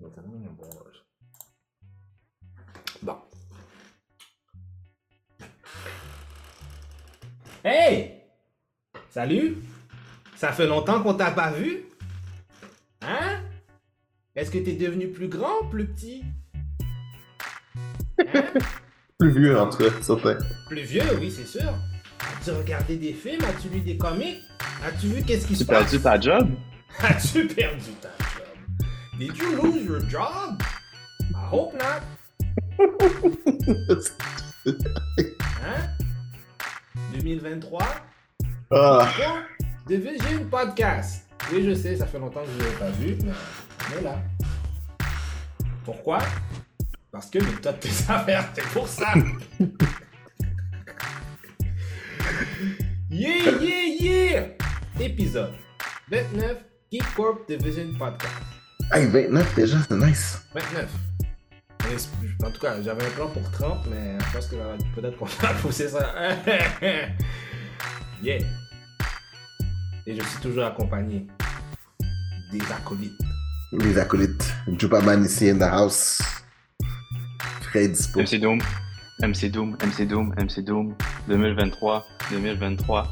Wars. Bon. Hey! Salut! Ça fait longtemps qu'on t'a pas vu? Hein? Est-ce que t'es devenu plus grand ou plus petit? Hein? Plus vieux, en tout cas, certain. Plus vieux, oui, c'est sûr. As-tu regardé des films? As-tu lu des comics? As-tu vu qu'est-ce qui Tu se as passe? perdu ta job? As-tu perdu ta job? Did you lose your job? I hope not. Hein? 2023? ah? Division Podcast. Oui, je sais, ça fait longtemps que je ne l'ai pas vu, mais on est là. Pourquoi? Parce que le top tes affaires, c'est pour ça. yeah, yeah, yeah! Épisode 29, Geek Corp Division Podcast. Hey, 29 déjà, c'est nice. 29. Mais c'est- En tout cas, j'avais un plan pour 30, mais je pense que peut-être qu'on va pousser ça. yeah. Et je suis toujours accompagné des acolytes. Les acolytes. Jupaman ici in the house. Fred dispo. MC Doom. MC Doom, MC Doom, MC Doom. 2023, 2023.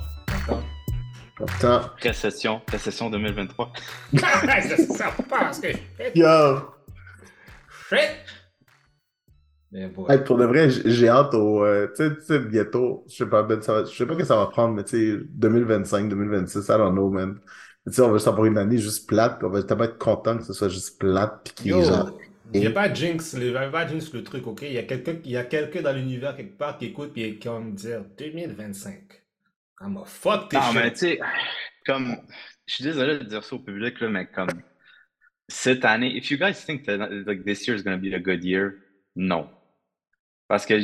Récession, récession 2023. ça sert pas ce que je fais. Yo! Shit! Mais bon. Hey, pour de vrai, j'ai hâte au. euh, tu sais, sais, bientôt, je sais pas, Ben, ça va- je sais pas que ça va prendre, mais tu sais, 2025, 2026, I don't know, man. Tu sais, on va juste avoir une année juste plate, puis on va tellement être content que ce soit juste plate, puis qu'il y ait Yo, genre. il n'y a pas jinx, il y a pas jinx le truc, ok? Il y a quelqu'un il y a quelqu'un dans l'univers quelque part qui écoute et qui va me dire 2025. I'm a fuck tes Non, mais tu sais, comme. Je suis désolé de dire ça au public, là, mais comme. Cette année, if you guys think that like, this year is going to be a good year, non. Parce que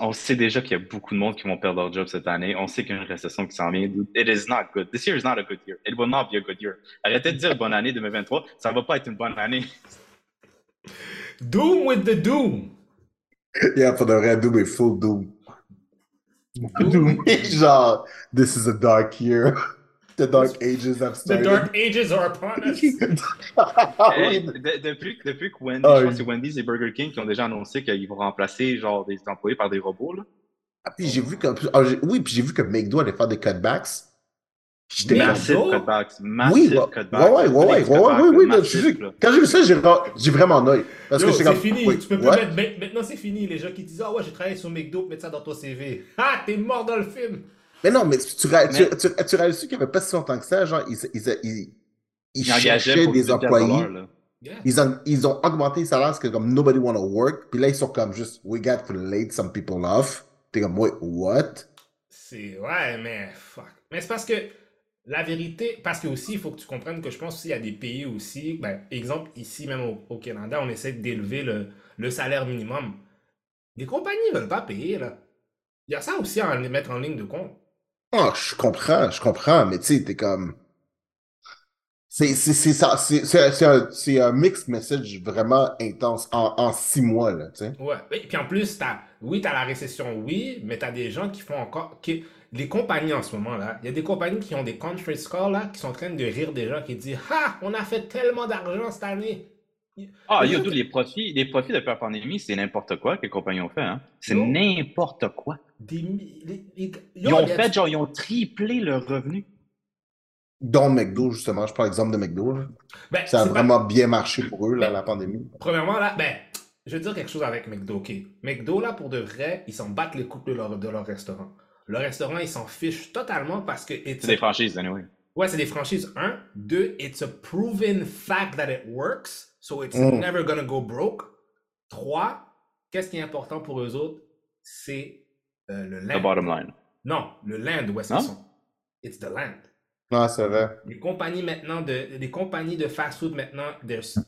on sait déjà qu'il y a beaucoup de monde qui vont perdre leur job cette année. On sait qu'il y a une récession qui s'en vient. It is not good. This year is not a good year. It will not be a good year. Arrêtez de dire bonne année 2023. Ça va pas être une bonne année. Doom with the Doom! Yeah, pour de vrai, Doom est full Doom. Doom genre, this is a dark year. The dark ages have The started. Dark Ages are upon us! Hey, de- depuis, depuis que Wendy, je pense oui. que Wendy's et Burger King qui ont déjà annoncé qu'ils vont remplacer genre des employés par des robots. Là. Ah, puis j'ai vu que, ah, j'ai- oui, puis j'ai vu que McDo allait faire des cutbacks. Massive McDo? cutbacks. oui, Massive ouais, ouais, cutbacks. ouais, ouais, oui, oui, quand j'ai vu ça, j'ai ra- j'ai vraiment l'œil. Parce que c'est comme, fini, tu peux plus mettre. ma- Maintenant, c'est fini. Les gens qui disent Ah ouais, j'ai travaillé sur McDo, mettre ça dans ton CV. Ah, t'es mort dans le film! Mais non, mais tu, ré- tu, Mais- tu, tu réalises qu'il n'y avait pas si longtemps que ça, genre, ils, ils, ils, ils, Ils engageaient cherchaient des 10 piastres de employés. Ils ont, ils ont augmenté les salaires parce que comme nobody want to work. Puis là, ils sont comme juste, we got to lay some people off. T'es comme, wait, what? C'est. Ouais, mais. Fuck. Mais c'est parce que. La vérité. Parce que aussi, il faut que tu comprennes que je pense qu'il y a des pays aussi. Ben, exemple, ici, même au, au Canada, on essaie d'élever le, le salaire minimum. Les compagnies ne veulent pas payer, là. Il y a ça aussi à mettre en ligne de compte. Ah, je comprends, je comprends, mais tu sais, t'es comme. C'est ça, c'est un, un mixed message vraiment intense en, en six mois, là, tu sais. Ouais. Et puis en plus, t'as, oui, tu as la récession, oui, mais tu as des gens qui font encore. Qui, les compagnies en ce moment, là, il y a des compagnies qui ont des conference calls, là, qui sont en train de rire des gens qui disent Ah, on a fait tellement d'argent cette année. Ah, Les yo, tous les profits, les profits depuis la pandémie, c'est n'importe quoi que les compagnies ont fait. Hein. C'est n'importe quoi. Des, les- Ils ont fait, genre, ils ont triplé leur revenu. Dont McDo, justement, je prends l'exemple de McDo. Ben, Ça a pas- vraiment bien marché pour eux, là, Mais- la pandémie. Premièrement, là, ben, je veux dire quelque chose avec McDo, ok? McDo, là, pour de vrai, ils s'en battent les coups de leur, de leur restaurant. Le restaurant, ils s'en fichent totalement parce que. it's C'est des franchises, anyway. Ouais, c'est des franchises. Un. Deux, it's a proven fact that it works. So it's Mm. never gonna go broke. Trois, qu'est-ce qui est important pour eux autres? C'est euh, le The land. bottom line. Non, le land où est-ce qu'ils sont? It's the land. Non, c'est vrai. Les compagnies maintenant de, les compagnies de fast-food maintenant,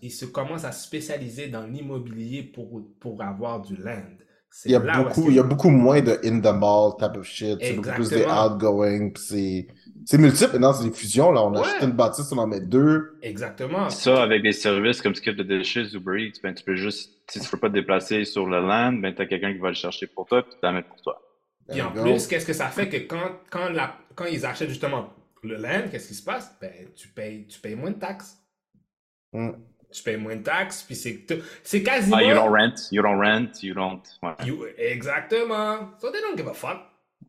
ils se commencent à spécialiser dans l'immobilier pour, pour avoir du land. Il y a beaucoup, il y a beaucoup moins de in the mall type of shit. C'est beaucoup plus des outgoing. c'est, c'est multiple. Maintenant, c'est des fusions. Là, on Ouais. achète une bâtisse, on en met deux. Exactement. Ça, avec des services comme Skip the Dishes, Uber Eats, ben, tu peux juste, si tu ne peux pas te déplacer sur le land, ben, tu as quelqu'un qui va le chercher pour toi, puis tu la mettre pour toi. Puis en plus, qu'est-ce que ça fait que quand, quand, la, quand ils achètent justement le land, qu'est-ce qui se passe? Ben, tu payes, tu payes moins de taxes. Mm. Tu payes moins de taxes, puis c'est c'est quasiment. Ah, you don't rent, you don't rent, you don't. ouais. You- exactement. So they don't give a fuck.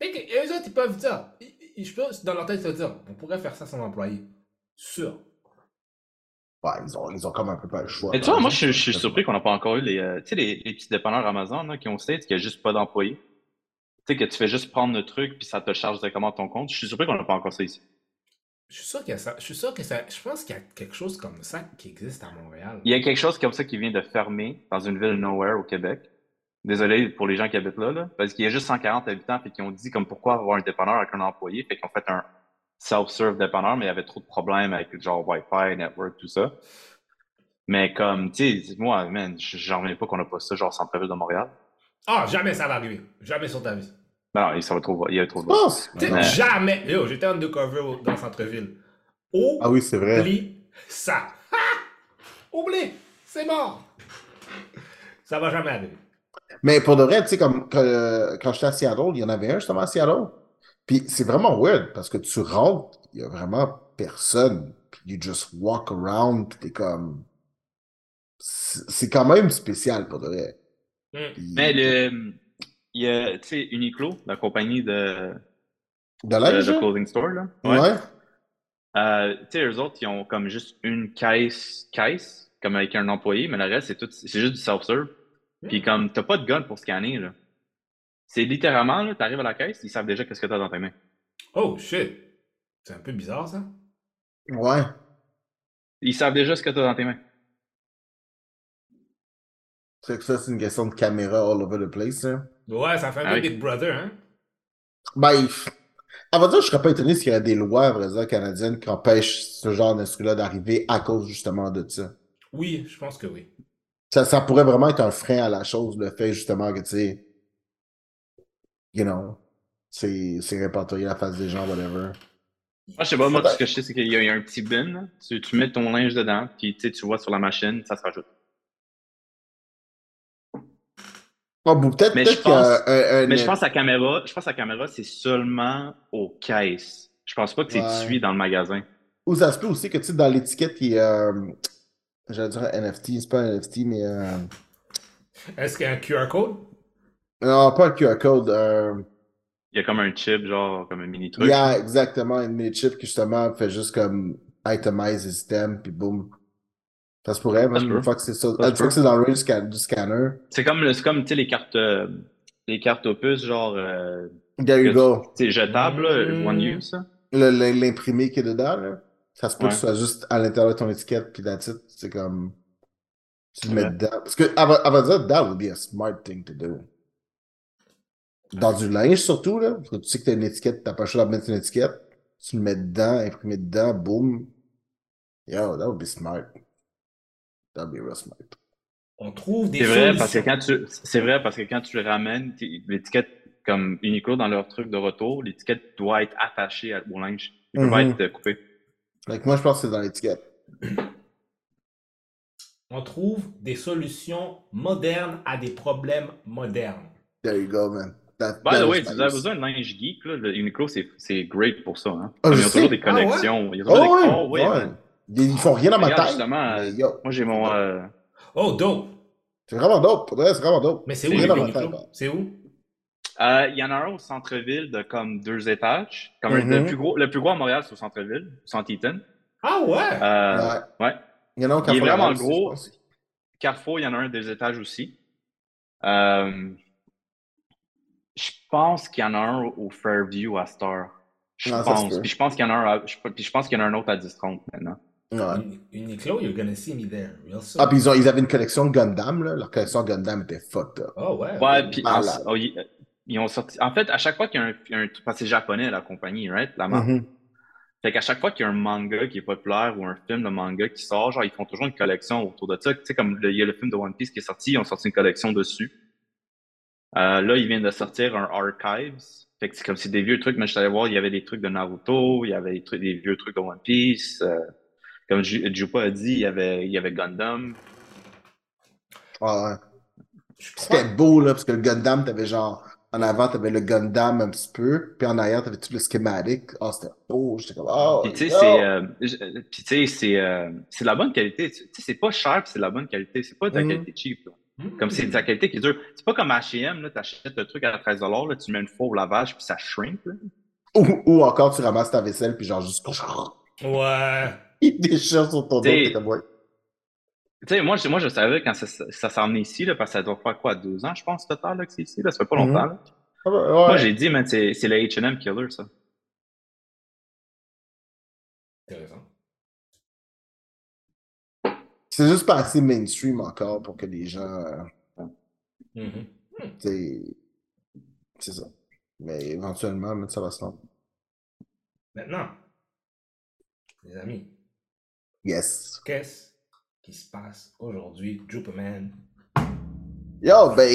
Et eux autres, ils peuvent dire. ils- ils- Je peux, dans leur tête, ils peuvent dire, on pourrait faire ça sans employé. Sûr. Ouais, ils ont, ils ont comme un peu pas le choix. Et tu vois, moi, je, je suis surpris qu'on n'a pas encore eu les, euh, tu sais, les, les petits dépanneurs Amazon là, qui ont States, qui a juste pas d'employés. Tu sais, que tu fais juste prendre le truc, puis ça te charge directement ton compte. Je suis surpris qu'on n'a pas encore ça ici. Je suis sûr qu'il y a ça. Je suis sûr que ça. Je pense qu'il y a quelque chose comme ça qui existe à Montréal. Il y a quelque chose comme ça qui vient de fermer dans une ville nowhere au Québec. Désolé pour les gens qui habitent là, là parce qu'il y a juste 140 habitants, fait qu'ils ont dit comme pourquoi avoir un dépanneur avec un employé, fait qu'ils ont fait un self-serve dépanneur, mais il y avait trop de problèmes avec genre Wi-Fi, network, tout ça. Mais comme, tu sais, moi, man, j'en reviens pas qu'on a pas ça, genre centre-ville de Montréal. Ah, jamais ça va arriver. Jamais sur ta vie. Non, il, ça va trop, il y a trop de Je pense. Tu sais, Ouais. Jamais. Yo, j'étais undercover dans le centre-ville. Oublie Ah oui, c'est vrai. ça. Ha! Oublie. C'est mort. Ça va jamais arriver. Mais pour de vrai, tu sais, comme que- quand j'étais à Seattle, il y en avait un justement à Seattle. Puis c'est vraiment weird parce que tu rentres, il y a vraiment personne. Puis you just walk around, puis t'es comme. C'est quand même spécial pour de vrai. Hmm. Puis- Mais le, il y a, tu sais, Uniqlo, la compagnie de, De de, de hein? clothing store, là. Ouais. Euh, tu sais, eux autres, ils ont comme juste une caisse, caisse, comme avec un employé, mais le reste, c'est tout, c'est juste du self-serve. Puis comme, t'as pas de gun pour scanner, là. C'est littéralement, là, t'arrives à la caisse, ils savent déjà qu'est-ce que t'as dans tes mains. Oh shit. C'est un peu bizarre ça. Ouais. Ils savent déjà ce que t'as dans tes mains. C'est que ça, c'est une question de caméra all over the place. Hein. Ouais, ça fait un Ah peu. Big Brother, hein? Ben, à vrai dire, je serais pas étonné s'il y a des lois, à vrai dire, canadiennes qui empêchent ce genre d'instrument-là d'arriver à cause justement de ça. Oui, je pense que oui. Ça, ça pourrait vraiment être un frein à la chose, le fait justement que, tu sais, you know, c'est c'est répertorier la face des gens, whatever. Moi, je sais pas, moi, tout ce que je sais, c'est qu'il y, a il y a un petit bin, là. Tu, tu mets ton linge dedans, puis tu vois sur la machine, ça se rajoute. Bon, peut-être Mais un, un- Mais je pense que la caméra, je pense la caméra, c'est seulement aux caisses. Je pense pas que c'est Ouais. tué dans le magasin. Ou ça se peut aussi que, tu sais, dans l'étiquette, il y a, euh, j'allais dire un NFT, c'est pas un NFT, mais euh, Est-ce qu'il y a un QR code? non, pas un QR code, euh, Il y a comme un chip, genre, comme un mini il truc. y a exactement une mini chip qui justement fait juste comme itemize les items, puis boum. Ça se pourrait, même une fois que c'est ça. Une fois que c'est dans le range du scan- du scanner. C'est comme, c'est comme, tu sais, les cartes, euh, les cartes opus, genre, euh, There you go. tu sais, jetables, là, Mm. one use, L'imprimé qui est dedans, là, ça se peut Ouais. que ce soit juste à l'intérieur de ton étiquette, puis it. C'est comme. Tu le mets dedans. Parce que, à, vrai- à vrai dire, that would be a smart thing to do. Dans du linge, surtout, là. Parce que tu sais que t'as une étiquette, t'as pas le choix de mettre une étiquette. Tu le mets dedans, imprimé dedans, boum. Yo, that would be smart. Real smart. On trouve des C'est vrai, parce que solutions. quand tu, c'est vrai, parce que quand tu le ramènes, l'étiquette, comme Uniqlo dans leur truc de retour, l'étiquette doit être attachée à- au linge. Il peut pas Mhm. être coupé. Que moi, je pense que c'est dans l'étiquette. On trouve des solutions modernes à des problèmes modernes. There you go, man. That, By the way, si vous avez besoin de linge geek, là, le Uniqlo, c'est, c'est great pour ça. Hein. Je ils ont toujours des Ah ouais? connexions. Ils ont toujours Oh, des... ouais, Oh, oui, ouais. Ils ils font rien dans ma justement, mais euh, yo, Moi, j'ai mon. euh, Oh, dope! c'est vraiment dope. Pour c'est vraiment dope. Mais c'est où, le. C'est où? euh, Il y en a un au centre-ville de comme deux étages. Comme le, plus gros, le plus gros à Montréal, c'est au centre-ville, au centre Eaton. Ah ouais! Euh, ouais. Il y en a un au Il est Carrefour vraiment aussi, gros. Carrefour, il y en a un des étages aussi. Euh, je pense qu'il y en a un au Fairview à Star. Je Ah, pense. Puis je pense qu'il y en a un à, puis je pense qu'il y en a un autre à 10-30 maintenant. Ouais. Uniqlo, you're gonna see me there. Real soon. Ah, puis ils, ont, ils avaient une collection Gundam, là. Leur collection Gundam était fucked up. Oh ouais. Ouais, puis malade. oh, ils, ils ont sorti. En fait, à chaque fois qu'il y a un. un parce que c'est japonais, la compagnie, right? La marque. Mhm. Fait qu'à chaque fois qu'il y a un manga qui est populaire ou un film de manga qui sort, genre, ils font toujours une collection autour de ça. Tu sais, comme le- il y a le film de One Piece qui est sorti, ils ont sorti une collection dessus. Euh, là, ils viennent de sortir un Archives. Fait que c'est comme si des vieux trucs, mais je suis allé voir, il y avait des trucs de Naruto, il y avait des, trucs, des vieux trucs de One Piece. euh, comme Ju- Jupa a dit, il y avait, il y avait Gundam. Crois- C'était beau, là, parce que le Gundam, t'avais genre En avant, t'avais le Gundam un petit peu, puis en arrière, t'avais tout le schematic. Oh, c'était beau. J'étais comme, oh, Puis tu sais, c'est euh, puis, tu sais, c'est euh, c'est de la bonne qualité. Tu sais, c'est pas cher, puis c'est de la bonne qualité. C'est pas de la Mhm. qualité cheap. là. Hmm. Comme c'est de la qualité qui est dure. C'est pas comme H&M, là, t'achètes le truc à 13 là, tu mets une fois au lavage, puis ça shrink. Là. Ou, ou encore, tu ramasses ta vaisselle, puis genre juste. Ouais. Il déchire sur ton dos, t'es comme, ouais. Tu sais, moi, je- moi, je savais quand ça, ça s'est emmené ici, là, parce que ça doit faire quoi, deux ans, je pense, total, là, que c'est ici. Là, ça fait pas Mhm. longtemps. là. Ah ouais, Moi, j'ai dit, man, c'est c'est le H&M killer, ça. Intéressant. C'est juste pas assez mainstream encore pour que les gens. euh, Mhm. t'sais, C'est ça. Mais éventuellement, mais ça va se rendre. Maintenant, les amis, Yes. qu'est-ce qui se passe aujourd'hui, Juperman? Yo, ben,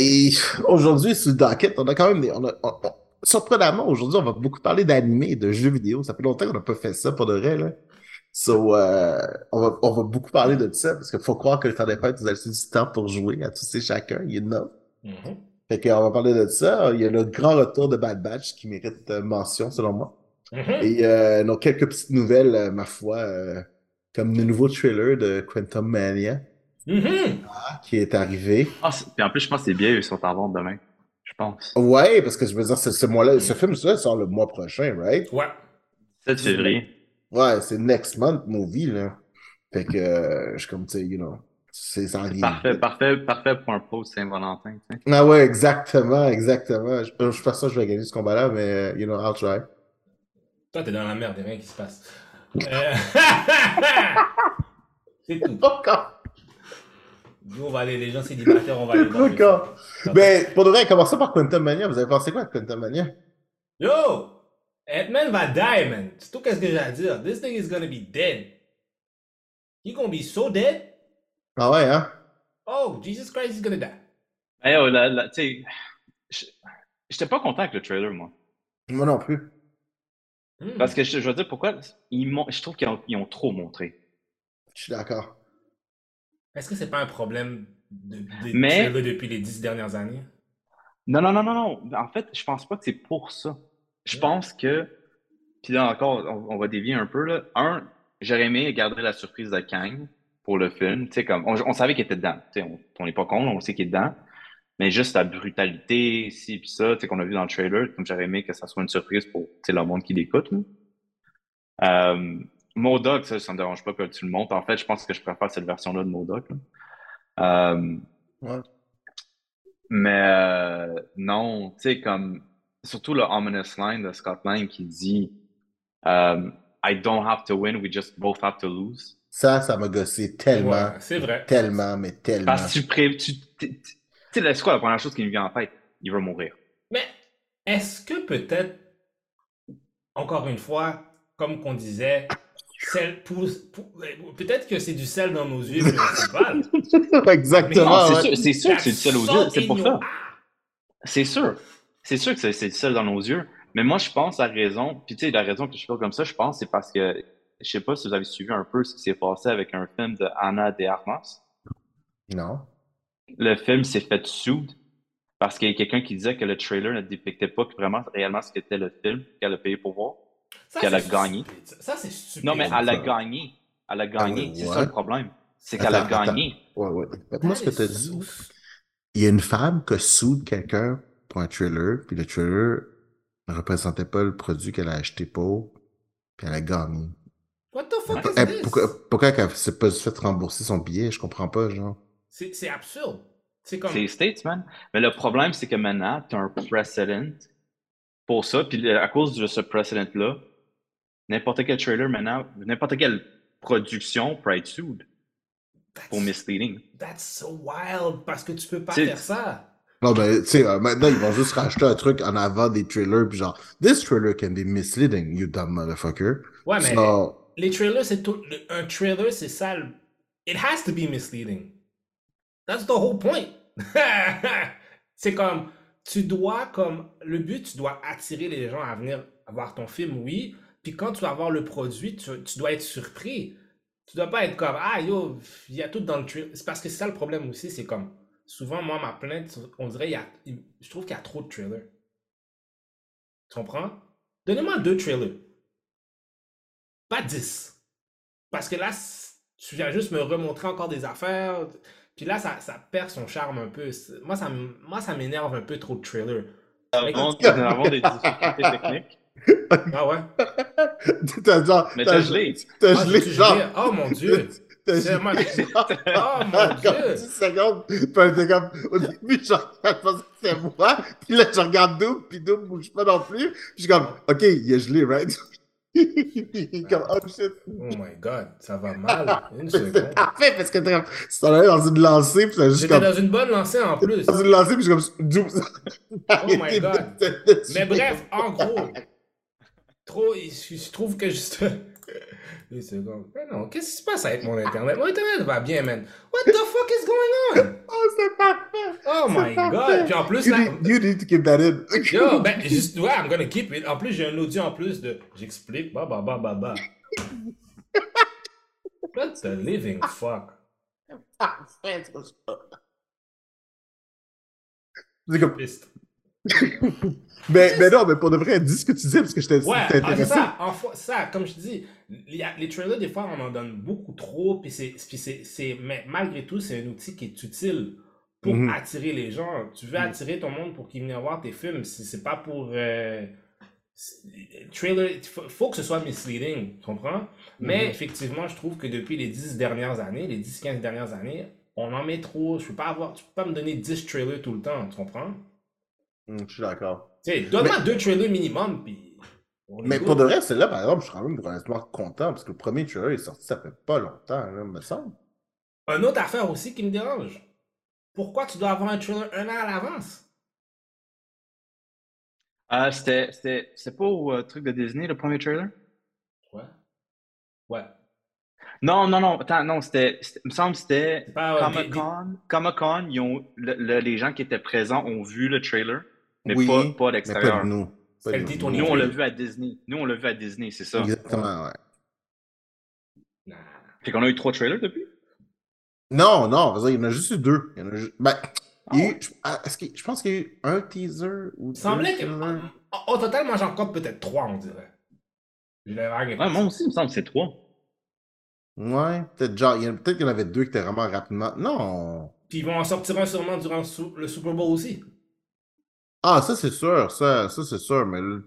aujourd'hui, sur le docket, on a quand même des. On a, on- on- surprenamment, aujourd'hui, on va beaucoup parler d'animé et de jeux vidéo. Ça fait longtemps qu'on n'a pas fait ça pour de vrai, là. So, euh, on, va, on va beaucoup parler de ça parce qu'il faut croire que le temps des fêtes, vous avez du temps pour jouer à tous et chacun, you know. Mhm. Fait qu'on va parler de ça. Il y a le grand retour de Bad Batch qui mérite euh, mention, selon moi. Mhm. Et euh, nos quelques petites nouvelles, euh, ma foi, euh, comme le nouveau trailer de Quantum Mania Mhm. qui est arrivé. Ah, c'est- puis en plus, je pense que les billets ils sont en vente demain. Je pense. Ouais, parce que je veux dire, ce, ce mois-là, ce film ça sort le mois prochain, right? Ouais. 7 février. Ouais, c'est next month movie, là. Fait que euh, je suis comme, tu sais, you know, c'est. Parfait, parfait, parfait pour un post Saint-Valentin. tu sais. Ah ouais, exactement, exactement. Je, je pense pas que je vais gagner ce combat-là, mais, euh, you know, I'll try. Toi, t'es dans la merde, y'a rien qui se passe. Euh, C'est tout. Nous, on va aller, les gens célibataires, on va aller encore. film. Ben, pour de vrai, commençons par Quantum Mania. Vous avez pensé quoi de Quantum Mania? Yo! Ant-Man va die, man. C'est tout qu'est-ce que j'ai à dire. This thing is gonna be dead. He gonna be so dead? Ah ouais, hein? Oh, Jesus Christ, he's gonna die. Hey, oh, là, là, tu sais, je- j'étais pas content avec le trailer, moi. Moi non plus. Hmm. Parce que je, je veux dire pourquoi. Ils je trouve qu'ils ont, trop montré. Je suis d'accord. Est-ce que c'est pas un problème de, de Mais- depuis les dix dernières années? Non, non, non, non, non. En fait, je pense pas que c'est pour ça. Je Ouais. pense que. Puis là encore, on, on va dévier un peu. Là. Un, j'aurais aimé garder la surprise de Kang pour le film. Tu sais, comme, on, on savait qu'il était dedans. Tu sais, on on n'est pas con, on sait qu'il est dedans. Mais juste la brutalité, ci puis ça, tu sais, qu'on a vu dans le trailer, comme j'aurais aimé que ça soit une surprise pour tu sais, le monde qui l'écoute. Euh, Modok, ça, ça me dérange pas que tu le montres. En fait, je pense que je préfère cette version-là de Modok. là. Euh, Ouais. mais euh, non, tu sais, comme surtout le ominous line de Scott Lang qui dit um, I don't have to win, we just both have to lose. Ça, ça m'a gossé tellement, Ouais, c'est vrai. tellement, mais tellement. Parce que tu pré... tu tu- sais, c'est quoi la première chose qui me vient en tête? Il va mourir. Mais est-ce que peut-être, encore une fois, comme qu'on disait, pour- peut-être que c'est du sel dans nos yeux. Exactement. Ouais. c'est sûr, c'est sûr que c'est du sel aux yeux, c'est pour ça. C'est sûr. C'est sûr que c'est du sel dans nos yeux. Mais moi, je pense la raison, puis tu sais, la raison que je fais comme ça, je pense, c'est parce que je sais pas si vous avez suivi un peu ce qui s'est passé avec un film de Anna de Armas. Non. Le film s'est fait soude parce qu'il y a quelqu'un qui disait que le trailer ne dépictait pas vraiment réellement ce qu'était le film qu'elle a payé pour voir. Qu'elle a c'est gagné. stupide, ça. C'est stupide. Non, mais elle a gagné. Elle a gagné. ouais, c'est ça le problème. C'est qu'elle a attends. gagné. Ouais, ouais. Moi, ce que tu as dit, il y a une femme qui a soude quelqu'un pour un trailer, puis le trailer ne représentait pas le produit qu'elle a acheté pour, puis elle a gagné. What the fuck Ouais. is Eh, this? pourquoi, pourquoi qu'elle s'est pas fait rembourser son billet? Je comprends pas, genre. C'est absurde. C'est comme. C'est les States, man. Mais le problème, c'est que maintenant, tu as un precedent pour ça. Puis à cause de ce precedent-là, n'importe quel trailer maintenant, n'importe quelle production peut être sued pour misleading. that's so wild parce que tu peux pas faire ça. Non, ben, tu sais, euh, maintenant, ils vont juste racheter un truc en avant des trailers, puis genre, this trailer can be misleading, you dumb motherfucker. Ouais, mais So, les trailers, c'est tout. Un trailer, c'est ça. le- It has to be misleading. That's the whole point. c'est comme. Tu dois, comme. Le but, tu dois attirer les gens à venir voir ton film, oui. Puis quand tu vas voir le produit, tu, tu dois être surpris. Tu dois pas être comme Ah yo, il y a tout dans le trailer. C'est parce que c'est ça le problème aussi, c'est comme. Souvent, moi, ma plainte, on dirait, y a, je trouve qu'il y a trop de trailers. Tu comprends? Donnez-moi deux trailers. Pas dix. Parce que là, tu viens juste me remontrer encore des affaires. Puis là, ça, ça perd son charme un peu. Moi, ça, moi, ça m'énerve un peu trop de trailers. Nous avons, nous avons des difficultés techniques? Ah ouais? T'as genre. Mais t'as gelé. T'as Ah, gelé, genre. gelé? Oh mon dieu! T'as gelé. Oh mon Comme dieu! 10 secondes. Puis comme, au début, je pensais que c'était moi. Puis là, je regarde Doom, puis Doom bouge pas non plus. Puis je suis comme, OK, il est gelé, right? Comme, oh shit. Oh my god, ça va mal. Une seconde. parfait parce que t'en allais dans une lancée, puis t'as juste J'étais comme, dans une bonne lancée en plus. dans une lancée, puis je suis comme. Oh my God. Mais bref, en gros, trop, je, je trouve que juste. Une seconde. Mais non, qu'est-ce qui se passe avec mon internet? Mon internet va bien, man. What the fuck is going on? Oh, c'est parfait. Oh my parfait. god. Puis en plus, You là. need, you need to keep that in. Yo, ben, juste, ouais, I'm gonna keep it. En plus, j'ai un audio en plus de. J'explique, bah, bah, bah, bah, bah. What the living fuck? Parfait, c'est comme mais, mais non, mais pour de vrai, dis ce que tu disais parce que j'étais Ouais, j'étais ah, c'est ça, en fois, ça, comme je te dis, les trailers, des fois, on en donne beaucoup trop, puis c'est, mais malgré tout, c'est un outil qui est utile pour Mhm. attirer les gens. Tu veux Mhm. attirer ton monde pour qu'ils viennent voir tes films, si c'est pas pour... euh, trailer, il faut, faut que ce soit misleading, tu comprends? Mais Mhm. effectivement, je trouve que depuis les 10 dernières années, les 10-15 dernières années, on en met trop. Je peux pas avoir, tu peux pas me donner 10 trailers tout le temps, tu comprends? Hum, Je suis d'accord. Tu sais, donne-moi deux trailers minimum, puis... Mais pour de vrai, celle-là, par exemple, je suis quand même honnêtement content parce que le premier trailer est sorti, ça fait pas longtemps, là, me semble. Une autre affaire aussi qui me dérange. Pourquoi tu dois avoir un trailer un an à l'avance? Euh, c'était, c'était, c'est pas au euh, truc de Disney, le premier trailer? Ouais. Ouais. Non, non, non, attends, non, c'était, il me semble que c'était euh, Comic des- Con. Comic Con, ils ont, le- le- les gens qui étaient présents ont vu le trailer, mais Oui, pas, pas à Mais pas l'extérieur. de nous. Pas de nous. dit ton Nous, on l'a vu à Disney. Nous, on l'a vu à Disney, c'est ça. Exactement, ouais. Fait qu'on a eu trois trailers depuis? Non, non, vas-y, il y en a juste eu deux. Il y en a juste... Ben, il y a eu- je, ah, je pense qu'il y a eu un teaser ou Il deux semblait que. Au, total, moi j'en compte peut-être trois, on dirait. Ouais, moi aussi, il me semble que c'est trois. Ouais, peut-être genre, il y en a- peut-être qu'il y en avait deux qui étaient vraiment rapidement. Non. Puis ils vont en sortir un sûrement durant le Super Bowl aussi. Ah, ça c'est sûr, ça, ça c'est sûr, mais le...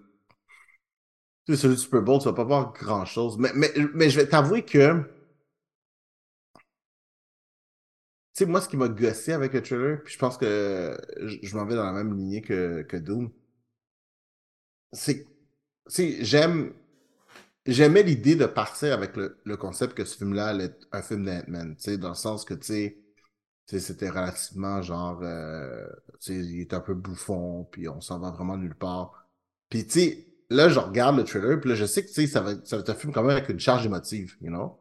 tu sais, celui du Super Bowl, tu vas pas voir grand chose. Mais, mais, mais je vais t'avouer que. Tu sais, moi, ce qui m'a gossé avec le trailer, puis je pense que je, m'en vais dans la même lignée que, que Doom, c'est. Tu sais, j'aime. J'aimais l'idée de partir avec le, le concept que ce film-là allait être un film d'Ant-Man, tu sais, dans le sens que, tu sais, c'était relativement genre, euh, tu sais, il est un peu bouffon, puis on s'en va vraiment nulle part. Puis, tu sais, là, je regarde le trailer, puis là, je sais que, tu sais, ça va, ça va être un film quand même avec une charge émotive, you know?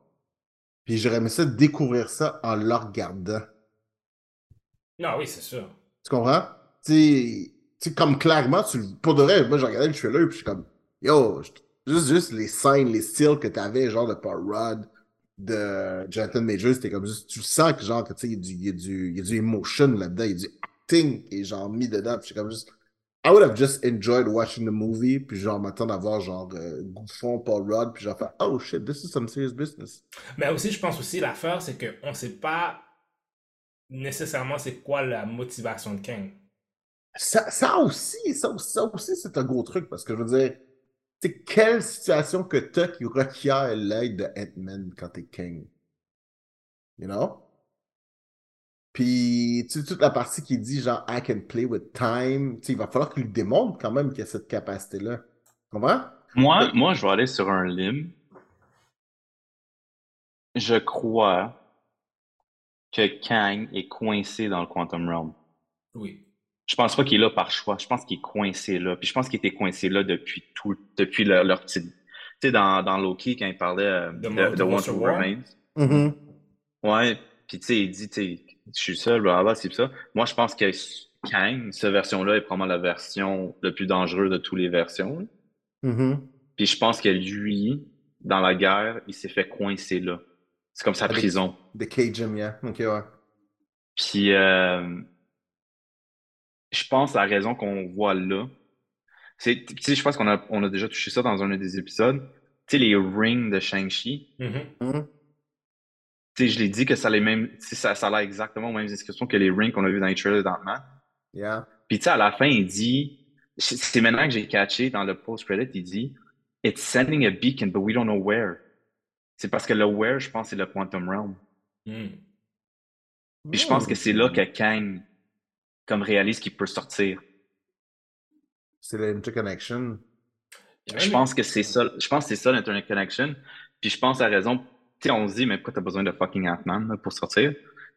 Puis j'aurais aimé ça découvrir ça en le regardant. Non, oui, c'est sûr. Tu comprends? Tu sais, tu sais, comme clairement, tu, le- pour de vrai, moi, j'ai regardé le trailer, puis je suis comme, yo, juste, juste les scènes, les styles que t'avais, genre de Paul Rudd, de Jonathan Majors, c'était comme juste, tu sens que genre, tu sais, il y a du, y a du, emotion là-dedans, il y a du acting qui est genre mis dedans, puis suis comme juste, I would have just enjoyed watching the movie, puis genre m'attendre à voir genre euh, Gouffon, Paul Rudd, puis genre faire, oh shit, this is some serious business. Mais aussi, je pense aussi, l'affaire, c'est qu'on ne sait pas nécessairement c'est quoi la motivation de Kang. Ça, ça aussi, ça, ça aussi, c'est un gros truc, parce que je veux dire, c'est quelle situation que t'as qui requiert l'aide de Ant-Man quand t'es King? You know? Puis, tu sais, toute la partie qui dit genre, I can play with time, tu sais, il va falloir qu'il lui démontre quand même qu'il a cette capacité-là. Comment? Moi, moi, je vais aller sur un limb. Je crois que Kang est coincé dans le Quantum Realm. Oui. Je pense pas qu'il est là par choix. Je pense qu'il est coincé là. Puis je pense qu'il était coincé là depuis tout, depuis leur, leur petite. Tu sais, dans, dans Loki, quand il parlait euh, De de, War. Remains. Mhm. Ouais. Puis tu sais, il dit, tu sais, je suis seul, blablabla, c'est ça. Moi, je pense que Kang, cette version-là, est probablement la version le plus dangereuse de toutes les versions. Mhm. Puis je pense que lui, dans la guerre, il s'est fait coincer là. C'est comme sa Avec- prison. The Cajun, yeah. Ok, ouais. Puis euh, je pense la raison qu'on voit là, c'est, tu sais, je pense qu'on a, on a déjà touché ça dans un des épisodes. Tu sais, les rings de Shang-Chi. Mhm. Mhm. Tu sais, je l'ai dit que ça a les mêmes, tu sais, ça, ça a l'air exactement aux mêmes descriptions que les rings qu'on a vu dans les trailers d'Ant-Man. Yeah. Puis tu sais, à la fin, il dit, c'est maintenant que j'ai catché dans le post-credit, il dit, It's sending a beacon, but we don't know where. C'est parce que le where, je pense, c'est le Quantum Realm. Mhm. Puis je pense que c'est là que Kang, comme réalise qu'il peut sortir. C'est l'interconnection. Je pense que c'est ça, je pense c'est ça l'Internet Connection. Puis je pense à raison, tu sais, on se dit, mais pourquoi t'as besoin de fucking Ant-Man là, pour sortir?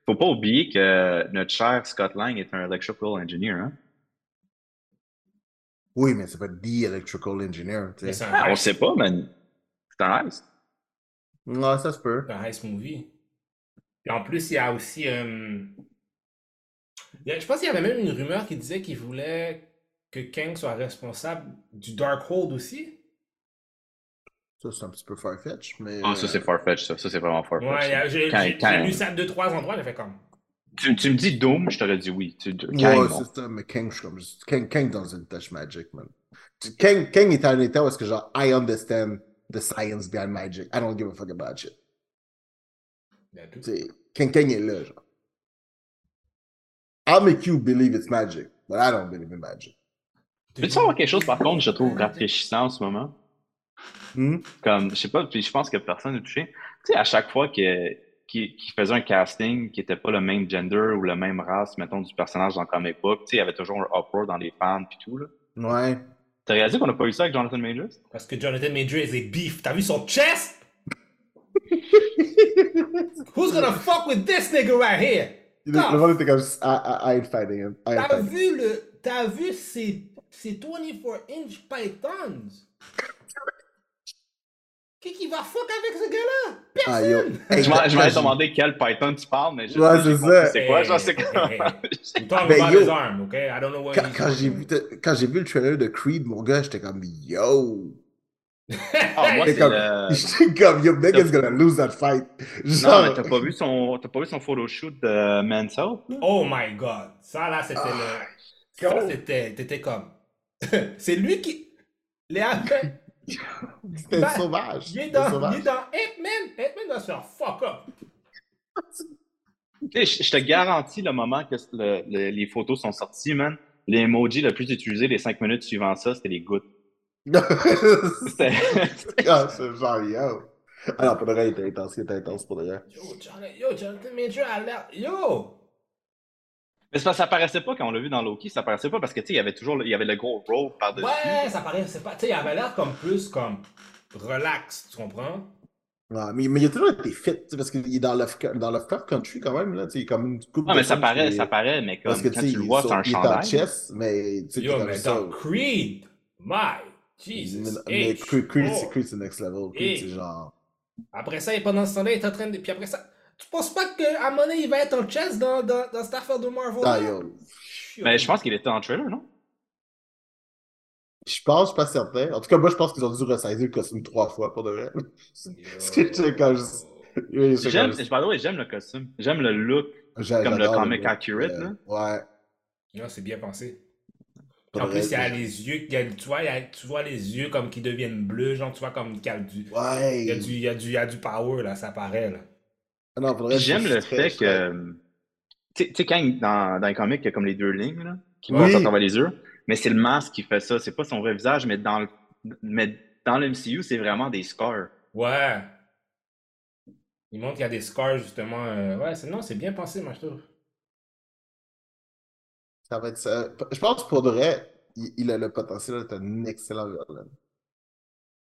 Faut pas oublier que notre cher Scott Lang est un electrical engineer, hein? Oui, mais c'est pas The Electrical Engineer. tu sais. Ah, on sait pas, mais c'est un heist. Ouais, ça se peut. C'est un heist movie. Et en plus, il y a aussi. euh, je pense qu'il y avait même une rumeur qui disait qu'il voulait que Kang soit responsable du Darkhold aussi. Ça, c'est un petit peu farfetch, mais. Ah, ça c'est farfetch, ça. Ça c'est vraiment farfetch. Ouais, il y a- j'ai lu ça de deux, trois endroits, j'ai fait comme. Tu, tu me dis Doom, je t'aurais dit oui. Tu, Kang, Ouais, c'est ça, mais Kang, je suis comme. Kang, Kang dans une touch magic, man. Kang, Kang est à un état où est-ce que genre, I understand the science behind magic. I don't give a fuck about shit. sais, Kang, Kang est là, genre. I'll make you believe it's magic, but I don't believe in magic. Peux-tu savoir quelque chose, par contre, je trouve rafraîchissant en ce moment? Hmm? Comme, je sais pas, puis je pense que personne n'est touché. Tu sais, à chaque fois que- qu'il faisait un casting qui était pas le même gender ou la même race, mettons, du personnage dans comic book, tu sais, il y avait toujours un uproar dans les fans puis tout, là. Ouais. T'as réalisé qu'on n'a pas eu ça avec Jonathan Majors? Parce que Jonathan Major est beef. T'as vu son chest? Who's gonna fuck with this nigga right here? Le le monde était comme, I, I, I ain't fighting him. I ain't T'as fighting him. vu le. T'as vu ces, ces 24 inch pythons? Qui qui va fuck avec ce gars-là? Ah, yo. Personne! Hey, Je je m'avais demandé quel Python tu parles, mais je Ouais, sais c'est ça. c'est quoi, sais hey, quoi? hey. I'm talking Ben, about yo. his arm, okay? I don't know what Quand, he's quand j'ai vu, quand j'ai vu le trailer de Creed, mon gars, j'étais comme, yo. Ah, moi, c'est comme, le... comme, yo, nigga's gonna lose that fight. Non, mais t'as pas vu son, t'as pas vu son photoshoot de là? Oh my god. Ça là, c'était Ah, le. Ça, yo. c'était. T'étais comme. C'est lui qui. Les Afghans, c'était Ben, sauvage. il est dans, il est dans Ant-Man. Ant-Man doit se faire fuck up. Je je te garantis le moment que le- le- les photos sont sorties, man. L'emoji le plus utilisé les 5 minutes suivant ça, c'était les gouttes. C'était. ah, c'est genre, yo. Ah non, pour de vrai, il était intense, il était intense pour de vrai. Yo, Jonathan, yo, Jonathan Major a l'air. Yo! Mais que ça paraissait pas quand on l'a vu dans Loki, ça paraissait pas parce que tu sais, il y avait toujours le- il y avait le gros roll par-dessus. Ouais, ça paraît. c'est Pas... Tu sais, il avait l'air comme plus comme. Relax, tu comprends? Ouais, mais, mais il a toujours été fit, tu sais, parce qu'il est dans Lovecraft, dans Lovecraft Country quand même, là, tu sais, il est comme une coupe Non, de mais ça paraît, ça paraît, mais comme Parce que, quand tu le il vois, est c'est un sur- il est en chandail. chess, mais tu sais, Yo, mais ça. dans Creed, my Jesus. Mais, mais H, Creed, Creed, oh. c'est Creed, c'est next level. Creed, Hey. c'est genre. Après ça, et pendant ce temps-là, il est en train de. Puis après ça, tu penses pas qu'à un moment donné, il va être en chess dans, dans, dans cette affaire de Marvel? Ah, là? yo. Mais je pense qu'il était en trailer, non? Je pense, je suis pas certain. En tout cas, moi, je pense qu'ils ont dû ressaisir le costume trois fois pour de vrai. Que j'étais quand je- J'aime, le costume. J'aime le look. Comme le comic accurate, euh, là. Ouais. Non, c'est bien pensé. En plus, il y a les yeux, y a- tu, vois, y a- tu vois les yeux comme qui deviennent bleus, genre tu vois comme qu'il y a du, Ouais. il y a du, y a du, il y a du power là, ça paraît là. Ah non, J'aime le fait que. Tu sais- quand dans, dans les comics, il y a comme les deux lignes, là, qui Oui. passent à travers les yeux. Mais c'est le masque qui fait ça. C'est pas son vrai visage, mais dans le, mais dans le MCU, c'est vraiment des scars. Ouais. Il montre qu'il y a des scars justement. euh, Ouais, c'est non, c'est bien pensé, moi je trouve. Ça va être ça. Je pense que pour de vrai, il, a le potentiel d'être un excellent villain.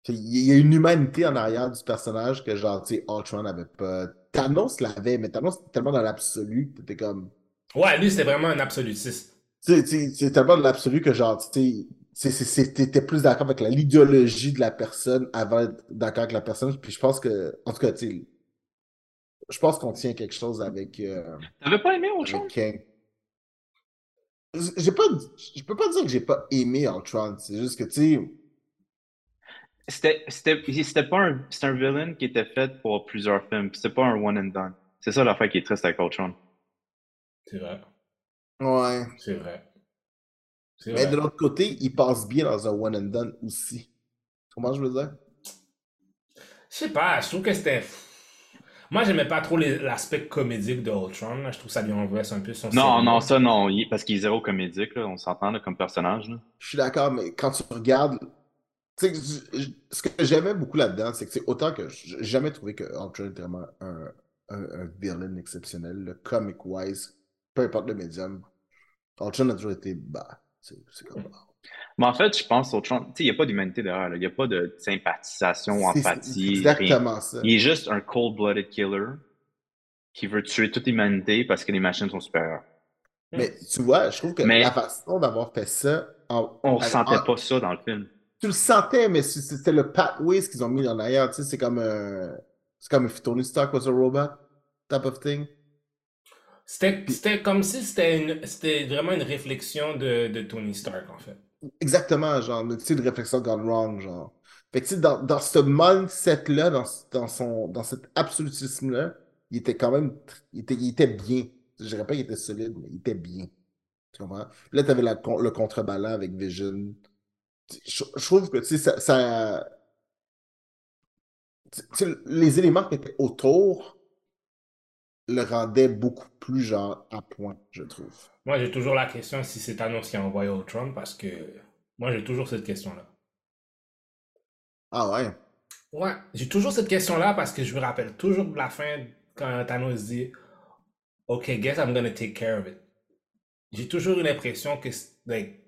Puis Il y a une humanité en arrière du personnage que genre, tu sais, Ultron n'avait pas. Thanos l'avait, mais Thanos c'était tellement dans l'absolu que t'étais comme. Ouais, lui c'était vraiment un absolutiste. Tu sais, c'est tellement dans l'absolu que genre, tu sais, t'étais plus d'accord avec la- l'idéologie de la personne avant d'être d'accord avec la personne. Puis je pense que, en tout cas, tu sais, je pense qu'on tient quelque chose avec, euh, T'avais pas aimé avec chose? J'ai pas, je peux pas dire que j'ai pas aimé Ultron. C'est juste que, tu sais, C'était, c'était, c'était pas un, c'était un villain qui était fait pour plusieurs films. C'était pas un one and done. C'est ça l'affaire qui est triste avec Ultron. C'est vrai. ouais. C'est vrai. C'est Mais vrai. de l'autre côté, il passe bien dans un one and done aussi. Comment je veux dire? Je sais pas, je trouve que c'était. Moi, j'aimais pas trop l'aspect comédique de Ultron. là. Je trouve que ça lui renverse un peu son Non, non, ça, non. il- parce qu'il est zéro comédique, là, on s'entend comme personnage. Là. Je suis d'accord, mais quand tu regardes. Je- je- ce que j'aimais beaucoup là-dedans, c'est que c'est autant que j'ai jamais trouvé que Ultron était vraiment un, un, un villain exceptionnel, le comic-wise, peu importe le médium. Ultron a toujours été. Bah, c'est c'est comme. Mais en fait, je pense au Trump, tu sais, il n'y a pas d'humanité derrière. Il n'y a pas de sympathisation, empathie. rien. exactement ça. Il est juste un cold-blooded killer qui veut tuer toute l'humanité parce que les machines sont supérieures. Mais tu vois, je trouve que Mais- la façon d'avoir fait ça. En, On ressentait en- pas ça dans le film. Tu le sentais, mais c'était le pathways qu'ils ont mis en arrière. Tu sais, c'est comme un. C'est comme if Tony Stark was a robot, type of thing. C'était c'était comme si c'était une- c'était vraiment une réflexion de, de Tony Stark, en fait. Exactement, genre, tu sais, une réflexion gone wrong, genre. Fait que, tu sais, dans, dans ce mindset-là, dans, dans, son, dans cet absolutisme-là, il était quand même, il était, il était bien. Je dirais pas qu'il était solide, mais il était bien. Tu comprends? Puis là, tu avais le contrebalan avec Vision. Je, je trouve que, tu sais, ça, ça- les éléments qui étaient autour le rendaient beaucoup plus, genre, à point, je trouve. Moi, j'ai toujours la question si c'est Thanos qui a envoyé Ultron, parce que moi, j'ai toujours cette question-là. Ah ouais? Ouais, j'ai toujours cette question-là parce que je me rappelle toujours de la fin quand Thanos dit OK, guess I'm gonna take care of it. J'ai toujours eu l'impression que, like,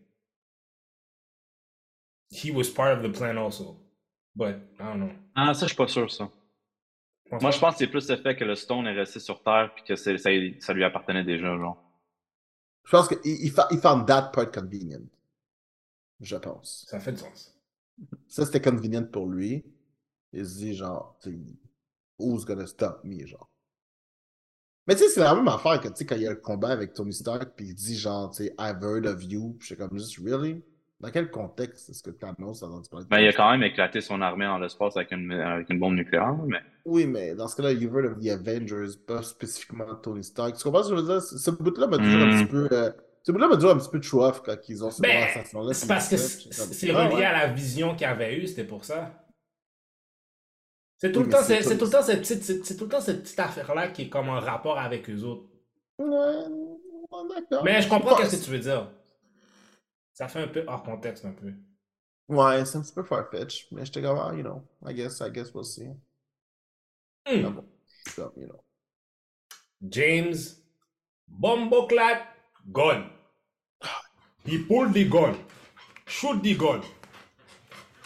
he was part of the plan also. But, I don't know. Ah, ça, je suis pas sûr, ça. Moi, je pense que c'est plus le fait que le Stone est resté sur Terre puis que ça, ça lui appartenait déjà, genre. Je pense qu'il il, fa- il found that part convenient. Je pense. Ça fait du sens. Ça, c'était convenient pour lui. Il se dit, genre, tu sais, who's gonna stop me, genre? Mais tu sais, c'est la même affaire que, tu sais, quand il y a le combat avec Tony Stark, puis il dit, genre, tu sais, I've heard of you, puis je suis comme, juste, really? Dans quel contexte est-ce que Thanos a entendu parler de Ben, il a quand même éclaté son armée dans l'espace avec une, avec une bombe nucléaire, mais. Oui, mais dans ce cas-là, you've heard of the Avengers, pas spécifiquement Tony Stark. Tu comprends ce que je veux dire? Ce ce bout-là m'a toujours un Mm. petit peu. euh, ce bout-là m'a toujours un petit peu off quand ils ont cette Ben, conversation-là. C'est parce que c'est ah, relié ouais. à la vision qu'il avait eue, c'était pour ça. C'est tout Oui, c'est tout- tout le temps cette petite, c'est tout le temps cette petite affaire-là qui est comme en rapport avec eux autres. Ouais, d'accord. Mais je comprends ce que tu veux dire. Ça fait un peu hors contexte, un peu. Ouais, c'est un petit peu far-fetched, mais j'étais comme, ah, you know, I guess, I guess we'll see. Hmm. Ah bon, so, you know. James Bomboclat gun. He pulled the gun. Shoot the gun.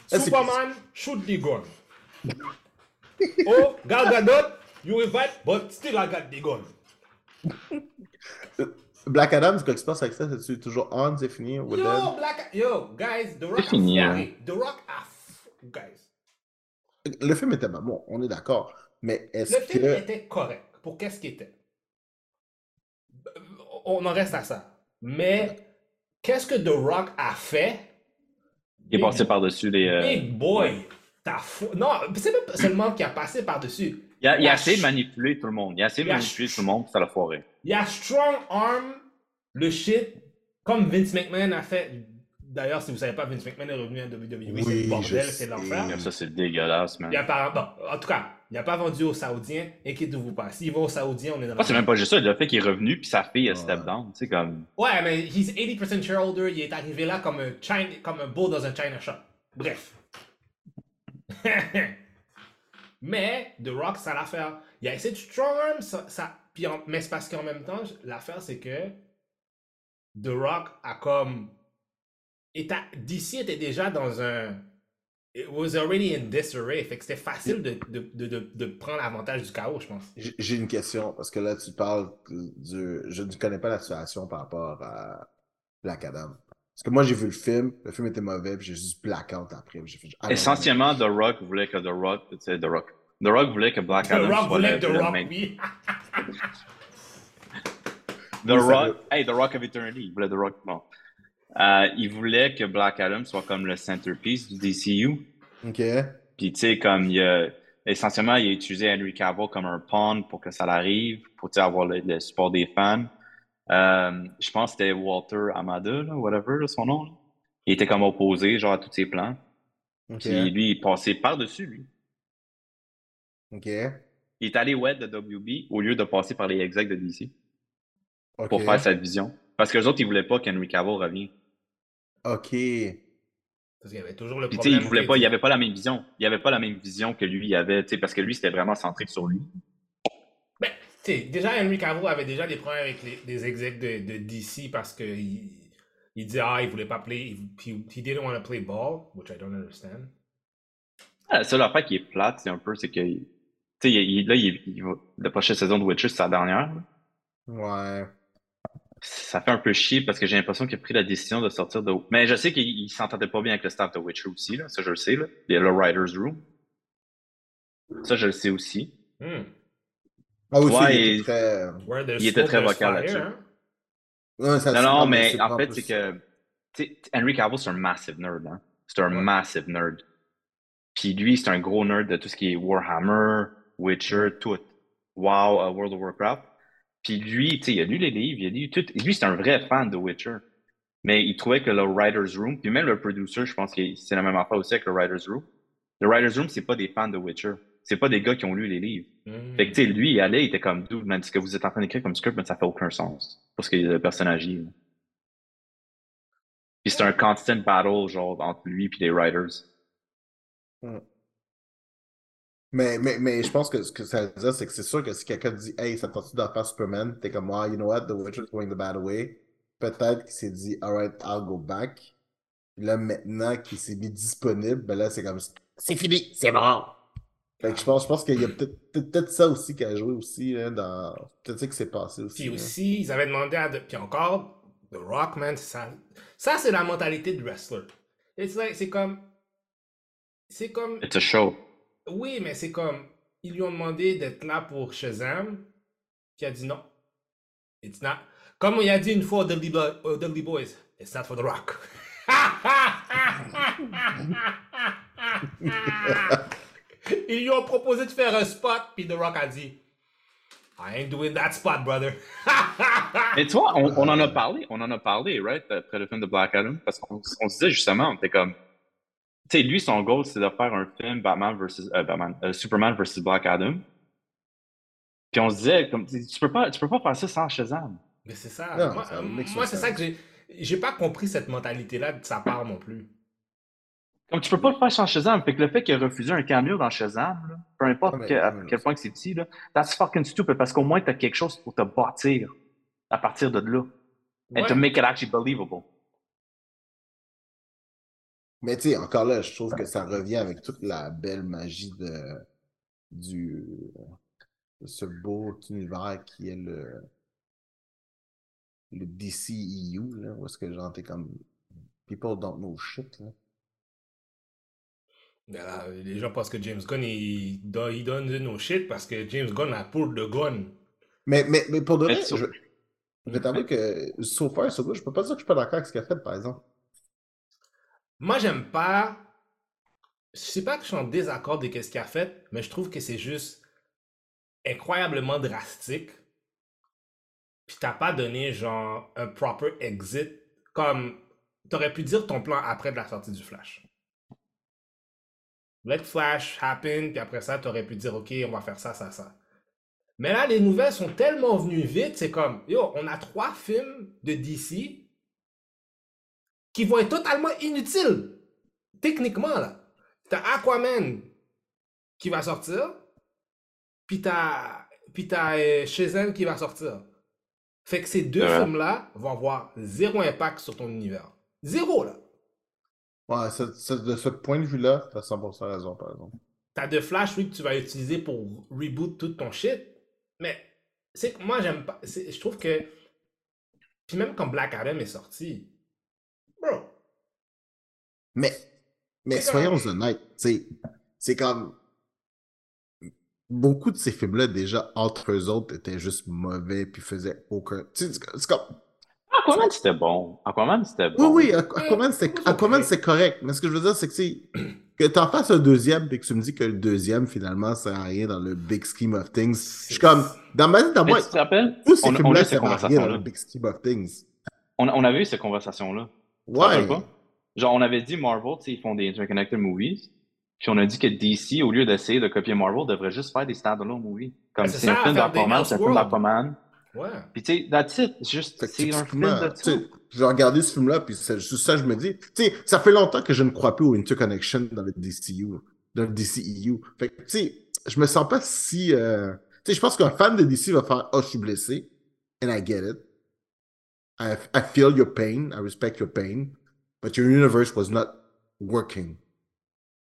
C'est- Superman, shoot the gun. oh, Gal Gadot, you invite, but still I got the gun. Black Adam, c'est quoi qui se passe avec ça? C'est toujours on, c'est fini? Yo, dead? Black, yo, guys, The Rock a fini, hein. The Rock a, f- guys. Le film était bon, on est d'accord. Mais est-ce Le film que. était correct pour qu'est-ce qu'il était? On en reste à ça. Mais qu'est-ce que The Rock a fait? Il est Big- passé par-dessus les. euh, Big boy, t'as fou. Non, c'est même pas seulement qu'il a passé par-dessus. Il a, il a essayé de manipuler tout le monde. Il a essayé de manipuler ch- tout le monde, puis ça l'a foiré. Il a strong arm le shit comme Vince McMahon a fait. D'ailleurs, si vous savez pas, Vince McMahon est revenu à WWE. c'est le bordel, c'est l'enfer. Ça, c'est dégueulasse, man. Il a pas, bon, en tout cas, il n'a pas vendu aux Saoudiens. Inquiétez-vous pas. S'il va aux Saoudiens, on est dans Moi, c'est même pas juste ça. Le fait qu'il est revenu, puis sa fille a Ouais. step down. Tu sais, comme. Ouais, mais he's 80% shareholder. Il est arrivé là comme un, China, comme un beau dans un China shop. Bref. mais The Rock, ça l'affaire. Il a essayé de strong arm, ça, mais c'est parce qu'en même temps, l'affaire c'est que The Rock a comme. DC était déjà dans un. It was already in disarray. Fait que c'était facile de, de, de, de, prendre l'avantage du chaos, je pense. J'ai j'ai une question, parce que là, tu parles du. Je ne connais pas la situation par rapport à Black Adam. Parce que moi, j'ai vu le film, le film était mauvais, puis j'ai juste blackout après. j'ai fait, ah Essentiellement, The Rock voulait que The Rock. Tu sais, The Rock. The Rock voulait que Black The Adam Rock soit voulait le, que The le Rock, main- oui. The Oui, Rock. Hey, The Rock of Eternity. Il voulait The Rock. Bon. Euh, il voulait que Black Adam soit comme le centerpiece du DCU. Ok. Puis, tu sais, comme il a, essentiellement, il a utilisé Henry Cavill comme un pawn pour que ça l'arrive, pour avoir le, le support des fans. Euh, je pense que c'était Walter Amada, là, whatever, là, son nom. là. Il était comme opposé, genre, à tous ses plans. Puis lui, il passait par-dessus, lui. Ok. Il est allé wet de WB au lieu de passer par les execs de DC pour faire sa vision. Parce que les autres, ils voulaient pas qu'Henry Cavill revienne. Ok. Parce qu'il y avait toujours le Puis, tu sais, problème. il voulait pas, il avait pas la même vision. Il avait pas la même vision que lui, il avait, tu sais, parce que lui, c'était vraiment centré sur lui. Tu sais, déjà, Henry Cavill avait déjà des problèmes avec les, les execs de, de DC parce que il, il disait, ah, il voulait pas play, he, he didn't want to play ball, which I don't understand. Ah, La seule affaire qui est plate, c'est un peu, c'est que, tu sais, il- il- là, il, il va- la prochaine saison de Witcher, c'est sa dernière. Ouais. Ça fait un peu chier parce que j'ai l'impression qu'il a pris la décision de sortir de. Mais je sais qu'il il s'entendait pas bien avec le staff de Witcher aussi, là. Ça, je le sais, là. Il y a le Writer's Room. Ça, je le sais aussi. Hmm. Ah oui, Ouais, il était très. Il était vocal là-dessus. hein. Non, non, mais en fait, c'est que. Henry Cavill, c'est un massive nerd, hein. C'est un Ouais. massive nerd. Puis lui, c'est un gros nerd de tout ce qui est Warhammer, Witcher, tout. WoW, euh, World of Warcraft. Puis lui, tu sais, il a lu les livres, il a lu tout. Lui, c'est un vrai fan de Witcher. Mais il trouvait que le Writer's Room, puis même le producer, je pense que c'est la même affaire aussi avec le Writer's Room. Le Writer's Room, c'est pas des fans de Witcher. C'est pas des gars qui ont lu les livres. Hmm. Fait que, tu sais, lui, il allait, il était comme, man, ce que vous êtes en train d'écrire comme script, mais ça fait aucun sens. Parce que le personnage là. Puis c'est un constant battle, genre, entre lui et les writers. Mais, mais, mais je pense que ce que ça veut dire, c'est que c'est sûr que si quelqu'un dit Hey, ça tente d'en faire Superman, t'es comme moi, you know what, The Witcher's going the bad way. Peut-être qu'il s'est dit Alright, I'll go back. Puis là, maintenant qu'il s'est mis disponible, ben là, c'est comme C'est fini, c'est mort. Fait que je pense, je pense qu'il y a peut-être peut peut-être ça aussi qui a joué aussi là, dans. Peut-être ça qui s'est passé aussi. Puis aussi, ils avaient demandé à. Puis encore, The Rock, man, c'est ça. Ça, c'est la mentalité du wrestler. It's like- C'est comme. C'est comme. It's a show. Oui, mais c'est comme. Ils lui ont demandé d'être là pour Shazam. Qui a dit non. It's not. Comme il a dit une fois aux Dudley, Bo- Dudley Boys. It's not for The Rock. Ils lui ont proposé de faire un spot, puis The Rock a dit I ain't doing that spot, brother. Mais tu vois, on, on en a parlé, on en a parlé, right, après le film de Black Adam, parce qu'on on se disait justement, on était comme, tu sais, lui, son goal, c'est de faire un film Batman versus, euh, Batman, euh, Superman versus Black Adam. Puis on se disait, comme, tu peux pas, tu peux pas faire ça sans Shazam. Mais c'est ça. Non, moi, ça euh, moi, c'est ça que j'ai. J'ai pas compris cette mentalité-là de sa part non plus. Comme tu peux pas le faire sans Shazam. Fait que le fait qu'il a refusé un cameo dans Shazam, là, peu importe que- à quel point que c'est petit, là, that's fucking stupid parce qu'au moins t'as quelque chose pour te bâtir à partir de là. And to Ouais. make it actually believable. Mais tu sais, encore là, je trouve que ça revient avec toute la belle magie de, du, de ce beau univers qui est le, le DCEU, là, où est-ce que genre, t'es comme, people don't know shit, là. Là, les gens pensent que James Gunn, il, il donne de nos shit parce que James Gunn a pour de gun. Mais, mais, mais pour de vrai, je, je vais t'avouer que, so far, so good, je peux pas dire que je suis pas d'accord avec ce qu'il a fait, par exemple. Moi, j'aime pas. Je sais pas que je suis en désaccord de ce qu'il a fait, mais je trouve que c'est juste incroyablement drastique. Puis t'as pas donné genre un proper exit. Comme t'aurais pu dire ton plan après de la sortie du Flash. Let Flash happen, puis après ça, t'aurais pu dire ok, on va faire ça, ça, ça. Mais là, les nouvelles sont tellement venues vite, c'est comme yo, on a trois films de DC qui vont être totalement inutiles. Techniquement, là. T'as Aquaman qui va sortir, puis t'as, puis t'as euh, Shazam qui va sortir. Fait que ces deux Ouais. films-là vont avoir zéro impact sur ton univers. Zéro, là. Ouais, de ce point de vue-là, t'as 100% raison, par exemple. T'as de Flash, oui, que tu vas utiliser pour reboot tout ton shit. Mais c'est que moi, j'aime pas. Je trouve que. Puis même quand Black Adam est sorti. Bro. Mais, mais soyons honnêtes, c'est comme. Beaucoup de ces films-là, déjà, entre eux autres, étaient juste mauvais puis faisaient aucun. C'est comme. Aquaman, c'était bon. Aquaman, c'était bon. Oui, oui, Aqu- Aquaman, c'est correct. Mais ce que je veux dire, c'est que, tu sais, que t'en fasses un deuxième et que tu me dis que le deuxième, finalement, sert à rien dans le big scheme of things. Je suis comme, dans ma tête, dans moi, tu te rappelles? tous ces on- on a films-là eu cette servent à rien dans le big scheme of things. On, on avait eu cette te rappelles Ouais. pas? Genre, on avait dit Marvel, tu sais, ils font des interconnected movies. Puis on a dit que DC, au lieu d'essayer de copier Marvel, devrait juste faire des standalone movies. Comme c'est ça, un film d'Aquaman, c'est un film d'Aquaman. Ouais. Puis tu sais, that's it. Juste, c'est un film de tu sais, tout. J'ai regardé ce film-là, puis c'est juste ça, je me dis. Tu sais, ça fait longtemps que je ne crois plus au interconnection dans le DCU, dans le DCEU. Fait que, tu sais, je me sens pas si. euh, Tu sais, je pense qu'un fan de DC va faire Oh, je suis blessé. And I get it. I, I feel your pain. I respect your pain. But your universe was not working.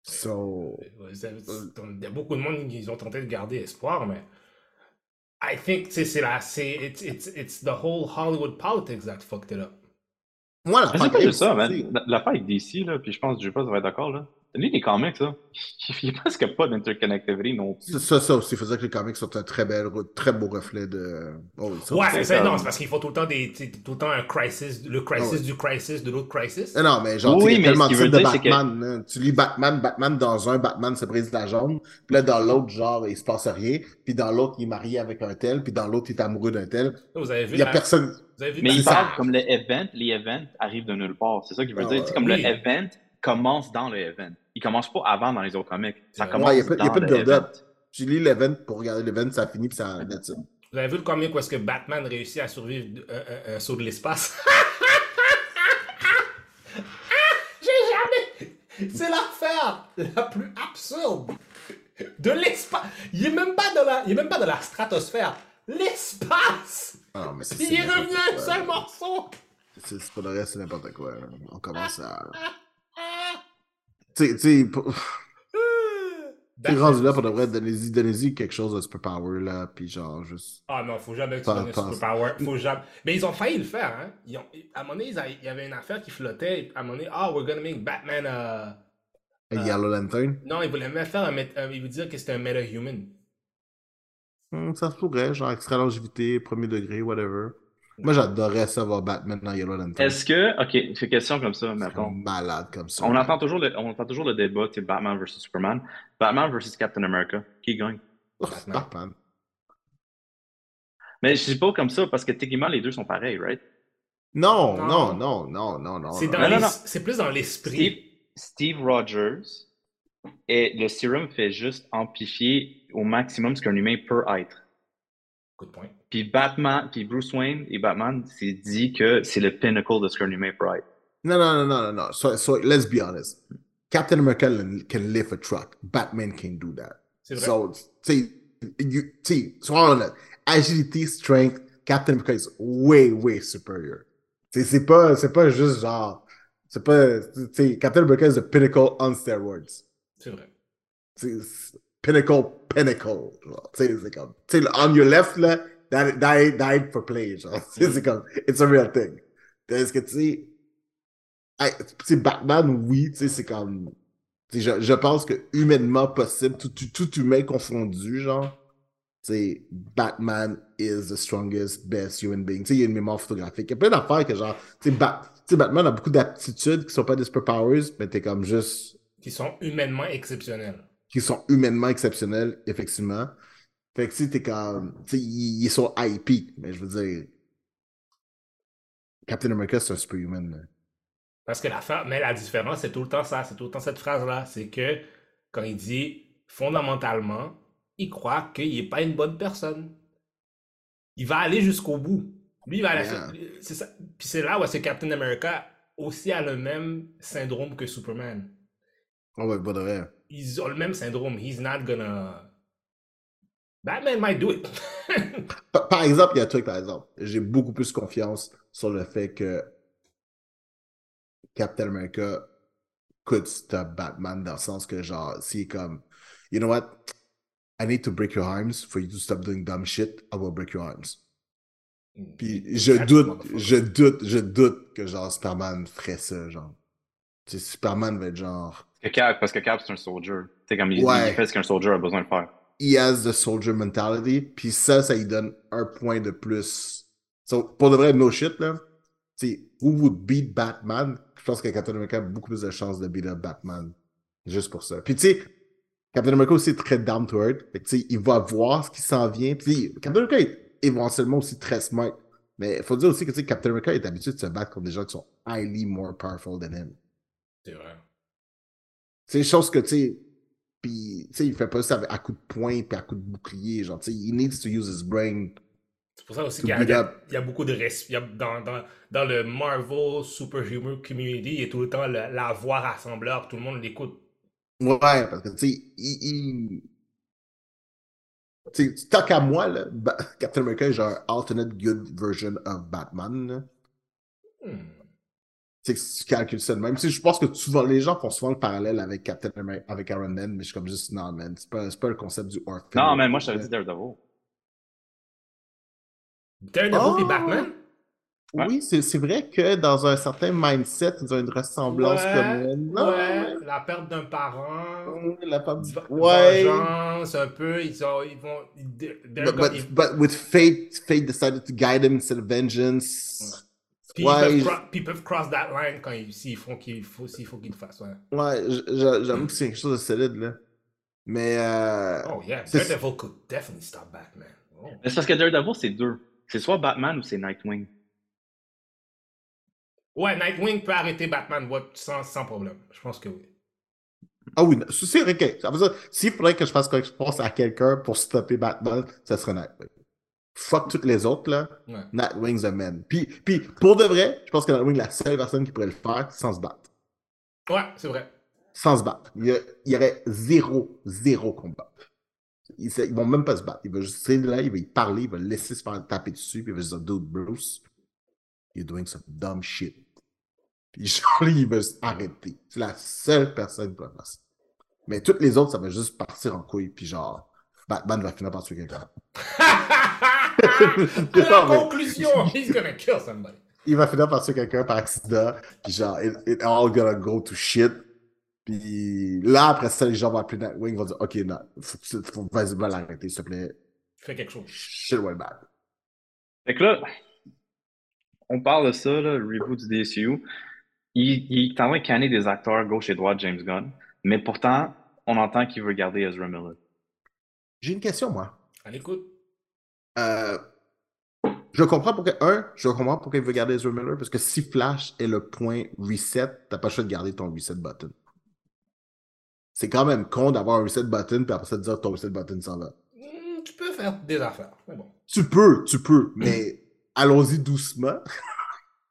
So. Il y a beaucoup de monde qui ont tenté de garder espoir, mais I think tu sais, c'est la, c'est it's, it's, it's the whole Hollywood politics that fucked it up. Moi, la Mais c'est fin pas juste ça, man. sais, La- L'affaire avec DC, là, puis je pense que Jupas va être d'accord, là. Lui, les comics, là, il n'y a presque pas d'interconnectivity non plus. c'est ça, ça aussi faisait que les comics sont un très, bel, très beau reflet de. Oh, ça, Ouais, c'est- c'est ça. Non, c'est parce qu'il faut tout le temps des, tu sais, tout le temps un crisis, le crisis Ouais. du crisis de l'autre crisis. Non, non, mais genre, Oui, il y mais a tellement de types de dire, c'est que- Batman. hein. Tu lis Batman, Batman dans un, Batman se brise la jambe. Puis là, dans l'autre, genre, il se passe rien. Puis dans l'autre, il est marié avec un tel. Puis dans l'autre, il est amoureux d'un tel. Vous avez vu, Il y a la- personne. vous avez vu Mais la- il ça. parle comme le event, les events arrivent de nulle part. C'est ça qu'il veut Ah dire. sais, comme Oui. le event commence dans le event. Il commence pas avant dans les autres comics. Ça commence il y a pas- il y a dans pas de le build-up. event. Tu lis l'event pour regarder l'event, ça finit, puis ça. that's it. Vous avez vu le comic où est-ce que Batman réussit à survivre de- un, un- un saut de l'espace? J'ai jamais... C'est l'affaire la plus absurde de l'espace. Il est même pas dans la, il est même pas dans la stratosphère. L'espace! Ah, non, mais c'est- Il est revenu un seul morceau! C'est c'est pas le reste, c'est n'importe quoi. On commence à. Tu sais, t'es rendu là pour de vrai, donnez-y quelque chose de super power, là. Puis genre, juste. Ah non, faut jamais que tu donnes un superpower. Faut jamais. Mais ils ont failli le faire, hein. Ils ont... À un moment donné, a- il y avait une affaire qui flottait. À un moment donné, ah, we're gonna make Batman. euh, Un Yellow Lantern? Non, ils voulaient même faire un. euh, Ils voulaient dire que c'était un meta-human. Hmm, ça se pourrait, genre extra longévité, premier degré, whatever. Moi, j'adorais ça voir Batman dans Yellow Lantern. Est-ce que, ok, c'est question comme ça, C'est mettons. malade comme ça. On entend toujours le, on entend toujours le débat, c'est Batman versus Superman. Batman versus Captain America. Qui gagne? Ouf, Batman. Batman. Mais je dis pas comme ça parce que techniquement les deux sont pareils, right? Non, Non. non, non, non, non, non. C'est non. dans Non, non, l'es- non. c'est plus dans l'esprit. Steve, Steve Rogers et le sérum fait juste amplifier au maximum ce qu'un humain peut être. Good point. Puis Batman, puis Bruce Wayne et Batman s'est dit que c'est le pinnacle de ce qu'un humain peut être. Non, non, non, non, non, non. So, so, let's be honest. Captain America can, can lift a truck. Batman can't do that. C'est vrai. So, tu sais, you- tu sais, sois honnête. Agility, strength, Captain America is way, way superior. Tu sais, c'est pas, c'est pas juste genre, c'est pas, tu sais, Captain America is the pinnacle on steroids. C'est vrai. Tu sais, pinnacle, pinnacle. genre. Tu sais, c'est comme, tu sais, on your left, là, that, that, that for play, genre. C'est comme, it's a real thing. Est-ce que, tu sais, hey, Batman, oui, tu sais, c'est comme, tu sais, je, je pense que humainement possible, tout, tout, tout humain confondu, genre, tu sais, Batman is the strongest, best human being. Tu sais, il y a une mémoire photographique. Il y a plein d'affaires que, genre, tu sais, Bat- Batman a beaucoup d'aptitudes qui sont pas des superpowers, mais t'es comme juste Qui sont humainement exceptionnels. qui sont humainement exceptionnels, effectivement. Fait que, tu sais, t'es comme, tu sais, ils, ils sont peak, mais je veux dire, Captain America, c'est un superhuman. là. Parce que l'affaire, mais la différence, c'est tout le temps ça, c'est tout le temps cette phrase-là. C'est que quand il dit fondamentalement, il croit qu'il n'est pas une bonne personne. Il va aller jusqu'au bout. Lui, il va aller. Yeah. C'est ça. Puis c'est là où est-ce que Captain America aussi a le même syndrome que Superman. Oh, ouais, pas de vrai. Ils ont le même syndrome. He's not gonna. Batman might do it. Par, exemple, il y a un truc, par exemple. J'ai beaucoup plus confiance sur le fait que Captain America could stop Batman dans le sens que, genre, s'il est comme, you know what? I need to break your arms for you to stop doing dumb shit. I will break your arms. Puis je doute, je doute, je doute que genre Superman ferait ça, genre. Tu sais, Superman va être genre. Parce que Cap, c'est un soldier. Tu sais, comme il, Ouais. il fait ce qu'un soldier a besoin de faire. He has the soldier mentality. Puis ça, ça lui donne un point de plus. So, pour de vrai, no shit, là. sais, who would beat Batman? Je pense que Captain America a beaucoup plus de chances de beat up Batman. Juste pour ça. Puis tu sais, Captain America aussi est très down to earth. Fait que, tu sais, il va voir ce qui s'en vient. Puis Captain America est éventuellement aussi très smart. Mais il faut dire aussi que tu sais, Captain America est habitué de se battre contre des gens qui sont highly more powerful than him. C'est vrai. C'est une chose que, tu sais, puis, tu sais, il fait pas ça à coup de poing puis à coup de bouclier. Genre, tu sais, he needs to use his brain. C'est pour ça aussi qu'il y, il y a- il beaucoup de respect. Dans, dans, dans le Marvel Superhero Community, il y a tout le temps la voix rassembleur, tout le monde l'écoute. Ouais, parce que, tu sais, il. il... Tu sais, tant qu'à moi, là, Captain America est genre alternate good version of Batman. Hmm. Tu sais, que si tu calcules ça de même. Je pense que souvent, les gens font souvent le parallèle avec Captain America, avec Iron Man, mais je suis comme juste, non, man, c'est pas, c'est pas le concept du Orphan. Non, mais moi, je t'avais dit Daredevil. Daredevil Oh! et Batman? Oui, c'est c'est vrai que dans un certain mindset, ils ont une ressemblance Ouais, commune. Non, ouais, la perte d'un parent. la part du- Ouais. Un peu. Ils, ont, ils vont. ils- But, but, ils- but with fate, fate decided to guide him instead of vengeance. Puis Ouais, ils, peuvent ils peuvent cross that line quand ils, s'ils font qu'il faut, s'il faut qu'ils le fassent. Ouais. Ouais, j'avoue que c'est quelque chose de solide, là. Mais, euh, Oh yeah, c'est- Daredevil could definitely stop Batman. Oh. Mais c'est parce que Daredevil, c'est deux. C'est soit Batman ou c'est Nightwing. Ouais, Nightwing peut arrêter Batman ouais, sans, sans problème. Je pense que oui. ah oui, c'est vrai que, s'il faudrait que je fasse quelque chose à quelqu'un pour stopper Batman, ça serait Nightwing. Fuck toutes les autres, là. Ouais. Nightwing's a man. Puis, puis, pour de vrai, je pense que Nightwing est la seule personne qui pourrait le faire sans se battre. Ouais, c'est vrai. Sans se battre. Il y, aurait zéro, zéro combat. Ils, ils vont même pas se battre. Il va juste là, il va y parler, il va laisser se faire taper dessus, puis il va juste dire, dude, Bruce, you're doing some dumb shit. Puis genre, il va juste arrêter. C'est la seule personne qui peut faire ça. Mais toutes les autres, ça va juste partir en couille, puis genre, Batman va finir par tuer quelqu'un. Ça, la mais- conclusion, he's gonna kill somebody. il va finir par tuer quelqu'un par accident, puis genre, it, it all gonna go to shit. Puis là, après ça, les gens vont appeler Nightwing, vont dire, OK, non, faut, faut vas-y, va l'arrêter, s'il te plaît. Fais quelque chose. Shit went bad. Fait que là, on parle de ça, là, le reboot du DCU. Il, il est en train de canner des acteurs gauche et droite, James Gunn. Mais pourtant, on entend qu'il veut garder Ezra Miller. J'ai une question, moi. À l'écoute. Euh, je comprends pourquoi, un, je comprends pourquoi il veut garder Ezra Miller, parce que si Flash est le point reset, t'as pas le choix de garder ton reset button. C'est quand même con d'avoir un reset button, puis après ça, de dire ton reset button s'en va. Hmm, tu peux faire des affaires. Mais bon. Tu peux, tu peux, mais allons-y doucement.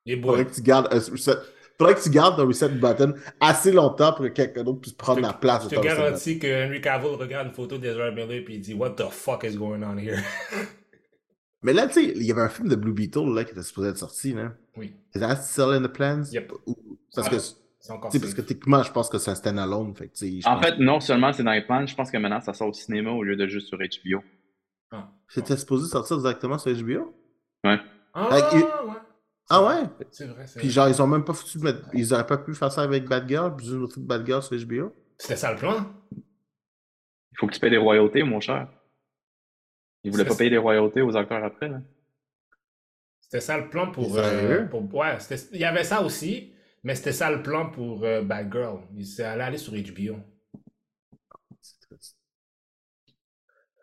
Les Faudrait que tu gardes un reset. Faudrait que tu gardes un reset button assez longtemps pour que quelqu'un d'autre puisse prendre la place Je de te ton garantis que Henry Cavill regarde une photo d'Ezra Miller et il dit What the fuck is going on here? Mais là, tu sais, il y avait un film de Blue Beetle là, qui était supposé être sorti. Là. oui, Is that still in the plans? Yep. Ou- Parce Ah, que, parce que techniquement, je pense que c'est un stand-alone. Fait En pense- fait, non seulement c'est dans les plans, je pense que maintenant ça sort au cinéma au lieu de juste sur HBO. Ah, C'était supposé sortir directement sur HBO? Ouais. Ah, Avec- ouais. Ah ouais? C'est vrai, c'est Puis vrai. genre, ils ont même pas foutu de mettre... Ils auraient pas pu faire ça avec Batgirl, puis juste foutre Batgirl sur HBO? C'était ça le plan? Il faut que tu payes des royautés, mon cher. Ils voulaient pas payer des royautés aux acteurs après. Là. C'était ça le plan pour. Sérieux? euh, pour ouais, c'était- il y avait ça aussi, mais c'était ça le plan pour euh, Batgirl. Il s'est allé aller sur HBO.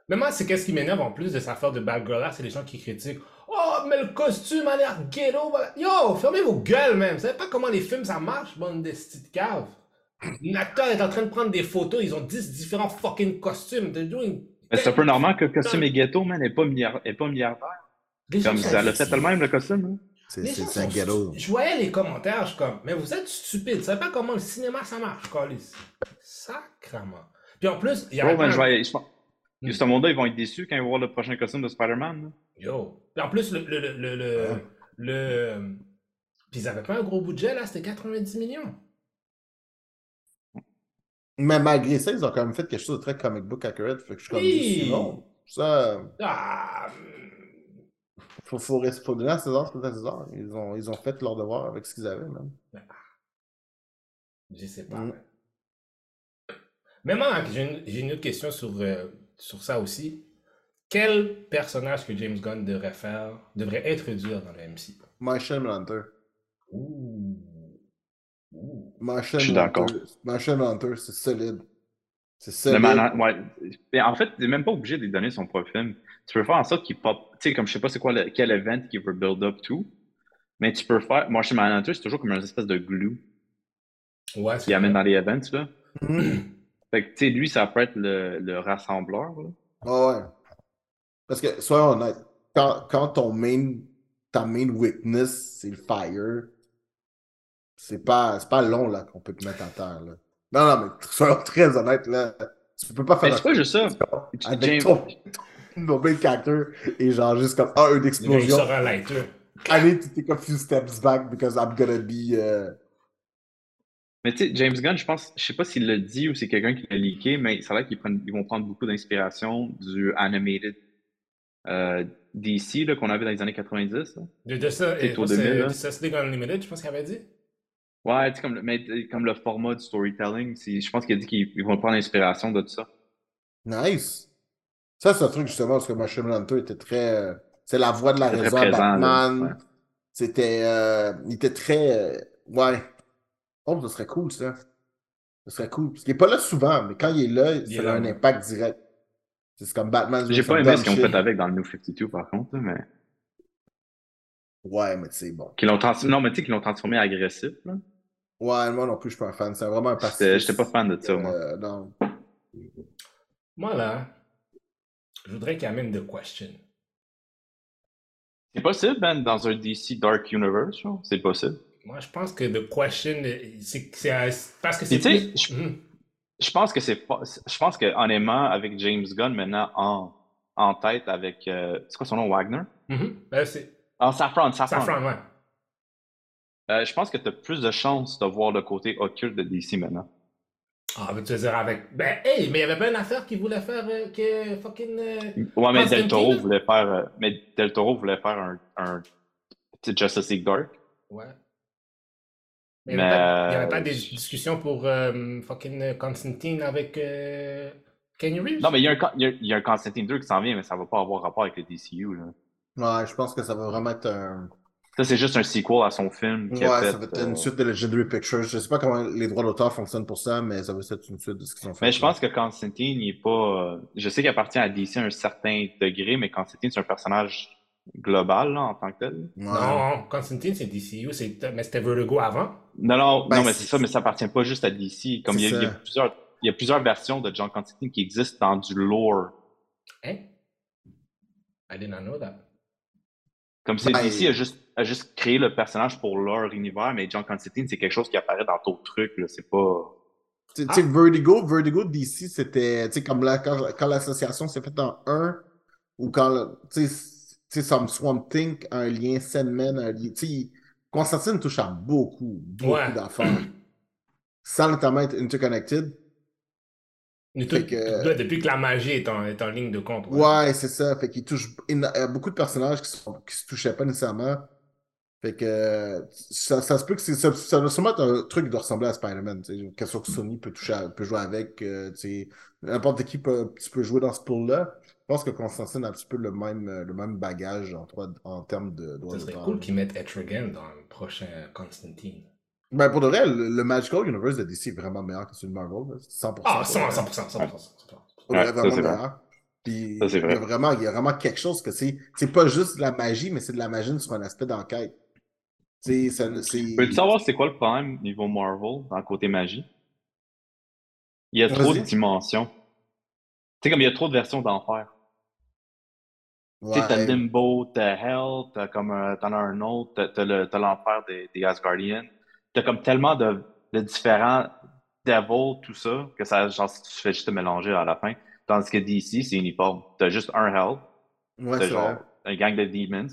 Mais moi, c'est qu'est-ce qui m'énerve en plus de cette affaire de Batgirl là, c'est les gens qui critiquent. Oh, mais le costume a l'air ghetto. Yo, fermez vos gueules, même. Vous savez pas comment les films ça marche, bande de petites caves. L'acteur est en train de prendre des photos, ils ont 10 différents fucking costumes. They're doing. Mais c'est un peu normal que le costume est ghetto, man, elle est pas, milliard... milliardaire. Les Comme ça l'a fait elle-même, le costume. hein. C'est un ghetto. Je voyais les commentaires, je suis comme, mais vous êtes stupides, vous savez pas comment le cinéma ça marche, Calis. Sacrement. Puis en plus, il y a. Man, je vais- je pense- Hmm. Ce monde-là, ils vont être déçus quand ils vont voir le prochain costume de Spider-Man. Yo. Puis en plus, le. le, le, le, le, Ouais. le- Puis ils avaient pas un gros budget là, c'était 90 millions. Mais malgré ça, ils ont quand même fait quelque chose de très comic book accurate. Fait que je suis comme, Oui. sinon, ça, Ah. faut, faut, rester- faut donner à César ce que César. Ils ont, ils ont fait leur devoir avec ce qu'ils avaient, même. Je sais pas. Mm. Mais moi, j'ai une, autre question sur, euh, sur ça aussi. Quel personnage que James Gunn devrait faire, devrait introduire dans le MC? Martian Hunter. Ouh. Je suis d'accord. Hunter, Martian Hunter, c'est solide. C'est Le solide. Ouais. Mais en fait, t'es même pas obligé de lui donner son profil. Tu peux faire en sorte qu'il pop. Tu sais, comme je sais pas c'est quoi le- quel event qu'il veut build up to. Mais tu peux faire. Martian Manhunter, c'est toujours comme une espèce de glue Ouais, c'est qu'il amène dans les events, là. Mhm. Fait que, tu sais, lui, ça peut être le, le rassembleur, là. Ah ouais. Parce que, soyons honnêtes, quand, quand ton main, ta main weakness, c'est le fire, c'est pas, c'est pas long là qu'on peut te mettre à terre. Là. Non, non, mais soyons très honnêtes, là. Tu peux pas faire Mais c'est pas juste ça. avec James- ton, ton main character et genre juste comme, ah, une explosion. Allez, tu take a few steps back because I'm gonna be. euh, Mais tu sais, James Gunn, je pense, je sais pas s'il l'a dit ou c'est quelqu'un qui l'a leaké, mais ça a l'air qu'ils prennent- ils vont prendre beaucoup d'inspiration du animated euh, DC là, qu'on avait dans les années 90. là. De, de ça, C'est et au c'est 2000, là. Justice League Unlimited, je pense qu'il avait dit. Ouais, tu sais, comme, le- mais, euh, comme le format du storytelling, c'est- je pense qu'il a dit qu'ils ils vont prendre l'inspiration de tout ça. Nice. Ça, c'est un truc justement parce que Machine Hunter était très. euh, c'est la voix de la raison très à présent, là. Batman. C'était. euh, il était très. euh, ouais. Oh, ce serait cool, ça. Ce serait cool. Parce qu'il n'est pas là souvent, mais quand il est là, Il est ça a là, un ouais. impact direct. C'est comme Batman. J'ai pas aimé Dumb ce qu'ils ont Shit. fait avec dans le New 52, par contre, là, mais. Ouais, mais c'est bon. Qu'ils l'ont trans- Non, mais tu sais, qu'ils l'ont transformé agressif, là. Ouais, moi non plus, je suis pas un fan. C'est vraiment un pacifiste. j'étais pas fan de ça, moi. Euh, non. Moi, là, je voudrais qu'il amène The Question. C'est possible, Ben, dans un DC Dark Universe? C'est possible. Moi, je pense que The Question, c'est parce que c'est Et tu sais, plus... je- Mhm. Je pense que c'est pas. Je pense que honnêtement, avec James Gunn maintenant en, en tête avec. euh, c'est quoi son nom, Wagner? Mhm. Euh, c'est Ah, Safran, Safran. Safran, ouais. Euh, je pense que tu as plus de chances de voir le côté occulte de DC maintenant. Ah, mais tu veux dire avec... Ben, hey, mais il y avait pas une affaire qui voulait faire euh, que fucking... euh, Ouais, mais Del Toro voulait faire. euh, mais Del Toro voulait faire un, un Justice League Dark. Ouais. Mais il n'y avait, pas- il y avait pas des discussions pour euh, fucking Constantine avec euh, Kenny Reeves? Non, mais il y, a un, il y a- il y a un Constantine 2 qui s'en vient, mais ça va pas avoir rapport avec le DCU. Là. Ouais, je pense que ça va vraiment être un. Ça, c'est juste un sequel à son film. Ouais, qu'il a ça va être euh, une suite de Legendary Pictures. Je sais pas comment les droits d'auteur fonctionnent pour ça, mais ça va être une suite de ce qu'ils ont fait. Mais je pense que Constantine, il est pas. euh, Je sais qu'il appartient à DC à un certain degré, mais Constantine, c'est un personnage global là, en tant que tel. Ouais. Non, Constantine, c'est DCU, c'est- mais c'était Vertigo avant. Non, non, Ben, non, mais c'est- ça, mais ça appartient pas juste à DC. Comme il y, a, C'est il y a ça. plusieurs, il y a plusieurs versions de John Constantine qui existent dans du lore. Hein? I did not know that. Comme si Ben, DC a juste, a juste créé le personnage pour leur univers, mais John Constantine, c'est quelque chose qui apparaît dans d'autres trucs. là. C'est pas. Tu Ah. sais, Vertigo, Vertigo DC, c'était, tu sais, comme quand, quand l'association s'est faite en un, ou quand, le- tu sais, tu sais, Some Swamp Thing a un lien, Sandman a un lien, tu sais, Constantine touche à beaucoup, beaucoup Ouais. d'affaires. Sans notamment être interconnected. Tout- que- depuis que la magie est en, est en ligne de compte. Ouais, c'est ça. Fait qu'il touche éno- euh, beaucoup de personnages qui, sont, qui se touchaient pas nécessairement. Fait que ça, ça se peut que ça, ça doit sûrement être un truc qui doit ressembler à Spider-Man. chose que Sony peut toucher, à- peut jouer avec. euh. N'importe qui peut, tu peux jouer dans ce pool-là. Je pense que Constantine a un petit peu le même, euh, le même bagage en, en termes de Ça serait cool qu'ils mettent Etrigan dans le prochain Constantine. Ben, pour de vrai, le, le Magical Universe de DC est vraiment meilleur que celui de Marvel. là. 100%. Ah, pour 100%, vrai. 100%, 100%, 100%. Pour de vrai, Ouais, ça, vraiment meilleur. Puis, Ça, il y a vrai. vraiment, il y a vraiment quelque chose que c'est. C'est pas juste de la magie, mais c'est de la magie sur un aspect d'enquête. Tu sais, ça- c'est. Peux-tu savoir c'est quoi le problème niveau Marvel dans le côté magie? Il y a trop de dimensions. Tu sais, comme il y a trop de versions d'enfer. Tu sais, t'as. Limbo, t'as Hell, t'as comme un- t'en as un autre, t'as- t'as le- t'as l'enfer des, des Asgardians. T'as comme tellement de, de différents devils, tout ça, que ça, genre, tu fais juste te mélanger à la fin. Tandis que DC, c'est uniforme. T'as juste un Hell, Ouais, c'est genre vrai. un gang de demons.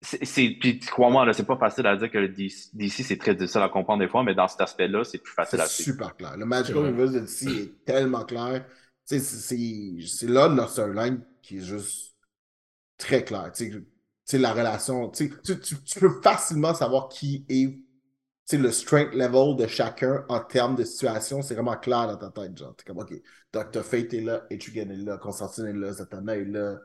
C'est, c'est- puis crois-moi, là, c'est pas facile à dire que le DC, DC, c'est très difficile à comprendre des fois, mais dans cet aspect-là, c'est plus facile C'est à suivre. super clair. Le Magical C'est. Universe de DC est tellement clair. C'est- c'est c'est là leur storyline qui est juste très clair. Tu sais, tu sais, la relation. tu Tu, tu, tu peux facilement savoir qui est le strength level de chacun en termes de situation. C'est vraiment clair dans ta tête. Genre, t'es comme, OK, Dr. Fate est là, Etrigan est là, Constantine est là, Zatanna est là.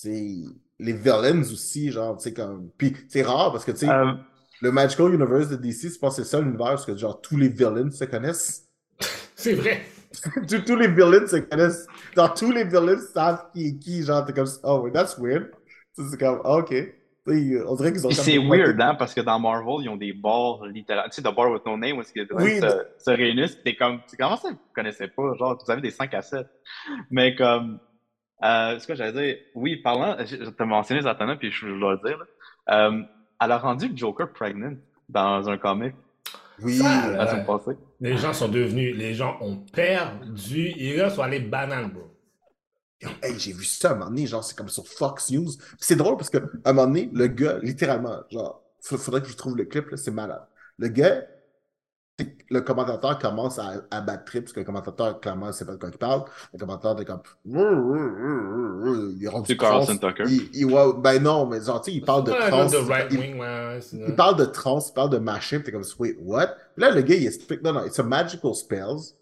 Tu sais, les villains aussi, genre, tu sais, comme. Puis c'est rare parce que, tu sais, Euh, le Magical Universe de DC, je pense que c'est ça l'univers parce que genre tous les villains se connaissent. C'est vrai. tous, tous les villains se connaissent. Genre tous les villains savent qui est qui. Genre, t'es comme, oh, wait, that's weird. C'est comme, ok. Sais, On dirait qu'ils ont c'est weird, de- hein, parce que dans Marvel, ils ont des bars littéralement. Tu sais, The Bar with No Name, où est-ce que les Oui, se, se réunissent, t'es comme, tu comment ça, vous connaissez pas? Genre, vous avez des 5 à 7. Mais comme, euh, ce que j'allais dire, oui, parlant, je je t'ai mentionné Zatanna, puis je, je dois le dire, là, euh, elle a rendu le Joker pregnant dans un comic Oui. Ça, la semaine passée. Les gens sont devenus, les gens ont perdu. Ils là sont allés bananes, bro. Hey, j'ai vu ça à un moment donné, genre, c'est comme sur Fox News. C'est drôle parce qu'à un moment donné, le gars, littéralement, genre, il faudrait que je trouve le clip, là, c'est malade. Le gars, le commentateur commence à, à battre trip, parce que le commentateur, clairement, sait pas de quoi il parle. Le commentateur est comme. Il est rendu. Carlson Tucker. Il, il- ouais, ben non, mais genre, tu sais, il parle de trans. de right il- wing, ouais, ouais, c'est il parle de trans, il parle de machin, t'es comme, wait, what? Puis là, le gars, il explique, non, non, it's a magical spells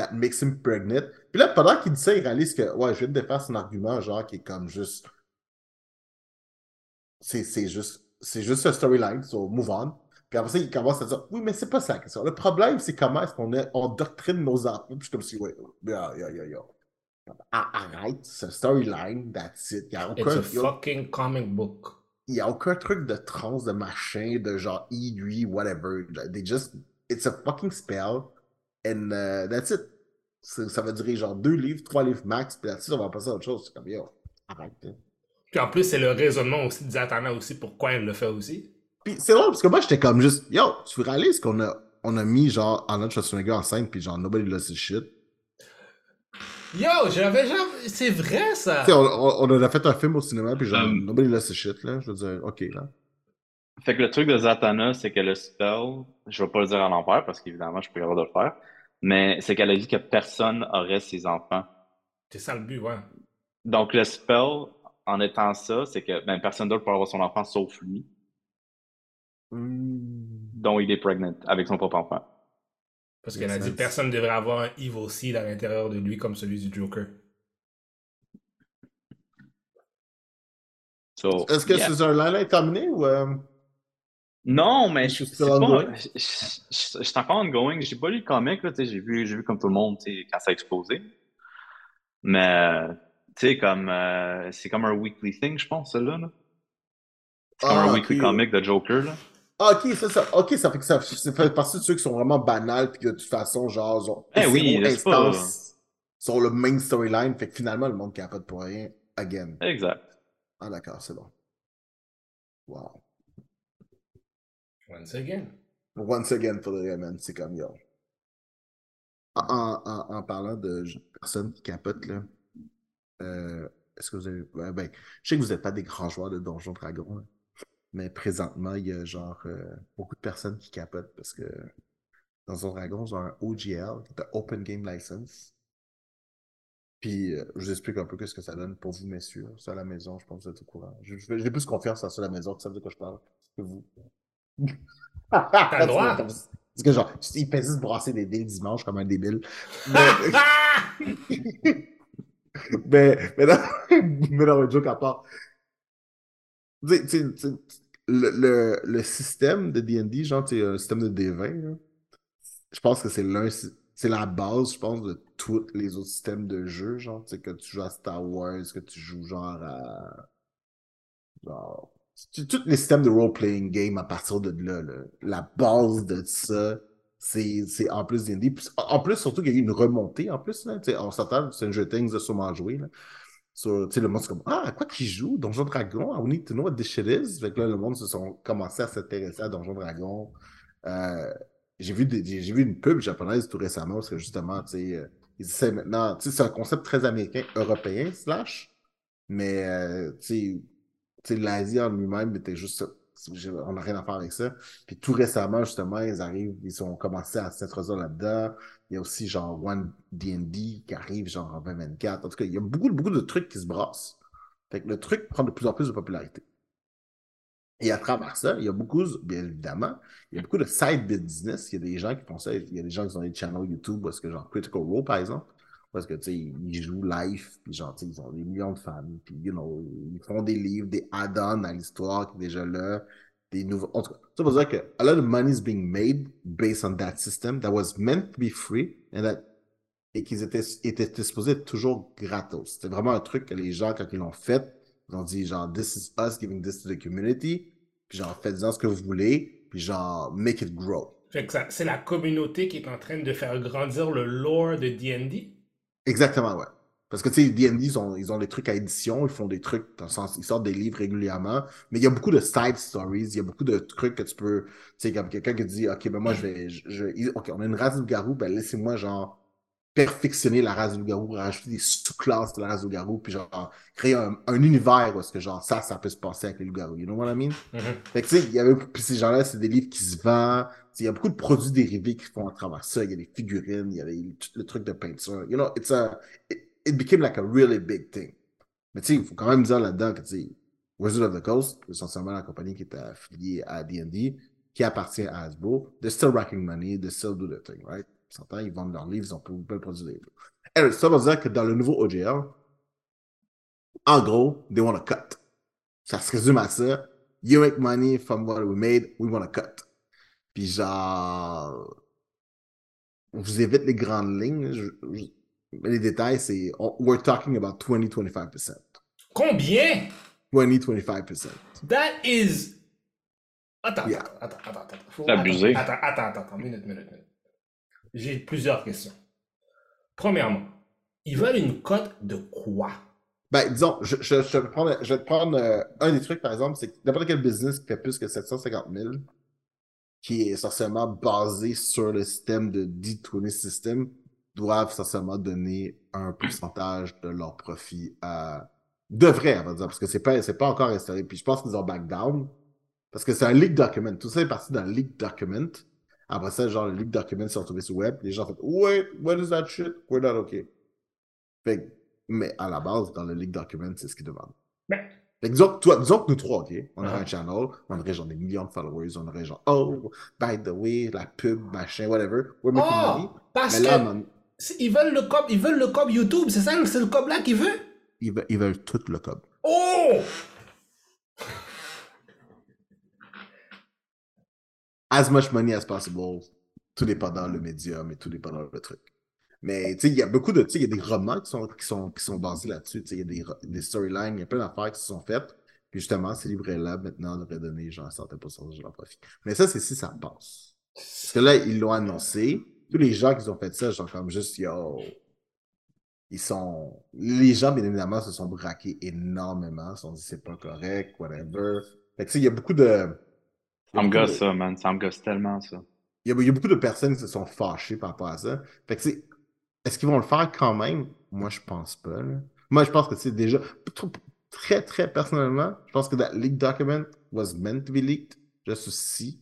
that makes him pregnant. Puis là, pendant qu'il dit ça, il réalise que, ouais, je viens de faire son argument, genre, qui est comme juste. C'est juste. C'est juste un storyline, so move on. Puis après ça, il commence à dire, oui, mais c'est pas ça la question. Le problème, c'est comment est-ce qu'on est- on doctrine nos enfants. Puis je suis comme si, ouais, yeah, yeah, yeah, yeah. Ah, Arrête, c'est un storyline, that's it. Il n'y a It's aucun. a fucking comic book. Il n'y a aucun truc de trans, de machin, de genre I, lui, whatever. They just. It's a fucking spell. And uh, that's it. Ça, ça va durer genre deux livres, trois livres max, puis là-dessus, on va passer à autre chose. C'est comme, yo, arrête. hein. Puis en plus, c'est le raisonnement aussi de Zatanna aussi, pourquoi elle le fait aussi. Puis c'est drôle, parce que moi, j'étais comme juste, yo, tu réalises qu'on a, on a mis genre Arnold Schwarzenegger enceinte, puis genre, nobody loves his shit? Yo, j'avais jamais. C'est vrai ça! Tu sais, on, on, on a fait un film au cinéma, puis genre, Um. nobody loves his shit, là. Je veux dire, ok, là. Fait que le truc de Zatanna, c'est que le spell, je vais pas le dire à l'envers parce qu'évidemment, je suis pas capable de le faire, mais c'est qu'elle a dit que personne aurait ses enfants. C'est ça le but, ouais. Donc, le spell, en étant ça, c'est que ben, personne d'autre peut avoir son enfant sauf lui, dont il est pregnant avec son propre enfant. Parce qu'elle a dit sense. personne ne devrait avoir un evil seed à l'intérieur de lui comme celui du Joker. So, Est-ce que yeah. c'est un line terminé ou. euh, Non, mais Is je still pas. Je suis encore ongoing. J'ai pas lu le comic, j'ai vu, vu comme tout le monde, quand ça a explosé. Mais, tu sais, comme. euh, c'est comme un weekly thing, je pense, celui-là. Là. C'est comme Ah, un weekly ok. comic de Joker, là. Ah, ok, ça, ça, ok, ça fait que ça, ça fait partie de ceux qui sont vraiment banals, puis que de toute façon, genre, genre Eh oui, pas- sur le main storyline, fait que finalement, le monde capote pour rien, again. Exact. Ah, d'accord, c'est bon. Wow. Once again. Once again, the vrai, man, c'est comme, yo. En, en, parlant de personnes qui capotent, là, euh, est-ce que vous avez. ben, je sais que vous n'êtes pas des grands joueurs de Donjons Dragons, là, mais présentement, il y a genre euh, beaucoup de personnes qui capotent parce que Donjons Dragons ont un OGL, qui est un Open Game License. Puis, euh, je vous explique un peu ce que ça donne pour vous, messieurs. Ça à la maison, je pense que vous êtes au courant. J'ai plus confiance en ça à la maison, tu sais de quoi je parle, que vous. T'as le droit. Parce que genre, il fait juste brasser des dés le dimanche comme un débile. Mais, mais, mais non, mais non, mais joke à part. Le, le, le système de D&D, genre, tu sais, un système de D20, là, je pense que c'est l'un, c'est la base, je pense, de tous les autres systèmes de jeu, genre, tu sais, que tu joues à Star Wars, que tu joues genre à... Genre... Tous les systèmes de role-playing game à partir de là, la base de ça, c'est en plus. Puis En plus, surtout qu'il y a eu une remontée, en plus, on s'attend, c'est un jeu Things de sûrement joué, là. Sais, le monde, c'est comme, ah, quoi qu'ils jouent? Donjon Dragon? I need to know what this shit is. Fait que là, le monde se sont commencé à s'intéresser à Donjon Dragon. Euh, j'ai vu, vu une pub japonaise tout récemment parce que justement, tu sais, euh, ils essaient maintenant, c'est un concept très américain, européen, slash, mais, euh, l'Asie en lui-même était juste, on n'a rien à faire avec ça. Puis tout récemment, justement, ils arrivent, ils ont commencé à s'introduire là-dedans. Il y a aussi genre One D&D qui arrive genre en 2024. En tout cas, il y a beaucoup, beaucoup de trucs qui se brassent. Fait que le truc prend de plus en plus de popularité. Et à travers ça, il y a beaucoup, bien évidemment, il y a beaucoup de side business. Il y a des gens qui font ça. Il y a des gens qui ont des channels YouTube parce que genre Critical Role, par exemple, parce que tu sais, ils jouent live, puis genre, tu sais, ils ont des millions de fans, puis you know, ils font des livres, des add-ons à l'histoire qui est déjà là. des nouveaux. En tout cas, ça veut dire que a lot of money is being made based on that system that was meant to be free and that et qu'ils étaient, étaient supposés être toujours gratos. C'était vraiment un truc que les gens, quand ils l'ont fait, ils ont dit genre, this is us giving this to the community, puis genre, faites-en ce que vous voulez, puis genre, make it grow. Fait que ça, c'est la communauté qui est en train de faire grandir le lore de D&D? Exactement, ouais. Parce que, tu sais, D&D, ils ont, ils ont des trucs à édition, ils font des trucs, dans le sens, ils sortent des livres régulièrement, mais il y a beaucoup de side stories, il y a beaucoup de trucs que tu peux, tu sais, comme quelqu'un qui dit, OK, ben moi, je vais, je, je- OK, on a une race de garou, ben laissez-moi, genre, perfectionner la race du garou, rajouter des sous-classes de la race du garou, puis genre, créer un, un univers où est-ce que, genre, ça, ça peut se passer avec les loups-garous, you know what I mean? Mhm. Fait que, tu sais, il y avait, puis ces gens-là, c'est des livres qui se vendent. Il y a beaucoup de produits dérivés qui font à travers ça. Il y a des figurines, il y a les- le truc de peinture. You know, it's a, it, it became like a really big thing. Mais tu sais, il faut quand même dire là-dedans que, Wizard of the Coast, essentiellement la compagnie qui est affiliée à D&D, qui appartient à Hasbro, they're still racking money, they still do the thing, right? Ils ils vendent leurs livres, ils ont peuvent produire des livres. Anyway, ça veut dire que dans le nouveau OGL, en gros, they want to cut. Ça se résume à ça. You make money from what we made, we want to cut. Puis genre, on vous évite les grandes lignes. je- je- mais les détails, c'est, on- we're talking about 20-25%. Combien? 20-25%. That is... Attends, Yeah. attends, attends, attends, attends. Faut- C'est abusé. Attends, attends, attends, attends, minute, minute, minute. J'ai plusieurs questions. Premièrement, ils veulent une cote de quoi? Ben, disons, je, je, je vais te prendre, je vais te prendre euh, un des trucs, par exemple, c'est que n'importe quel business qui fait plus que 750 000, qui est essentiellement basé sur le système de D20 System, doivent essentiellement donner un pourcentage de leur profit à. Devraient, on va dire, parce que c'est pas, c'est pas encore installé. Puis je pense qu'ils ont back down, parce que c'est un leak document. Tout ça est parti d'un leak document. Après ça, genre, le leak document s'est retrouvé sur le web. Les gens ont fait Wait, what is that shit? We're not okay. Fait mais à la base, dans le leak document, c'est ce qu'ils demandent. Ben, Que toi, disons que nous trois, OK, on aurait Ah. un channel, on aurait genre des millions de followers, on aurait genre, oh, by the way, la pub, machin, whatever, we're making money. oh, parce Mais là, que ils veulent le cob, ils veulent le cob YouTube, c'est ça, c'est le cob là qu'ils veulent? ils, veulent, ils veulent tout le code. Oh! As much money as possible, tout dépendant le médium et tout dépendant le truc. Mais tu sais, il y a beaucoup de, tu sais, il y a des romans qui sont, qui sont, qui sont basés là-dessus, tu sais, il y a des, des storylines, il y a plein d'affaires qui se sont faites. Puis justement, ces livrets-là, maintenant, on aurait donné genre un certain pourcentage de leur profit. Mais ça, c'est si ça passe. Parce que là, ils l'ont annoncé. Tous les gens qui ont fait ça, genre comme juste, yo, ils sont. Les gens, bien évidemment, se sont braqués énormément. Ils se sont dit, c'est pas correct, whatever. Fait que tu sais, il y a beaucoup de. Ça me de- gosse ça, man. Ça me gosse tellement ça. il y, a, il y a beaucoup de personnes qui se sont fâchées par rapport à ça. Fait que, tu sais, est-ce qu'ils vont le faire quand même? Moi, je pense pas. là. Moi, je pense que c'est déjà. tr- Très, très personnellement, je pense que that leak document was meant to be leaked. Just to see.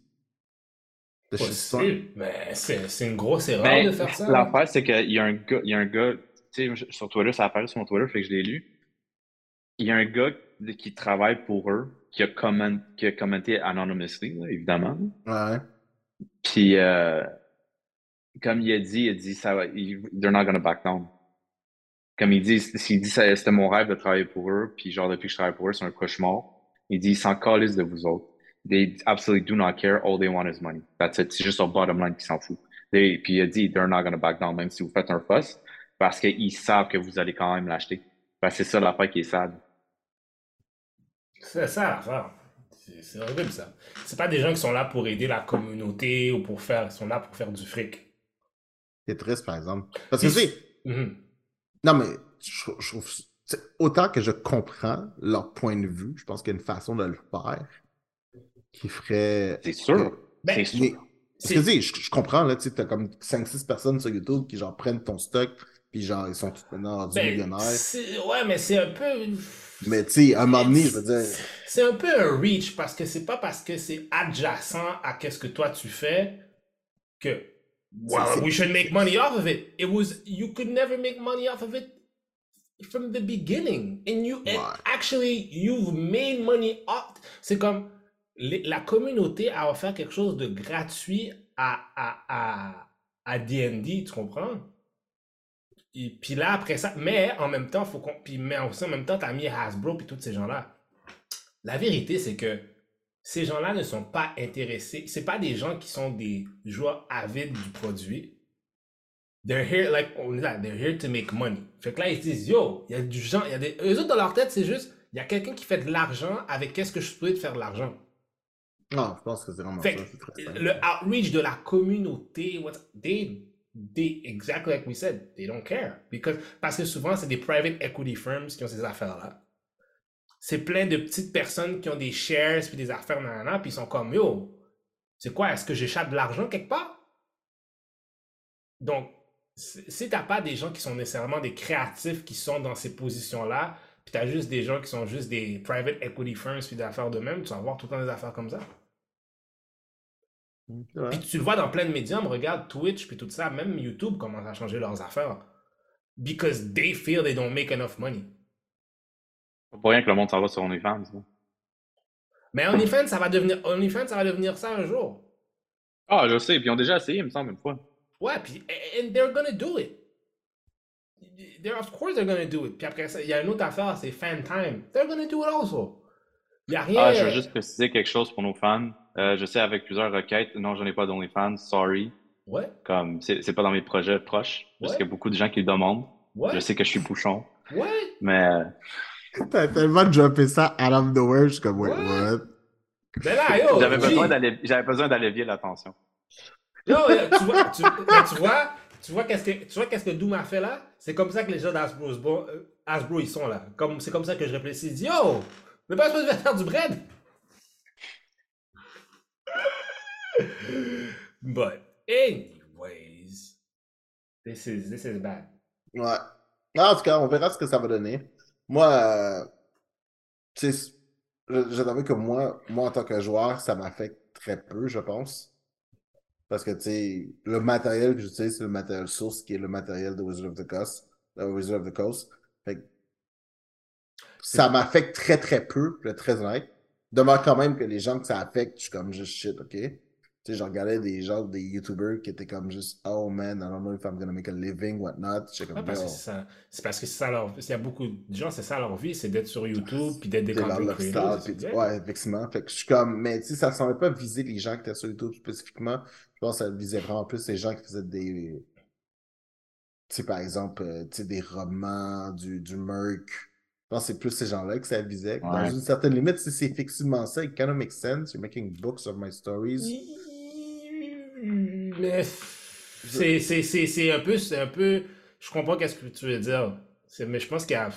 the shitstorm. Possible, mais c'est c'est une grosse erreur Ben, de faire ça. hein. l'affaire, c'est qu'il y a un gars, il y a un gars, tu sais, sur Twitter, ça apparaît sur mon Twitter, fait que je l'ai lu. Il y a un gars qui travaille pour eux, qui a, comment- qui a commenté anonymously, là, évidemment. Ouais. Puis, euh, comme il a dit, il a dit, ça va, they're not gonna back down. Comme il dit, s'il dit, c'était mon rêve de travailler pour eux, puis genre, depuis que je travaille pour eux, c'est un cauchemar. Il dit, ils s'en calissent de vous autres. They absolutely do not care. All they want is money. That's it. C'est juste leur bottom line qui s'en fout. Puis il a dit, they're not gonna back down, même si vous faites un fuss, parce qu'ils savent que vous allez quand même l'acheter. C'est ça l'affaire qui est sad. C'est ça l'affaire. C'est horrible ça. C'est pas des gens qui sont là pour aider la communauté ou pour faire. Ils sont là pour faire du fric. C'est triste, par exemple. Parce que, tu sais, Mhm. non, mais je, je trouve. c'est- Autant que je comprends leur point de vue, je pense qu'il y a une façon de le faire qui ferait. C'est sûr. Ben, c'est sûr. Mais, parce que, tu sais, je, je comprends, là, tu sais, t'as comme 5-6 personnes sur YouTube qui, genre, prennent ton stock, puis, genre, ils sont tous maintenant rendus Ben, millionnaires. ouais, mais c'est un peu. Mais, tu sais, à un moment donné, je veux dire. C'est un peu un reach parce que c'est pas parce que c'est adjacent à qu'est-ce que toi tu fais que well, c'est- we should make money off of it. It was you could never make money off of it from the beginning, and you and actually you've made money off. C'est comme la communauté a offert quelque chose de gratuit à à à à D&D, tu comprends? Et puis là, après ça, mais en même temps, faut qu'on. Puis, mais aussi en même temps, t'as mis Hasbro puis tous ces gens-là. La vérité, c'est que ces gens-là ne sont pas intéressés. C'est pas des gens qui sont des joueurs avides du produit. They're here, like, on est là, they're here to make money. Fait que là, ils se disent, yo, il y a du gens, il y a des. Eux autres, dans leur tête, c'est juste, il y a quelqu'un qui fait de l'argent avec qu'est-ce que je peux de faire de l'argent. Non, je pense que c'est vraiment Fait ça. très le outreach de la communauté, what, they, they, exactly like we said, they don't care. Because, parce que souvent, c'est des private equity firms qui ont ces affaires-là. C'est plein de petites personnes qui ont des shares puis des affaires, nanana, puis ils sont comme, yo, c'est quoi, est-ce que j'échappe de l'argent quelque part? Donc, si t'as pas des gens qui sont nécessairement des créatifs qui sont dans ces positions-là, puis t'as juste des gens qui sont juste des private equity firms puis des affaires de même, tu vas avoir tout le temps des affaires comme ça. Puis tu le vois dans plein de médiums, regarde Twitch puis tout ça, même YouTube commence à changer leurs affaires. Because they feel they don't make enough money. Pas pour rien que le monde s'en va sur OnlyFans. Mais OnlyFans, ça va devenir OnlyFans, ça va devenir ça un jour. Ah, je sais, puis ils ont déjà essayé, il me semble, une fois. Ouais, puis and they're gonna do it. They're, of course they're gonna do it. Puis après ça, il y a une autre affaire, c'est fan time. They're gonna do it also. Il y a rien. Ah, je veux juste préciser quelque chose pour nos fans. Euh, je sais avec plusieurs requêtes, non, je n'ai pas d'OnlyFans, sorry. Ouais, Comme, c'est pas dans mes projets proches, parce qu'il y a beaucoup de gens qui le demandent. ouais, Je sais que je suis bouchon, ouais. mais euh, T'as tellement droppé ça out of nowhere, je suis comme, wait, Ouais. what? Mais là, yo, j'avais besoin d'aller- j'avais besoin d'allévier l'attention. Yo, tu vois, tu, mais tu vois, tu vois qu'est-ce que, tu vois qu'est-ce que Doom a fait là? C'est comme ça que les gens d'Asbro, euh, Hasbro, ils sont là. Comme, c'est comme ça que je réfléchis. Je dis, yo, n'est pas supposé faire du bread. But, anyways, this is, this is bad. Ouais. En tout cas, on verra ce que ça va donner. Moi, euh, tu sais, je, je t'avoue que moi, moi, en tant que joueur, ça m'affecte très peu, je pense. Parce que, tu sais, le matériel que j'utilise, c'est le matériel source qui est le matériel de Wizard of the Coast. de Wizard of the Coast. Fait que ça m'affecte très, très peu, je vais être très honnête. Demeure quand même que les gens que ça affecte, je suis comme juste shit, ok? Tu sais, je regardais des gens, des YouTubers qui étaient comme juste, oh man, I don't know if I'm gonna make a living, whatnot. J'étais Ouais, comme, parce que c'est ça. C'est parce que c'est ça leur. Il y a beaucoup de gens, c'est ça leur vie, c'est d'être sur YouTube puis d'être des content creators. ouais, effectivement. Fait que je suis comme, mais tu sais, ça semblait pas viser les gens qui étaient sur YouTube spécifiquement. Je pense que ça visait vraiment plus les gens qui faisaient des. Tu sais, par exemple, euh, tu sais, des romans, du, du merc. Je pense que c'est plus ces gens-là que ça visait. Dans une certaine limite, si c'est effectivement ça, it kind of makes sense. You're making books of my stories. C'est c'est- c'est- c'est un peu, c'est un peu. Je comprends qu'est-ce que tu veux dire. C'est- Mais je pense qu'il y a,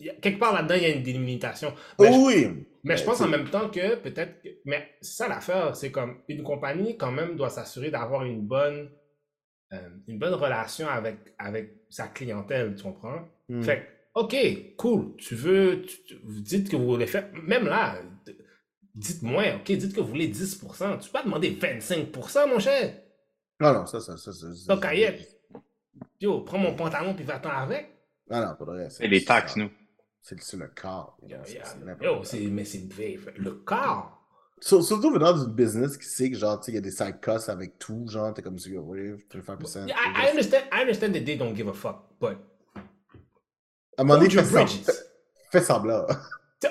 il y a- quelque part là-dedans, il y a une délimitation. Mais, je, oui! mais je Mais pense en même temps que peut-être. que- Mais c'est ça l'affaire, c'est comme une compagnie quand même doit s'assurer d'avoir une bonne, euh, une bonne relation avec, avec sa clientèle, tu comprends? Hmm. Fait que, ok, cool. Tu veux, tu- tu- vous dites que vous voulez faire, même là, dites moins, ok, dites que vous voulez 10%. Tu peux pas demander 25%, mon cher. Non, non, ça, ça, ça. ça, ça Donc, Ayette, yo, prends mon pantalon puis va-t'en avec. Non, non, pas de vrai. Et les taxes, nous. C'est c'est le corps. Yo, C'est- yo, c'est yo, c'est, mais c'est le corps. Sur- Surtout venant d'une business qui sait que genre, tu sais, il y a des side costs avec tout, genre, t'es comme si, oui, 25%. Yeah, I, I understand, I understand that they don't give a fuck, but À un moment donné, fais, sem- bridges. fais- semblant.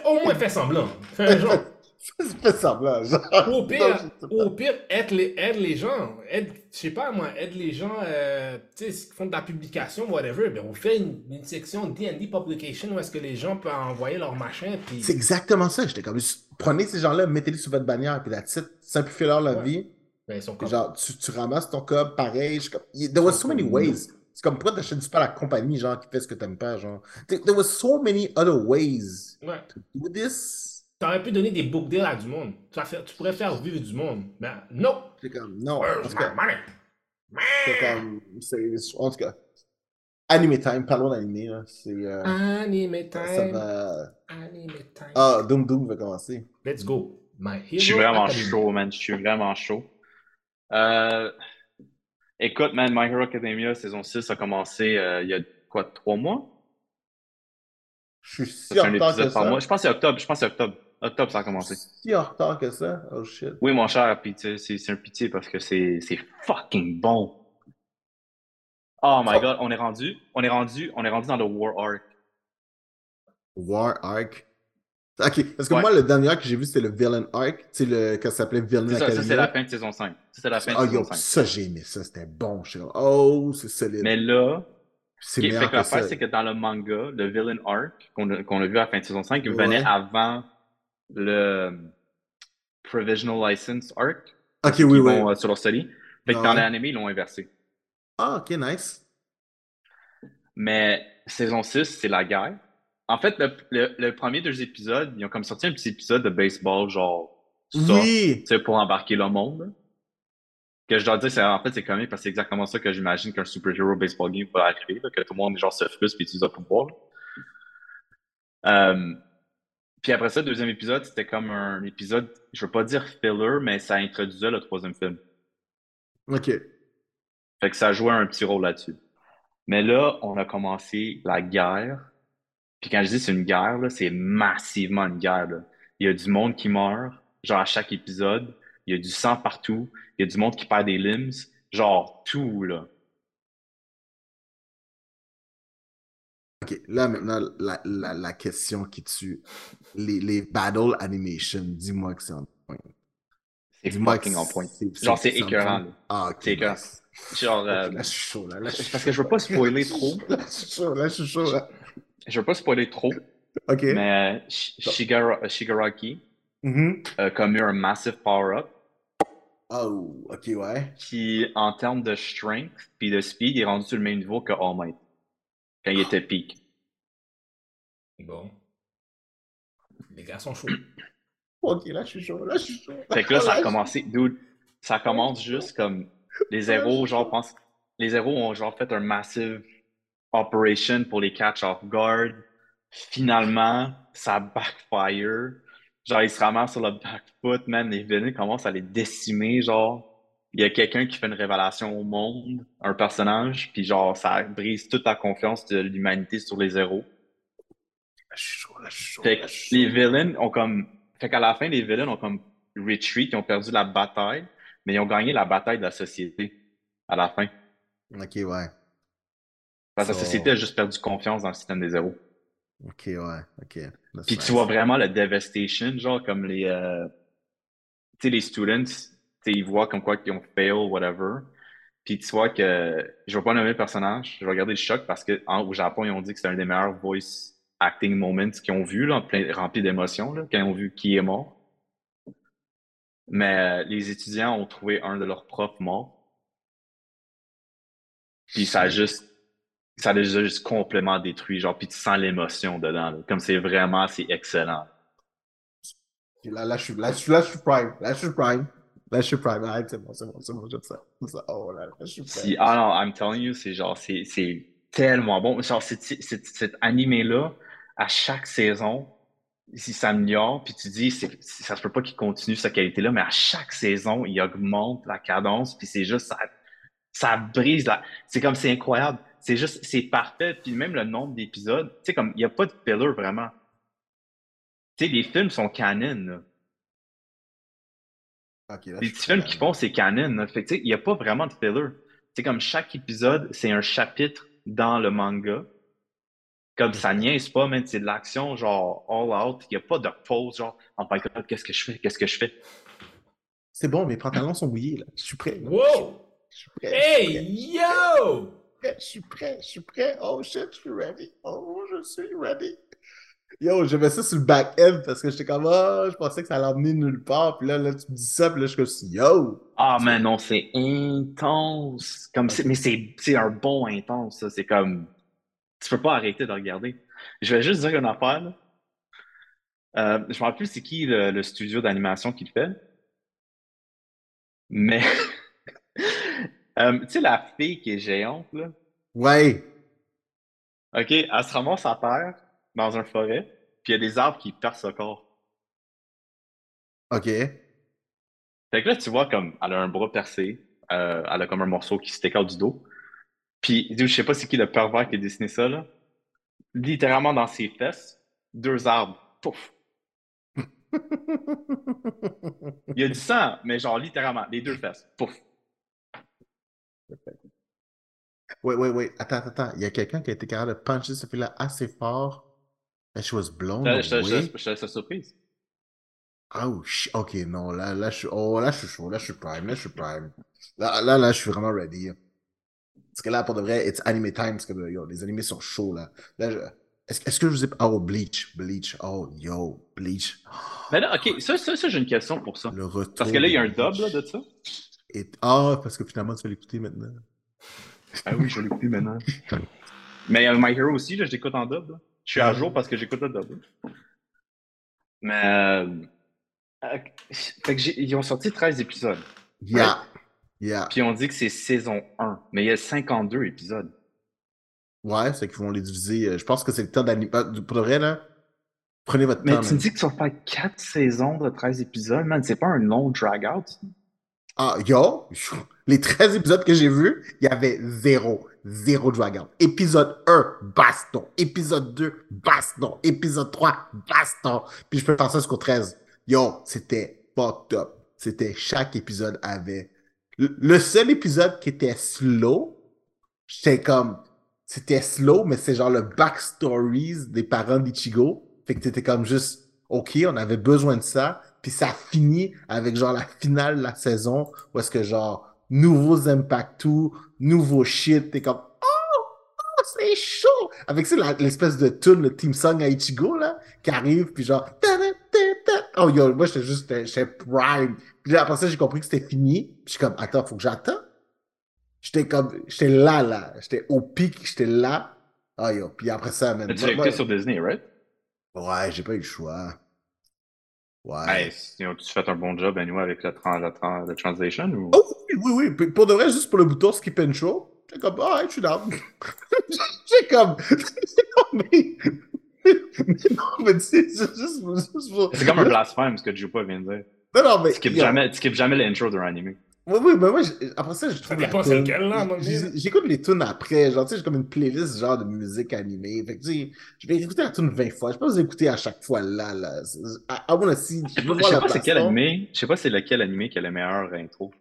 Au moins fais semblant. Fais un genre. fais semblant, genre. Au pire, pas. au pire, aide les, aide les gens. Aide, je sais pas moi, aide les gens euh, qui font de la publication, whatever. Ben, on fait une, une section D&D Publication où est-ce que les gens peuvent envoyer leur machin. Puis... C'est exactement ça. J'étais comme, prenez ces gens-là, mettez-les sur votre bannière, puis la titre, simplifiez-leur la Ouais. vie. Ben, ils sont Puis comme... genre, tu, tu ramasses ton cob pareil. je comme- There was so many ways. C'est comme, pourquoi t'achètes pas la compagnie, genre, qui fait ce que t'aimes pas, genre? There there was so many other ways Ouais. to do this. T'aurais pu donner des book deals à du monde. Tu, vas faire- tu pourrais faire vivre du monde. Ben, non. C'est comme, non. En Where's tout my cas, money? c'est comme, c'est, en tout cas, Anime Time, parlons d'anime, là. C'est, euh, Anime ça time. va. Anime time. Ah, Doom Doom va commencer. Let's go. My Hero Je suis vraiment chaud, man. Je suis vraiment chaud. Euh, écoute, man, My Hero Academia, saison 6 a commencé euh, il y a quoi, trois mois? Je suis que ça. mois. Je pense que c'est octobre. Je pense que c'est octobre. Octobre, ça a commencé. Si en retard que ça. Oh shit. Oui, mon cher, puis tu sais, c'est c'est un pitié parce que c'est c'est fucking bon. Oh my Oh. god, on est rendu, on est rendu, on est rendu dans le War Arc. War Arc? Ok, parce que Ouais. moi, le dernier arc que j'ai vu, c'était le Villain Arc. Tu sais, le, quand ça s'appelait Villain C'est ça, ça c'est la fin de saison 5. Ça, c'est la fin de Ah, saison yo, 5. ça, j'ai aimé ça. C'était bon. Je oh, c'est solide. Mais là, C'est ok, meilleur fait que que l'affaire, c'est que dans le manga, le villain arc qu'on a, qu'on a vu à la fin de saison 5, il Ouais. venait avant le Provisional License arc. Ok, oui, oui. vont euh, sur leur study. Fait que Ouais. dans l'anime, ils l'ont inversé. Ah, ok, nice. Mais saison 6, c'est la guerre. En fait, le, le, le premier deux épisodes, ils ont comme sorti un petit épisode de baseball, genre, soft, Oui. tu sais, pour embarquer le monde. Que je dois dire, c'est, en fait, c'est comique parce que c'est exactement ça que j'imagine qu'un superhero baseball game va arriver, là, que tout le monde, genre, se frustre et utilise un pouvoir. Euh, puis après ça, le deuxième épisode, c'était comme un épisode, je veux pas dire filler, mais ça introduisait le troisième film. Ok. Fait que ça jouait un petit rôle là-dessus. Mais là, on a commencé la guerre. Puis quand je dis c'est une guerre, là, c'est massivement une guerre. là. Il y a du monde qui meurt, genre à chaque épisode. Il y a du sang partout. Il y a du monde qui perd des limbs. Genre tout, là. Ok, là maintenant, la, la, la question qui tue. Les, les battle animation, dis-moi que c'est en point. C'est Dis-moi que fucking en point. Genre, c'est écœurant. Ah, ok. C'est écœurant. Genre, euh, là, je suis chaud, là. là je suis parce que je veux pas spoiler trop. Là, je suis chaud, là, je suis chaud, là. Je veux pas spoiler trop, Ok. mais euh, Shigara- Shigaraki Mhm. a comme eu un massive power-up. Oh, ok, ouais. qui, en termes de strength puis de speed, est rendu sur le même niveau que All Might. Quand il était peak. Bon. Les gars sont chauds. Ok, là, je suis chaud, là, je suis chaud. Fait que là, ça a commencé, dude, ça commence juste comme les héros, genre, pense, les héros ont genre fait un massive operation pour les catch off guard. Finalement, ça backfire. Genre, ils se ramassent sur le back foot, man. Les villains commencent à les décimer, genre. Il y a quelqu'un qui fait une révélation au monde, un personnage, puis genre, ça brise toute la confiance de l'humanité sur les héros. Fait que les villains ont comme. Fait qu'à la fin, les villains ont comme retreat, ils ont perdu la bataille, mais ils ont gagné la bataille de la société à la fin. Ok, ouais. Parce que la So- société a juste perdu confiance dans le système des héros. Ok, ouais, ok. That's Puis nice. tu vois vraiment la devastation, genre comme les. euh, Tu sais, les students, ils voient comme quoi qu'ils ont fail, whatever. Puis tu vois que. Je vais pas nommer le personnage, je vais regarder le choc parce que en- au Japon, ils ont dit que c'était un des meilleurs voice acting moments qu'ils ont vu, là, plein, rempli d'émotions, quand ils ont vu qui est mort. Mais euh, les étudiants ont trouvé un de leurs profs mort. Puis ça a juste. Ça les a juste complètement détruit, genre, puis tu sens l'émotion dedans, là. Comme c'est vraiment, c'est excellent. Là, là, je suis, là, je suis, là, je suis prime. Là, je suis prime. Là, je suis prime. Arrête, c'est bon, c'est bon, c'est bon, j'aime ça. Ça. Oh là là, je suis prime. Si, ah non, I'm telling you, c'est genre, c'est, c'est tellement bon. Genre, cet animé-là, à chaque saison, il s'améliore, puis tu dis, ça se peut pas qu'il continue sa qualité-là, mais à chaque saison, il augmente la cadence, puis c'est juste, ça, ça brise la, c'est comme, c'est incroyable. C'est juste, c'est parfait, puis même le nombre d'épisodes, tu sais, comme, il y a pas de filler vraiment. Tu sais, les films sont canon, là. Là, Les petits films qu'ils font, c'est canon. là. Fait il n'y a pas vraiment de filler. C'est comme chaque épisode, c'est un chapitre dans le manga. Comme ça niaise pas, man. C'est de l'action, genre, all out. Il n'y a pas de pause, genre, oh my god, qu'est-ce que je fais? Qu'est-ce que je fais? C'est bon, mes pantalons sont mouillés, là. Je suis prêt. là. Wow! Je suis prêt. je suis Hey, yo! Je suis prêt. Je suis prêt. Oh shit, je suis ready. Oh, je suis ready. Yo, je mets ça sur le back-end parce que j'étais comme, oh, je pensais que ça allait emmener nulle part. Puis là, là, tu me dis ça, puis là, je suis comme, yo! Ah, man, non, c'est intense. Comme c'est- mais c'est c'est un bon intense, ça. C'est comme. Tu peux pas arrêter de regarder. Je vais juste dire une affaire, là. Euh, je me rappelle plus c'est qui le, le studio d'animation qui le fait. Mais. Euh, tu sais, la fille qui est géante, là. Ouais. OK, elle se ramasse à terre dans un forêt, puis il y a des arbres qui percent le corps. Ok. Fait que là, tu vois, comme, elle a un bras percé, euh, elle a comme un morceau qui se décale du dos. Puis, je sais pas c'est qui le pervers qui a dessiné ça, là. Littéralement dans ses fesses, deux arbres. Pouf! Il y a du sang, mais genre littéralement, les deux fesses. Pouf! Ouais, ouais. Attends, attends, attends. Il y a quelqu'un qui a été capable de puncher ce fil-là assez fort And she was blown away. je te- la surprise. Oh, ok, non, là, là, je suis, oh, là, je suis chaud, là, je suis prime, là, je suis prime. Là, là, là, je suis vraiment ready. Parce que là, pour de vrai, it's anime time, parce que yo, les animés sont chauds, là. Là, je- est-ce est-ce que je vous ai... Oh, Bleach, Bleach, oh, yo, Bleach. Mais là, ok, ça, ça, ça j'ai une question pour ça. Le retour Parce que là, il y a un dub là, de ça. Et- Ah, parce que finalement, tu vas l'écouter maintenant. Ah oui, je l'ai plus maintenant. Mais euh, My Hero aussi, là, je l'écoute en dub. là. Je suis à jour parce que j'écoute le dub. là. Mais. euh, euh, fait que ils ont sorti 13 épisodes. Yeah, yeah. Puis on dit que c'est saison 1. Mais il y a 52 épisodes. Ouais, c'est qu'ils vont les diviser. euh, Je pense que c'est le temps d'animer. Pour de vrai, là, prenez votre Mais temps. tu me dis que tu vas faire 4 saisons de 13 épisodes, man. C'est pas un long drag-out? Ah, yo, les 13 épisodes que j'ai vus, il y avait zéro, zéro dragon. Épisode 1, baston. Épisode 2, baston. Épisode 3, baston. Puis je peux ça jusqu'au 13. Yo, c'était fucked up. C'était chaque épisode avait. Le seul épisode qui était slow, j'étais comme. C'était slow, mais c'est genre le backstories des parents d'Ichigo. Fait que t'étais comme juste, OK, on avait besoin de ça. Puis ça finit avec genre la finale de la saison où est-ce que genre nouveaux Impact 2, nouveau shit, t'es comme Oh, oh c'est chaud! Avec l'espèce de tune, le team song à Ichigo là, qui arrive, puis genre. Oh yo, moi j'étais juste, j'étais- prime. Puis là, après ça, j'ai compris que c'était fini. Puis je suis comme, attends, faut que j'attends. J'étais comme, j'étais là, là. J'étais au pic, j'étais là. Ah yo, puis après ça. Mais tu écouté sur Disney, right? Ouais, j'ai pas eu le choix. Ouais. Hey, tu fais un bon job, anyway, avec la translation ou? Oh oui, oui, Pour de vrai, juste pour le bouton skip intro, j'ai comme, ah, ouais, je suis down. j'ai comme, non, mais, mais non, mais tu sais, c'est juste, juste pour- C'est comme un blasphème, ce que Jupa vient de dire. Non, non, mais. Tu skippes jamais, tu skippes jamais l'intro d'un anime. Oui, oui, mais moi, après ça, je trouve. la dépend c'est lequel, là, à. J'écoute les tunes après. Genre, tu sais, j'ai comme une playlist genre de musique animée. Fait que, tu sais, je vais écouter la tune 20 fois. Je peux pas vous écouter à chaque fois là, là. I wanna see. Je sais pas, c'est quel animé. Je sais pas c'est lequel animé qui a le meilleur intro.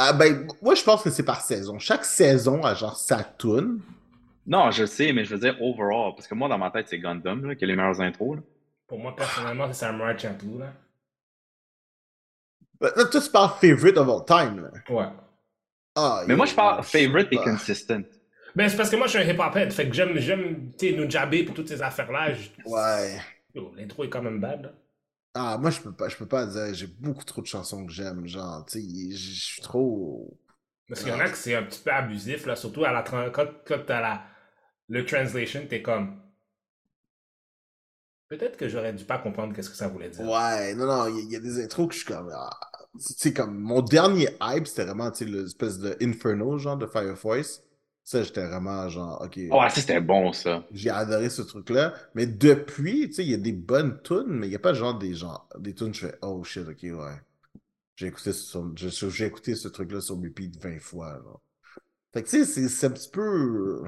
Ah, ben, moi, je pense que c'est par saison. Chaque saison a genre sa tune. Non, je sais, mais je veux dire overall. Parce que moi, dans ma tête, c'est Gundam là, qui a les meilleures intros. Là. Pour moi, personnellement, c'est Samurai Champloo, là. Là, toi, tu parles favorite of all time, là. Ouais. Ah, Mais yo, moi, je parle favorite et pas. consistent. Ben, c'est parce que moi, je suis un hip-hop head. Fait que j'aime, j'aime, tu sais, nous jabber pour toutes ces affaires-là. Je- Ouais. Yo, L'intro est quand même bad, là. Ah, moi, je peux pas, je peux pas dire. J'ai beaucoup trop de chansons que j'aime. Genre, tu sais, je suis trop. Parce qu'il y en a que c'est un petit peu abusif, là. Surtout à la, quand, quand t'as la, le translation, t'es comme. Peut-être que j'aurais dû pas comprendre qu'est-ce que ça voulait dire. Ouais, non, non, il y, a- il y a des intros que je suis comme. ah, tu sais, comme mon dernier hype, c'était vraiment, tu sais, l'espèce de Inferno, genre, de Fire Force. Ça, j'étais vraiment, genre, ok. Oh, ouais, ça, c'était bon, ça. J'ai adoré ce truc-là. Mais depuis, tu sais, il y a des bonnes tunes, mais il n'y a pas genre des gens, des tunes, je fais, oh shit, ok, ouais. J'ai écouté ce, j'ai écouté ce truc-là sur repeat 20 fois, genre. Fait que, tu sais, c'est- c'est un petit peu.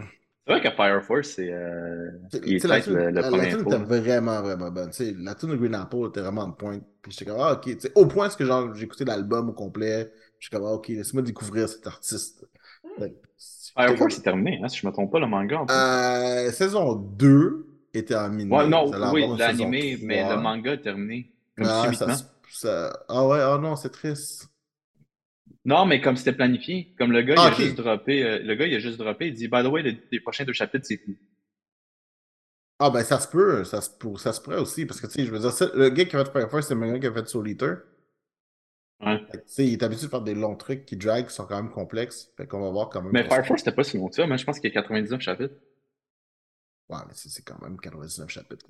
C'est vrai que Fire Force, c'est. Euh... Il est la tune le, le la- tune était vraiment, vraiment bonne. Tu sais, la tune de Green Apple était vraiment de pointe. Puis j'étais comme, ah, ok. Tu sais, au point que genre, j'ai écouté l'album au complet. Je suis comme, ah, ok, laisse-moi découvrir cet artiste. Fait que, Fire Force, c'est terminé, hein, si je me trompe pas, le manga. En plus. Euh, saison 2 était en mini. ouais, non, oui, l'animé, mais 3. le manga est terminé. Comme Ah, ça, ça- Ah ouais, ah non, c'est triste. Non, mais comme c'était planifié, comme le gars, Ah, il a ok. juste droppé, euh, le gars, il a juste droppé, il dit, by the way, les, les prochains deux chapitres, c'est tout. Ah ben ça se peut, ça se, pour- ça se pourrait aussi, parce que tu sais, je veux dire, le gars qui a fait Fire Force, c'est le gars qui a fait Soul Eater. Ouais. Fait il est habitué de faire des longs trucs qui drag, qui sont quand même complexes. Fait qu'on va voir quand même. Mais Fire Force, c'était pas si long que ça, mais je pense qu'il y a 99 chapitres. Ouais, mais c'est quand même 99 chapitres.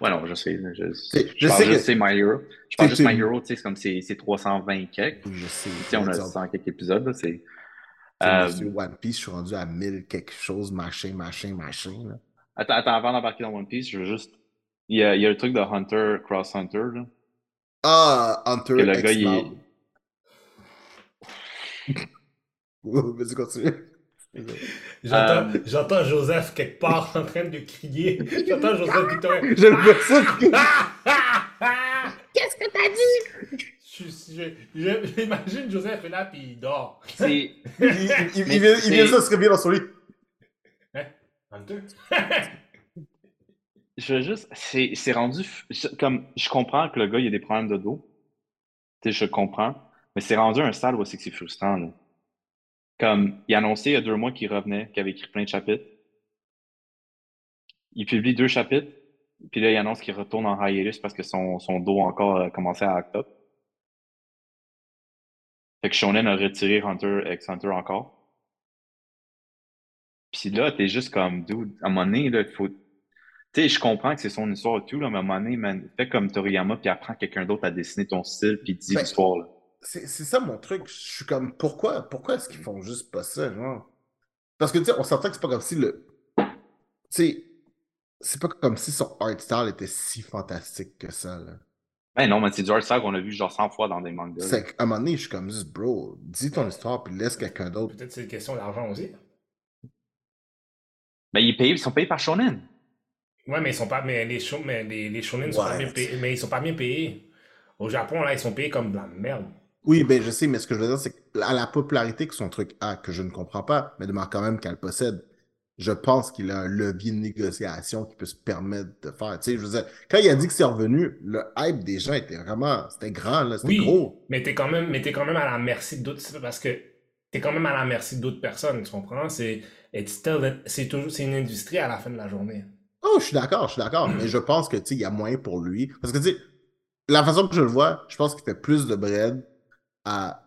Ouais, non, je sais. Je, C'est- je, je parle sais juste, que- c'est My Hero. Je parle juste My Hero, tu sais, c'est comme c'est c'est 320 quelques. Je sais. Tu sais, on a Exemple, 100 quelques épisodes, c'est... Euh, One Piece, je suis rendu à 1000 quelque chose, machin, machin, machin. Là. Attends, attends, avant d'embarquer dans One Piece, je veux juste... Il y a, il y a le truc de Hunter, Cross Hunter, là. Ah, Hunter Que le gars, il est-. Vas-y, continue. J'entends, Euh. j'entends Joseph quelque part en train de crier. J'entends Joseph Victorin. J'aime bien ça. Qu'est-ce que t'as dit? Je, je, je- j'imagine Joseph est là puis il dort. C'est... Il, il, il, vient, il vient de se réveiller dans son lit. Hunter? Je veux juste, c'est rendu, comme, je comprends que le gars, il a des problèmes de dos, tu sais, je comprends, mais c'est rendu un stade où c'est que c'est frustrant, là. Comme, il a annoncé il y a deux mois qu'il revenait, qu'il avait écrit plein de chapitres. Il publie deux chapitres, puis là, il annonce qu'il retourne en hiatus parce que son, son dos encore a commencé à act up. Fait que Shonen a retiré Hunter x Hunter encore. Puis là, t'es juste comme, dude, à un moment donné, là, faut. Tu sais, je comprends que c'est son histoire et tout, là, mais à un moment donné, man, fais comme Toriyama, puis apprends quelqu'un d'autre à dessiner ton style, puis dis Ben, l'histoire, là. C'est c'est ça mon truc. Je suis comme, pourquoi, pourquoi est-ce qu'ils font juste pas ça, genre? Parce que, tu sais, on s'entend que c'est pas comme si le. Tu sais, c'est pas comme si son art style était si fantastique que ça, là. Ben non, mais c'est du art style qu'on a vu genre 100 fois dans des mangas. C'est qu'à un moment donné, je suis comme juste, bro, dis ton histoire puis laisse quelqu'un d'autre. Peut-être c'est une question d'argent aussi. Ben, ils, payent, ils sont payés par Shonen. Ouais, mais ils sont pas. Mais les, show, mais les, les shonen sont pas bien payés. Mais ils sont pas bien payés. Au Japon, là, ils sont payés comme de la merde. Oui, ben je sais, mais ce que je veux dire, c'est qu'à la popularité que son truc a, que je ne comprends pas, mais demande quand même qu'elle possède, je pense qu'il a un levier de négociation qui peut se permettre de faire. Tu sais, je veux dire, quand il a dit que c'est revenu, le hype des gens était vraiment, c'était grand, là, c'était Oui, gros. mais t'es quand même, mais t'es quand même à la merci d'autres, parce que t'es quand même à la merci d'autres personnes, tu comprends? C'est, c'est toujours, c'est une industrie à la fin de la journée. Oh, je suis d'accord, je suis d'accord, mais je pense que, tu il y a moyen pour lui. Parce que, tu la façon que je le vois, je pense qu'il fait plus de bread à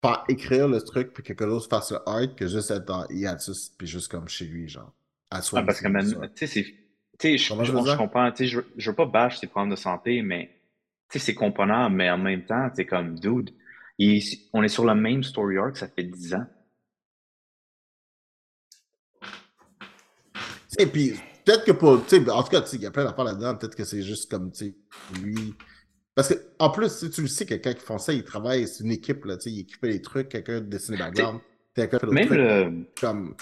pas écrire le truc puis que quelqu'un d'autre fasse le art que juste être dans hiatus puis juste comme chez lui, genre. À Ah, soi parce que, tu sais, c'est. Je, comprends, tu sais, je, je veux pas bâcher ses problèmes de santé, mais, tu sais, c'est component, mais en même temps, c'est comme, dude, il- on est sur le même story arc, ça fait 10 ans. Et puis, peut-être que pour. tu sais, En tout cas, tu sais, il y a plein d'affaires là-dedans. Peut-être que c'est juste comme, tu sais, lui. Parce que, en plus, si tu le sais, quelqu'un qui fait ça, il travaille, c'est une équipe, là, tu sais, il équipe les trucs, quelqu'un dessine les backgrounds, quelqu'un fait d'autres Même trucs. le. Comme.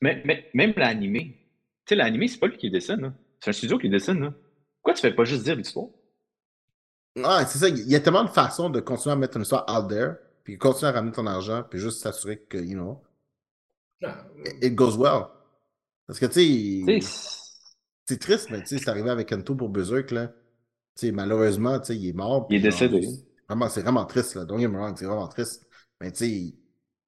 Mais, mais- même l'animé. Tu sais, l'animé, c'est pas lui qui dessine. C'est un studio qui le dessine, là. Pourquoi tu fais pas juste dire l'histoire? Ouais, c'est ça. Il y a tellement de façons de continuer à mettre une histoire out there, puis continuer à ramener ton argent, puis juste s'assurer que, you know, Ah, it goes well. Parce que, tu sais, c'est triste, mais tu sais, c'est arrivé avec Ento pour Berserk, là. Tu sais, malheureusement, tu sais, il est mort. Il est genre, décédé. c'est Vraiment, c'est vraiment triste, là. Don't get me wrong, c'est vraiment triste. Mais tu sais,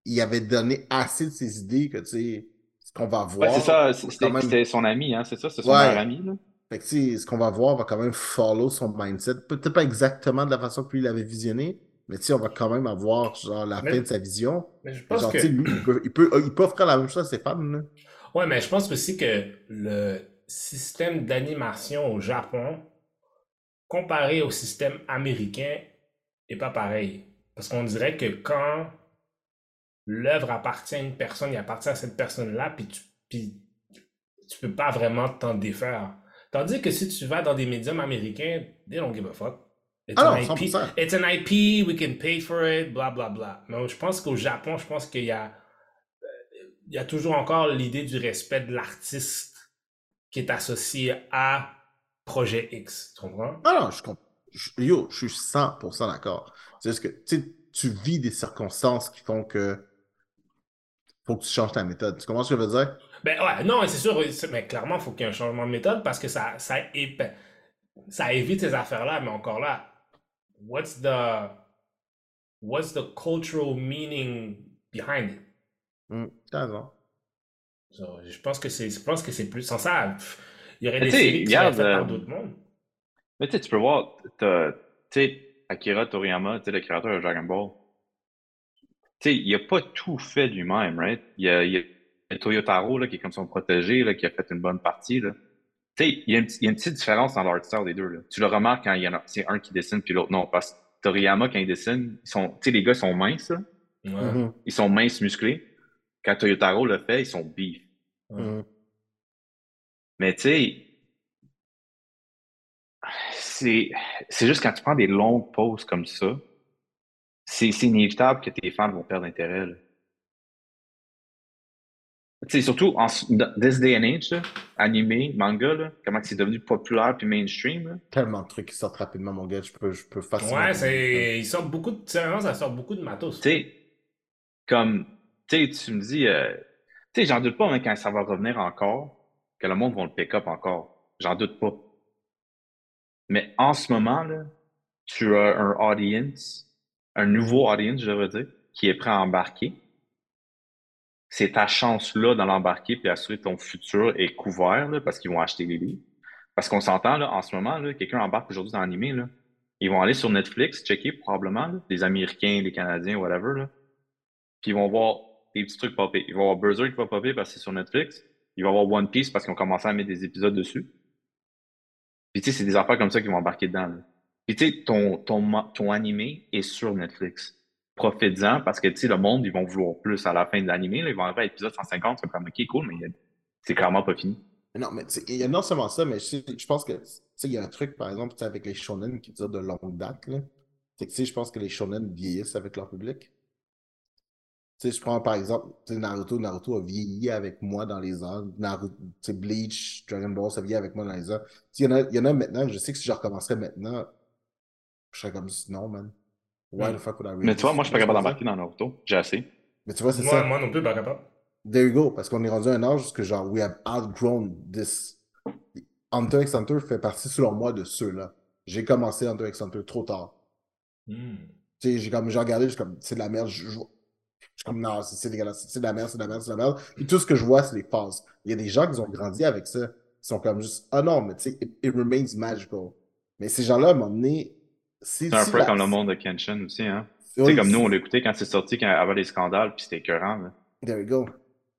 il avait donné assez de ses idées que, tu sais, ce qu'on va voir. Ouais, c'est ça, c'était même- son ami, hein, c'est ça, c'est son Ouais. meilleur ami, là. Fait que, tu sais, ce qu'on va voir va quand même follow son mindset. Peut-être pas exactement de la façon que lui l'avait visionné, mais tu sais, on va quand même avoir, genre, la Mais- fin de sa vision. Mais je pense Genre, que. tu sais, lui, il peut, il, peut, il peut offrir la même chose à ses fans, là. Ouais, mais je pense aussi que le système d'animation au Japon, comparé au système américain, est pas pareil. Parce qu'on dirait que quand l'œuvre appartient à une personne, il appartient à cette personne-là, puis tu, puis tu peux pas vraiment t'en défaire. Tandis que si tu vas dans des médiums américains, they don't give a fuck. It's Ah an non, IP. 100%. It's an IP, we can pay for it, bla bla bla. Mais je pense qu'au Japon, je pense qu'il y a, il y a toujours encore l'idée du respect de l'artiste qui est associé à projet X. Tu comprends? Ah non, je comprends. Yo, je suis 100% d'accord. C'est juste que, tu vis des circonstances qui font que faut que tu changes ta méthode. Tu comprends ce que je veux dire? Ben ouais, non, c'est sûr, mais clairement, il faut qu'il y ait un changement de méthode parce que ça, ça, é- ça évite ces affaires-là, mais encore là, what's the, what's the cultural meaning behind it? Hum, t'as raison. So, je pense que c'est, je pense que c'est plus sans ça. pff, Il y aurait Mais des séries qui regarde, faites par euh, d'autres mondes. Mais tu peux voir, tu sais, Akira Toriyama, tu sais, le créateur de Dragon Ball. Tu sais, il a pas tout fait lui-même, right? Il y a, il y a Toyotaro, là, qui est comme son protégé, là, qui a fait une bonne partie, là. Tu sais, il y, a une, il y a une petite différence dans l'art style des deux, là. Tu le remarques quand il y en a, c'est un qui dessine puis l'autre non. Parce que Toriyama, quand il dessine, ils sont, tu sais, les gars sont minces, là. Ouais. Mhm, Ils sont minces, musclés. Quand Toyotaro le fait, ils sont beef. mhm. Mais tu sais, c'est, c'est juste quand tu prends des longues pauses comme ça, c'est, c'est inévitable que tes fans vont perdre intérêt. Tu sais, surtout en this day and age, là, animé, manga, là, comment que c'est devenu populaire puis mainstream. Là. Tellement de trucs qui sortent rapidement, mon gars. Je peux, je peux facilement. Ouais, c'est, ils sortent beaucoup de, sérieusement, ça sort beaucoup de matos. Tu sais, comme, tu me dis, euh, tu sais, j'en doute pas, mais quand ça va revenir encore, que le monde va le pick up encore. J'en doute pas. Mais en ce moment, là, tu as un audience, un nouveau audience, je devrais dire, qui est prêt à embarquer. C'est ta chance là dans l'embarquer puis assurer ton futur est couvert parce qu'ils vont acheter les livres. Parce qu'on s'entend là, en ce moment, là, quelqu'un embarque aujourd'hui dans l'animé, là. Ils vont aller sur Netflix, checker probablement, là, les Américains, les Canadiens, whatever, là. Puis ils vont voir petits trucs popper. Ils vont voir Berserk qui va popper parce que c'est sur Netflix. Ils vont voir One Piece parce qu'ils ont commencé à mettre des épisodes dessus. Puis tu sais, c'est des affaires comme ça qui vont embarquer dedans. Puis tu sais, ton, ton, ton animé est sur Netflix. Profites-en parce que tu sais, le monde, ils vont vouloir plus à la fin de l'animé. Ils vont arriver à l'épisode 150, c'est comme ok, cool, mais c'est clairement pas fini. Non, mais il y a non seulement ça, mais je, pense que il y a un truc, par exemple, avec les shonen qui dure de longue date. C'est que je pense que les shonen vieillissent avec leur public. Tu sais, je prends par exemple Naruto. Naruto a vieilli avec moi dans les ans. Naruto, Bleach, Dragon Ball, ça vieillit avec moi dans les ans. Il y, en a, il y en a maintenant, je sais que si je recommencerais maintenant, je serais comme non, man. Why the fuck would I really Mais tu vois, moi, je suis pas capable d'embarquer dans Naruto. J'ai assez. Mais tu vois, c'est ça. Moi non plus, pas capable. There you go. Parce qu'on est rendu à un âge que genre, we have outgrown this. Hunter x Hunter fait partie, selon moi, de ceux-là. J'ai commencé Hunter x Hunter trop tard. Hmm. Tu sais, j'ai comme, j'ai regardé, j'ai comme, c'est de la merde. Je, je suis comme, non, c'est de la merde, c'est de la merde, c'est de la merde. Et tout ce que je vois, c'est les phases. Il y a des gens qui ont grandi avec ça. Ils sont comme juste, ah non, mais tu sais, it, remains magical. Mais ces gens-là, à un moment donné, c'est un peu comme le monde de Kenshin aussi, hein. C'est comme nous, on l'écoutait quand c'est sorti, quand avait des scandales, puis c'était écœurant. Là. There you go.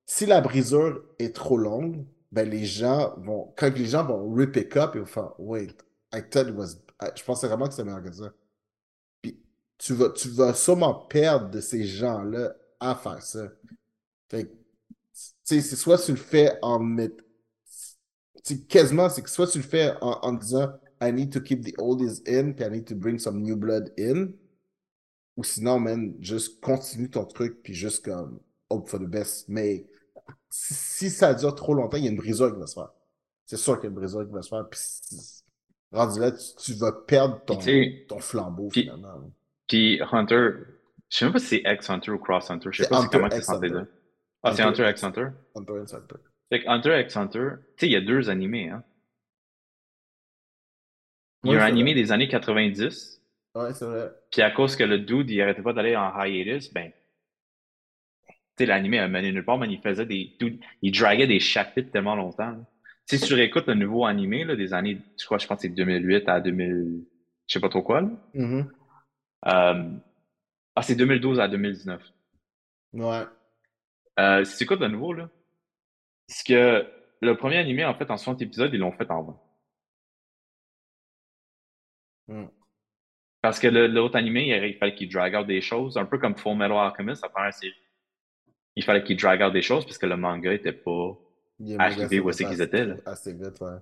Si la brisure est trop longue, ben les gens vont, quand les gens vont rip it up, ils vont faire, wait, I thought it was, je pensais vraiment que c'était meilleur que ça. Puis tu vas, tu vas sûrement perdre de ces gens-là à faire ça. Fait c'est soit tu le fais en mettant. Quasiment, c'est que soit tu le fais en, en, disant I need to keep the oldies in, puis I need to bring some new blood in. Ou sinon, man, juste continue ton truc, puis juste comme hope for the best. Mais si, ça dure trop longtemps, il y a une brisure qui va se faire. C'est sûr qu'il y a une brisure qui va se faire. Puis rendu là, tu, vas perdre ton, ton flambeau finalement. Puis Hunter, je sais même pas si c'est X-Hunter ou Cross-Hunter. Je sais pas comment c'est censé dire. Ah, c'est Hunter X-Hunter? Hunter X Hunter. Fait que Hunter X Hunter, tu sais, il y a deux animés, hein. Il y a un animé des années 90. Ouais, c'est vrai. Puis à cause que le dude, il arrêtait pas d'aller en hiatus, ben. Tu sais, l'animé a mené nulle part, mais il faisait des. il draguait des chapitres tellement longtemps. Si tu réécoutes le nouveau animé, là, des années, je crois, je pense que c'est 2008 à 2000. Je sais pas trop quoi, là. Euh, ah, c'est 2012 à 2019. Ouais. Euh, c'est quoi de nouveau, là? Parce que le premier animé, en fait, en 60 épisodes, ils l'ont fait en 20. Hmm. Parce que l'autre animé, il, fallait qu'il drag out des choses, un peu comme Full Metal Alchemist, la première série. Il fallait qu'il drag out des choses parce que le manga était pas arrivé où c'est qu'ils étaient. Là. Assez vite, ouais.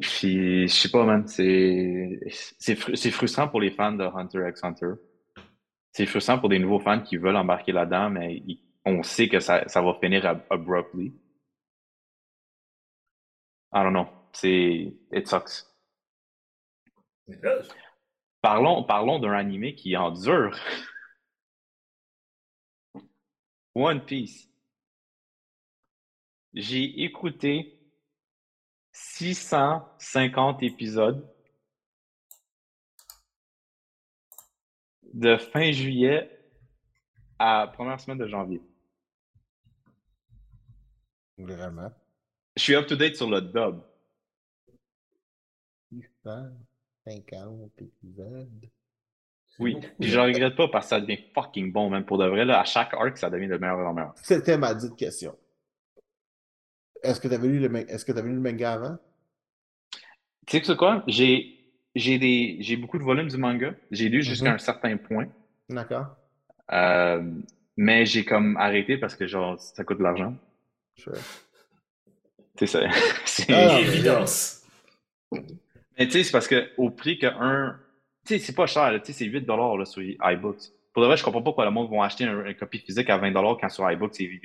Puis, je sais pas, man, c'est, frustrant pour les fans de Hunter x Hunter. C'est frustrant pour des nouveaux fans qui veulent embarquer là-dedans, mais on sait que ça, ça va finir abruptly. I don't know. C'est, it sucks. Parlons, parlons d'un animé qui endure. One Piece. J'ai écouté 650 épisodes de fin juillet à première semaine de janvier. Vraiment? Je suis up to date sur le dub. 650 épisodes? Oui, je regrette pas parce que ça devient fucking bon, même pour de vrai. Là, à chaque arc, ça devient de meilleur en meilleur. C'était ma dite question. Est-ce que tu avais lu le est-ce que tu lu le manga avant? Tu sais que c'est quoi? J'ai j'ai des j'ai beaucoup de volumes du manga. J'ai lu jusqu'à mm-hmm. un certain point. D'accord. Euh, mais j'ai comme arrêté parce que genre ça coûte de l'argent. Sure. C'est ça. c'est ah, évidence. Mais tu sais, c'est parce que au prix que un. Tu sais, c'est pas cher, tu sais, c'est 8 là, sur iBooks. Pour de vrai, je comprends pas pourquoi le monde va acheter une, copie physique à 20 quand sur iBooks c'est 8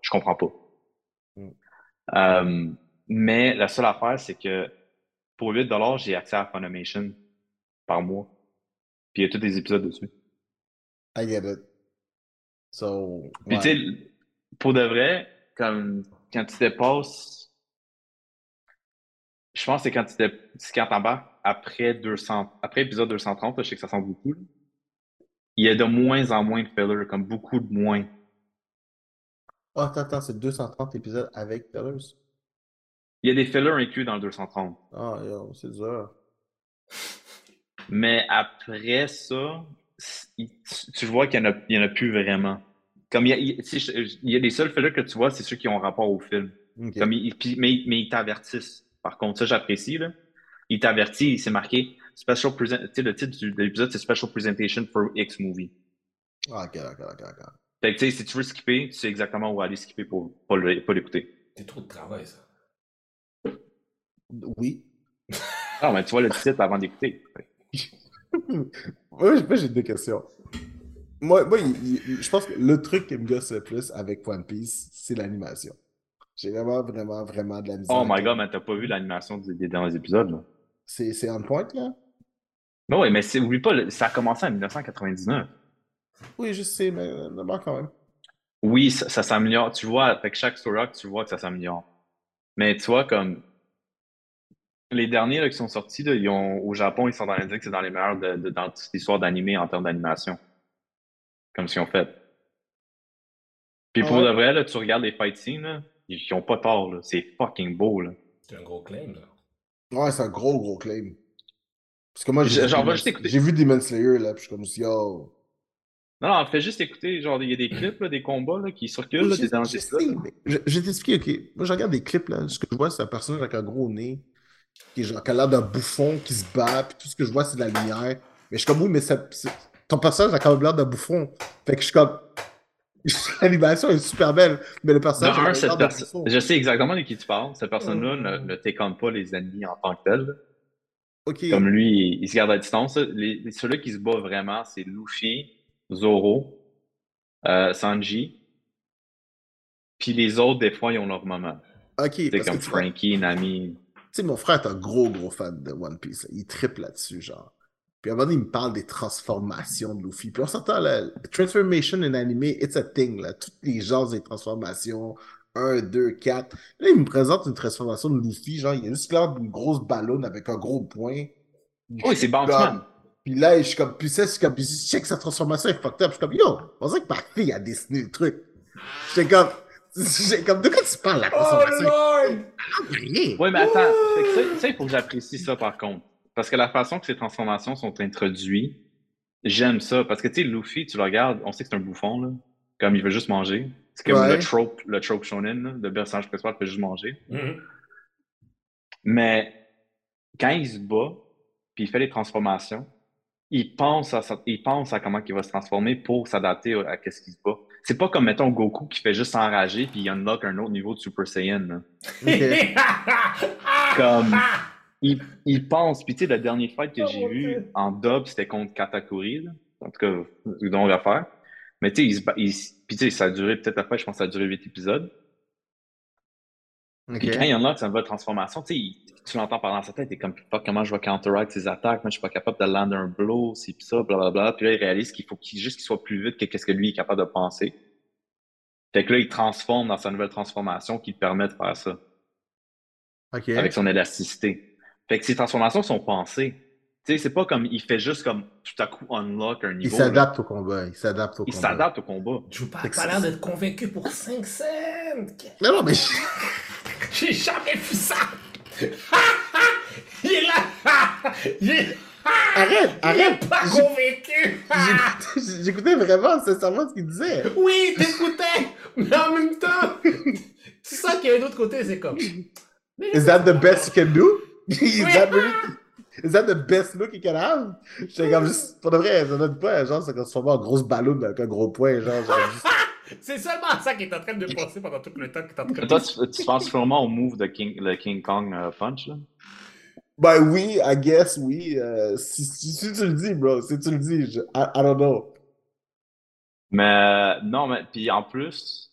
Je comprends pas. Euh, mais la seule affaire, c'est que pour 8 j'ai accès à Funimation par mois. Puis il y a tous les épisodes dessus. I get it. So. Puis tu sais, pour de vrai, comme quand tu dépasses Je pense que c'est quand tu c'est quand t'embarques après 200, après épisode 230, là, je sais que ça sent beaucoup. là. Il y a de moins en moins de fillers, comme beaucoup de moins. Oh, attends, attends, c'est 230 épisodes avec fillers. Il y a des fillers inclus dans le 230. Ah, c'est dur. Mais après ça, il- tu vois qu'il n'y en, il en a plus vraiment. Comme il y a, il- il y les seuls fillers que tu vois, c'est ceux qui ont rapport au film. Comme puis- mais, mais ils t'avertissent. Par contre, ça, j'apprécie. Là. Ils t'avertissent, c'est marqué Special present... tu sais, le titre de l'épisode, c'est Special Presentation for X Movie. Ah, ok, ok, ok, ok. Fait que, tu sais, si tu veux skipper, tu sais exactement où aller skipper pour pas le- pas l'écouter. C'est trop de travail, ça. Oui. Ah, mais tu vois le titre avant d'écouter. Moi, j'ai- deux questions. Moi, moi il- il- je pense que le truc qui me gosse le plus avec One Piece, c'est l'animation. J'ai vraiment, vraiment, vraiment de la misère. Oh my god, mais t'as pas vu l'animation des, des derniers épisodes, là? C'est c'est on point, là? Ouais, mais c'est- oublie pas, ça a commencé en 1999. Oui, je sais, mais euh, d'abord quand même. Oui, ça, ça s'améliore. Tu vois, avec chaque story arc, tu vois que ça s'améliore. Mais tu vois, comme les derniers là, qui sont sortis, là, ils ont, au Japon, ils sont dans les dire que c'est dans les meilleurs de, de- dans toute l'histoire d'animé en termes d'animation. Comme ce qu'ils ont fait. Puis Ah pour ouais? de vrai, là, tu regardes les fight scenes, là, ils ont pas tort. C'est fucking beau. Là. C'est un gros claim, là. Ouais, c'est un gros, gros claim. Parce que moi, j'ai vu Demon- Slayer, là, puis je suis comme, yo. Non, non, fais juste écouter. Genre, il y a des clips, là, des combats là, qui circulent, là, des derniers je je, t'expliquer, ok. Moi, je regarde des clips, là. Ce que je vois, c'est un personnage avec un gros nez, qui, est genre, qui a l'air d'un bouffon, qui se bat, puis tout ce que je vois, c'est de la lumière. Mais je suis comme, oui, mais ça- ton personnage a quand même l'air d'un bouffon. Fait que je suis comme. L'animation est super belle, mais le personnage. un, cette je sais exactement de qui tu parles. Cette personne-là ne, ne pas les ennemis en tant que tel. Comme lui, il, il se garde à distance. ceux-là qui se battent vraiment, c'est Luffy, Zoro, euh, Sanji. Puis les autres, des fois, ils ont leur moment. Ok, C'est comme que Frankie, Nami. Tu sais, mon frère est un gros, gros fan de One Piece. là. Il triple là-dessus, genre. Puis à un moment donné, il me parle des transformations de Luffy. Puis on s'entend, là, Transformation in anime, it's a thing, là. Tous les genres des transformations, 1, 2, 4. Là, il me présente une transformation de Luffy, genre, il a juste l'air d'une grosse ballonne avec un gros point. Oui, c'est Bounceman. Puis là, je suis comme, puis ça, je suis comme, puis je check sa transformation est fucked up. Je suis comme, yo, on dirait que ma fille a dessiné le truc. J'étais comme, j'étais comme, de quoi tu parles, la Oh, transformation? Lord! Rien. Oui, mais attends. Ça, ça, il faut que j'apprécie ça par contre. Parce que la façon que ces transformations sont introduites, j'aime ça. Parce que tu sais, Luffy, tu le regardes, on sait que c'est un bouffon, là. Comme il veut juste manger. C'est comme Ouais. le trope, le trope shonen, là. Le personnage principal peut juste manger. Mhm. Mais quand il se bat, puis il fait les transformations, il pense à, il pense à comment il va se transformer pour s'adapter à, à ce qu'il se bat. C'est pas comme, mettons, Goku qui fait juste s'enrager puis il unlock un autre niveau de Super Saiyan. Comme- Il, il pense, puis tu sais, le dernier fight que Oh, j'ai mon vu Dieu. en dub, c'était contre Katakuri, là. En tout cas, c'est donc à faire. Mais tu sais, il puis tu sais, ça a duré peut-être après, je pense que ça a duré 8 épisodes. Puis quand il y en a qui ça va transformation, tu sais, il- tu l'entends parler dans sa tête, t'es comme fuck comment je vais counteract ses attaques, moi je suis pas capable de land un blow, c'est pis ça, blablabla. Puis là, il réalise qu'il faut qu'il juste qu'il soit plus vite que qu'est-ce que lui est capable de penser. Fait que là, il transforme dans sa nouvelle transformation qui lui permet de faire ça, avec son élasticité. Fait que ces transformations sont pensées. Tu sais, c'est pas comme il fait juste comme tout à coup unlock un Il niveau. là. s'adapte au combat. Il s'adapte au Il combat. s'adapte au combat. Je pas c'est- l'air d'être convaincu pour 5 cents. Mais non, mais J'ai jamais vu ça. Il est là. Il est, arrête, il arrête. est pas convaincu. j'écoutais- vraiment sincèrement ce qu'il disait. Oui, t'écoutais, mais en même temps, c'est ça qu'il y a un autre côté, c'est comme. Is that the best you can do? Is that really... Is that the best look you can have? J'étais comme juste, pour de vrai, ça donne pas, genre, c'est transformé en grosse ballon avec un gros point, genre, genre juste- C'est seulement ça qu'il est en train de penser pendant tout le temps qu'il est en train de Toi, tu, tu penses vraiment au move de King, le King Kong euh, Punch, là? Ben oui, I guess, oui. euh, si, si, si tu le dis, bro, si tu le dis, je, I, I don't know. Mais non, mais puis en plus,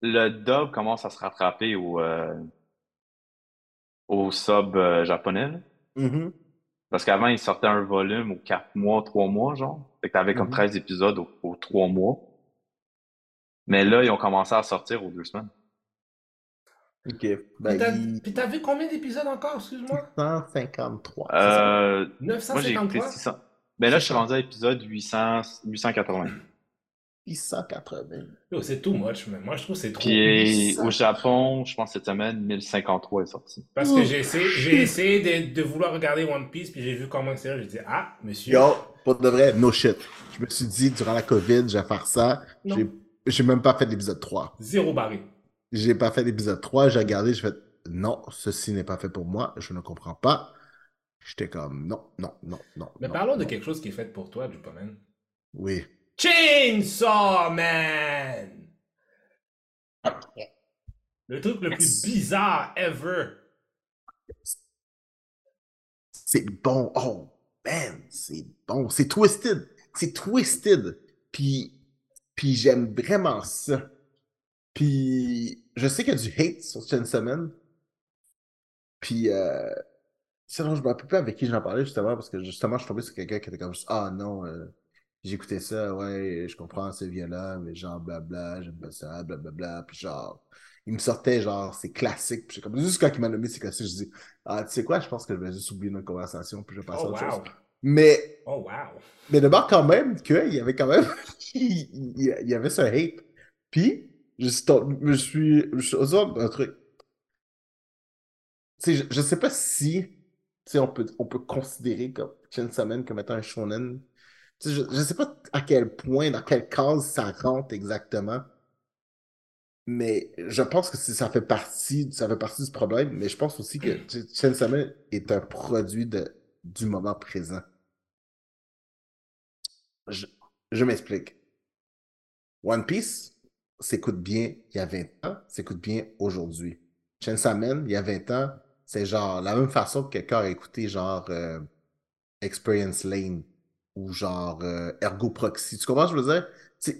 le dub commence à se rattraper au, euh, au sub euh, japonais. Mhm. Parce qu'avant, il sortait un volume aux 4 mois, 3 mois, genre. Fait que t'avais comme Mhm. 13 épisodes aux, aux 3 mois. Mais là, ils ont commencé à sortir aux 2 semaines. Ok. Puis Ben, t'as il... puis t'as vu combien d'épisodes encore, excuse-moi? 153. c'est ça? Euh, moi, j'ai écouté 953? 600. Ben là, je suis rendu à l'épisode 800, 880. 680. Yo, c'est too much, mais moi je trouve que c'est trop. Puis ça. au Japon, je pense cette semaine, 1053 est sorti. Parce que j'ai essayé, j'ai essayé de, de vouloir regarder One Piece, puis j'ai vu comment c'est là, j'ai dit, ah, monsieur. Yo, pour de vrai, no shit. Je me suis dit, durant la COVID, je vais faire ça. Non. J'ai- J'ai même pas fait l'épisode 3. Zéro barré. J'ai pas fait l'épisode 3, j'ai regardé, j'ai fait non, ceci n'est pas fait pour moi, je ne comprends pas. J'étais comme non, non, non, non. Mais non, parlons de quelque chose qui est fait pour toi, Jupaman. Oui. Chainsaw Man! Le truc le plus bizarre ever. C'est bon. Oh, man, c'est bon. C'est twisted. C'est twisted. Puis, puis j'aime vraiment ça. Puis, je sais qu'il y a du hate sur Chainsaw. Puis, euh, sinon, je me rappelle plus avec qui j'en parlais justement, parce que justement, je suis tombé sur quelqu'un qui était comme Ah non, euh, j'écoutais ça, ouais, je comprends, c'est violent, mais genre blabla, j'aime pas ça, blablabla. Puis genre, il me sortait genre, c'est classique. Puis j'ai comme, juste quand il m'a nommé c'est classique, je dis Ah, tu sais quoi, je pense que je vais juste oublier notre conversation, puis je vais passer Oh à autre wow. chose. Mais, Oh wow. mais d'abord, quand même, qu'il y avait quand même. il, y avait ce hate. Puis, je suis, je suis, un truc. Tu sais, je, je sais pas si, tu sais, on peut, on peut considérer comme Chainsaw Man comme étant un shonen. Tu sais, je, je sais pas à quel point, dans quelle case ça rentre exactement. Mais je pense que ça fait partie, ça fait partie du problème. Mais je pense aussi que Chainsaw Man est un produit de, du moment présent. Je, m'explique. One Piece s'écoute bien il y a 20 ans, s'écoute bien aujourd'hui. Chainsaw Man, il y a 20 ans, c'est genre la même façon que quelqu'un a écouté genre euh, Experience Lane ou genre euh, Ergo Proxy. Tu comprends ce que je veux dire?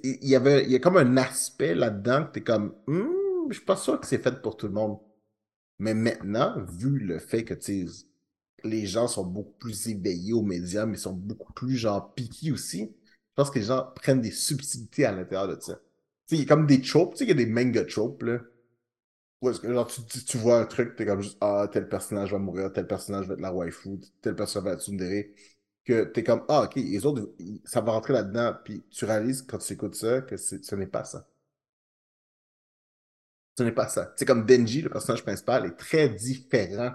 Il y a comme un aspect là-dedans que t'es comme, Hmm, je suis pas sûr que c'est fait pour tout le monde. Mais maintenant, vu le fait que tu les gens sont beaucoup plus éveillés aux médias, mais sont beaucoup plus genre piqués aussi, je pense que les gens prennent des subtilités à l'intérieur de ça. Tu sais, il y a comme des tropes, tu sais, il y a des manga tropes, là. Où est-ce que, genre, tu, tu, tu vois un truc, t'es comme juste, ah, tel personnage va mourir, tel personnage va être la waifu, tel personnage va être tsundere. Que t'es comme, ah, ok, les autres, ça va rentrer là-dedans, puis tu réalises quand tu écoutes ça que ce n'est pas ça. Ce n'est pas ça. C'est comme Denji, le personnage principal, est très différent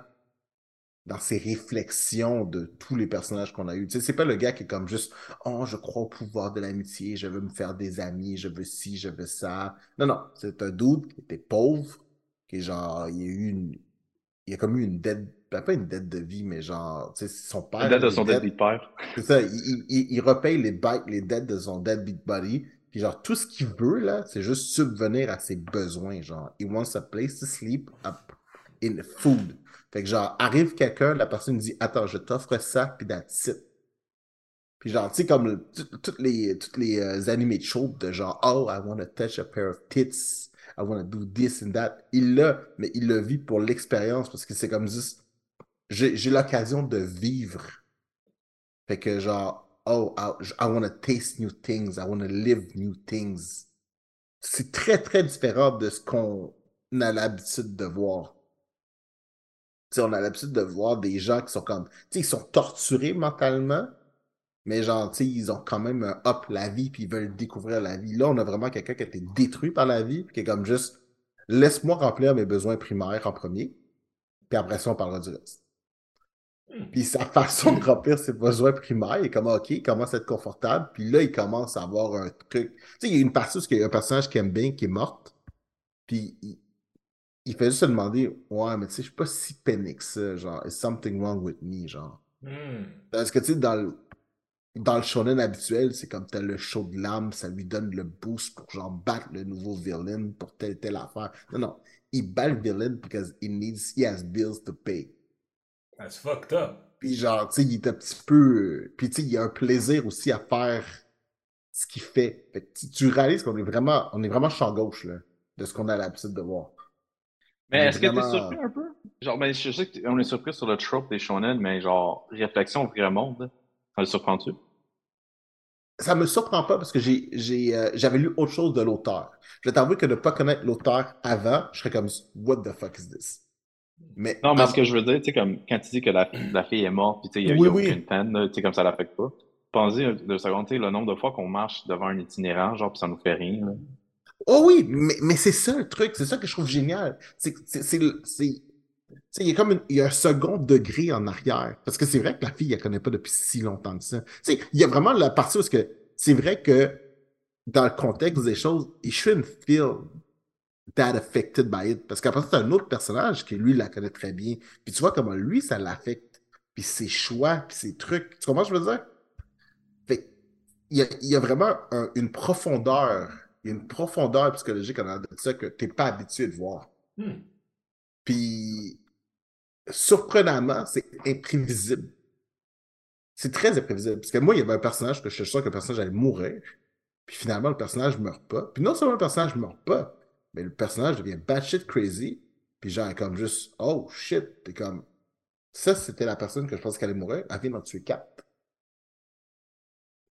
dans ses réflexions de tous les personnages qu'on a eus. Tu sais, c'est pas le gars qui est comme juste Oh, je crois au pouvoir de l'amitié, je veux me faire des amis, je veux ci, je veux ça. Non, non, c'est un dude qui était pauvre, qui est genre, il a eu une. Il a comme eu une dette, ben, pas une dette de vie, mais genre, tu sais, son père. La date de son deadbeat père. c'est ça, il, il- il- repaye les, ba- les dettes de son deadbeat buddy. Puis genre, tout ce qu'il veut, là, c'est juste subvenir à ses besoins. Genre, he wants a place to sleep in food. Fait que genre, arrive quelqu'un, la personne dit, attends, je t'offre ça, puis that's. Puis genre, tu sais, comme toutes les, toutes les euh, animés de show de genre, oh, I want to touch a pair of tits, I want to do this and that. Il l'a, mais il le vit pour l'expérience parce que c'est comme juste, j'ai l'occasion de vivre. Fait que genre, oh, I, I want to taste new things, I want to live new things. C'est très, très différent de ce qu'on a l'habitude de voir. On a l'habitude de voir des gens qui sont comme, ils sont torturés mentalement, mais genre, ils ont quand même un up la vie, puis ils veulent découvrir la vie. Là, on a vraiment quelqu'un qui a été détruit par la vie, puis qui est comme juste, laisse-moi remplir mes besoins primaires en premier, puis après ça, on parlera du reste. Hmm. Puis sa façon de remplir ses besoins primaires, il est comme, OK, il commence à être confortable, puis là, il commence à avoir un truc. Tu sais, il y a une partie où il y a un personnage qui aime bien, qui est morte, puis il, il fait juste se demander, ouais, mais tu sais, je suis pas si peiné que ça, genre, is something wrong with me, genre. Hmm. Parce que, tu sais, dans le, dans le shonen habituel, c'est comme t'as le show de l'âme, ça lui donne le boost pour, genre, battre le nouveau villain pour telle telle affaire. Non, non, il bat le villain because he needs, he has bills to pay. That's fucked up. Puis genre, tu sais, il est un petit peu... Puis tu sais, il y a un plaisir aussi à faire ce qu'il fait. Fait que tu, tu réalises qu'on est vraiment, on est vraiment champ gauche, là, de ce qu'on a l'habitude de voir. Mais est-ce que t'es surpris un peu? Genre, ben, je sais qu'on est surpris sur le trope des shonen, mais genre, réflexion au vrai monde, ça le surprend-tu? ça me surprend pas parce que j'ai, j'ai, euh, j'avais lu autre chose de l'auteur. Je vais t'avouer que de ne pas connaître l'auteur avant, je serais comme What the fuck is this? Mais, non, mais ce que je veux dire, tu sais, comme quand tu dis que la, la fille est morte, puis tu sais, il y a, oui, oui. aucune peine, tu sais, comme ça l'affecte pas. Pensez deux secondes, tu sais, le nombre de fois qu'on marche devant un itinérant, genre, puis ça nous fait rien. Là. Oh oui, mais, mais c'est ça le truc, c'est ça que je trouve génial. C'est, c'est, il y a comme une, y a un second degré en arrière. Parce que c'est vrai que la fille, elle connaît pas depuis si longtemps que ça. il y a vraiment la partie où c'est vrai que dans le contexte des choses, il shouldn't feel that affected by it. Parce qu'après, c'est un autre personnage qui, lui, la connaît très bien. Puis tu vois comment lui, ça l'affecte. Puis ses choix, puis ses trucs. Tu comprends ce que je veux dire? Fait il y a, il y a vraiment une profondeur, une profondeur psychologique en de ça que tu n'es pas habitué de voir. Hmm. Puis, surprenamment, c'est imprévisible. C'est très imprévisible. Parce que moi, il y avait un personnage que je suis sûr que le personnage allait mourir. Puis finalement, le personnage ne meurt pas. Puis non seulement le personnage ne meurt pas, mais le personnage devient batshit crazy. Puis genre, comme juste, oh shit. T'es comme, ça, c'était la personne que je pense qu'elle allait mourir. Elle vient d'en tuer quatre.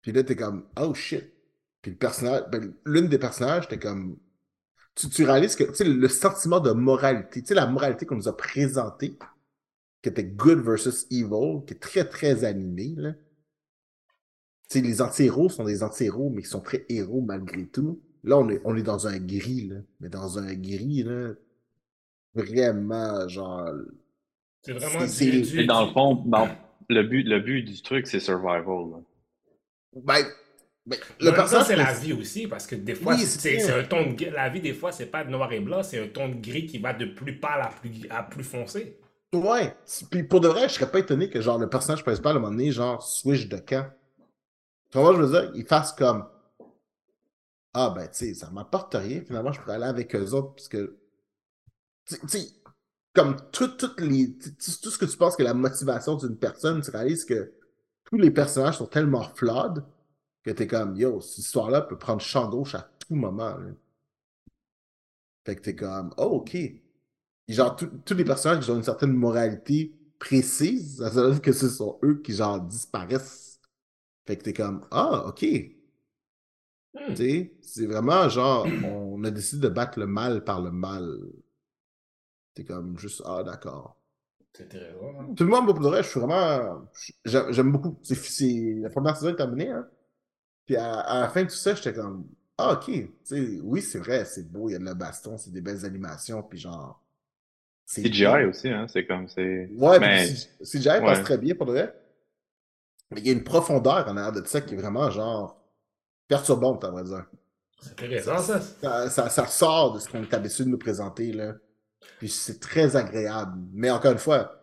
Puis là, t'es comme, oh shit. Puis le personnage, ben, l'une des personnages, t'es comme, tu, réalises que le sentiment de moralité, la moralité qu'on nous a présentée, qui était good versus evil, qui est très, très animé. Là. les anti-héros sont des anti-héros, mais ils sont très héros malgré tout. Là, on est, on est dans un gris, là. mais dans un gris, là, vraiment, genre. C'est vraiment du, Dans le fond, le, but, le but du truc, c'est survival. Là. Ben, mais le personnage, c'est la vie aussi, parce que des fois, c'est un ton de La vie, des fois, c'est pas noir et blanc, c'est un ton de gris qui va de plus pâle à plus, à plus foncé. Ouais. Puis pour de vrai, je serais pas étonné que genre le personnage principal, à un moment donné, genre, switch de camp. Tu vois, je veux dire, il fasse comme. Ah, ben, tu sais, ça m'apporte rien. Finalement, je pourrais aller avec eux autres, parce que. Tu sais, comme tout, les, tout ce que tu penses que la motivation d'une personne, tu réalises que tous les personnages sont tellement flawed que t'es comme, yo, cette histoire-là peut prendre champ gauche à tout moment. Fait que t'es comme, oh, ok. genre, tous les personnages qui ont une certaine moralité précise, ça veut dire que ce sont eux qui, genre, disparaissent. Fait que t'es comme, ah, ok. Hmm. sais C'est vraiment genre, on a décidé de battre le mal par le mal. T'es comme juste, ah, d'accord. C'est. Hein. Tout le monde, pour de je suis vraiment. J'aime beaucoup. C'est la première saison est terminée, hein. Puis à, la fin de tout ça, j'étais comme, ah, ok, oui, c'est vrai, c'est beau, il y a de la baston, c'est des belles animations, puis genre. CGI aussi, hein, c'est comme, c'est. Ouais, mais... CGI passe très bien pour le vrai. Mais il y a une profondeur en arrière de ça qui est vraiment, genre, perturbante, à vrai dire. C'est intéressant, ça. Ça, ça. sort de ce qu'on est habitué de nous présenter, là. Puis c'est très agréable. Mais encore une fois,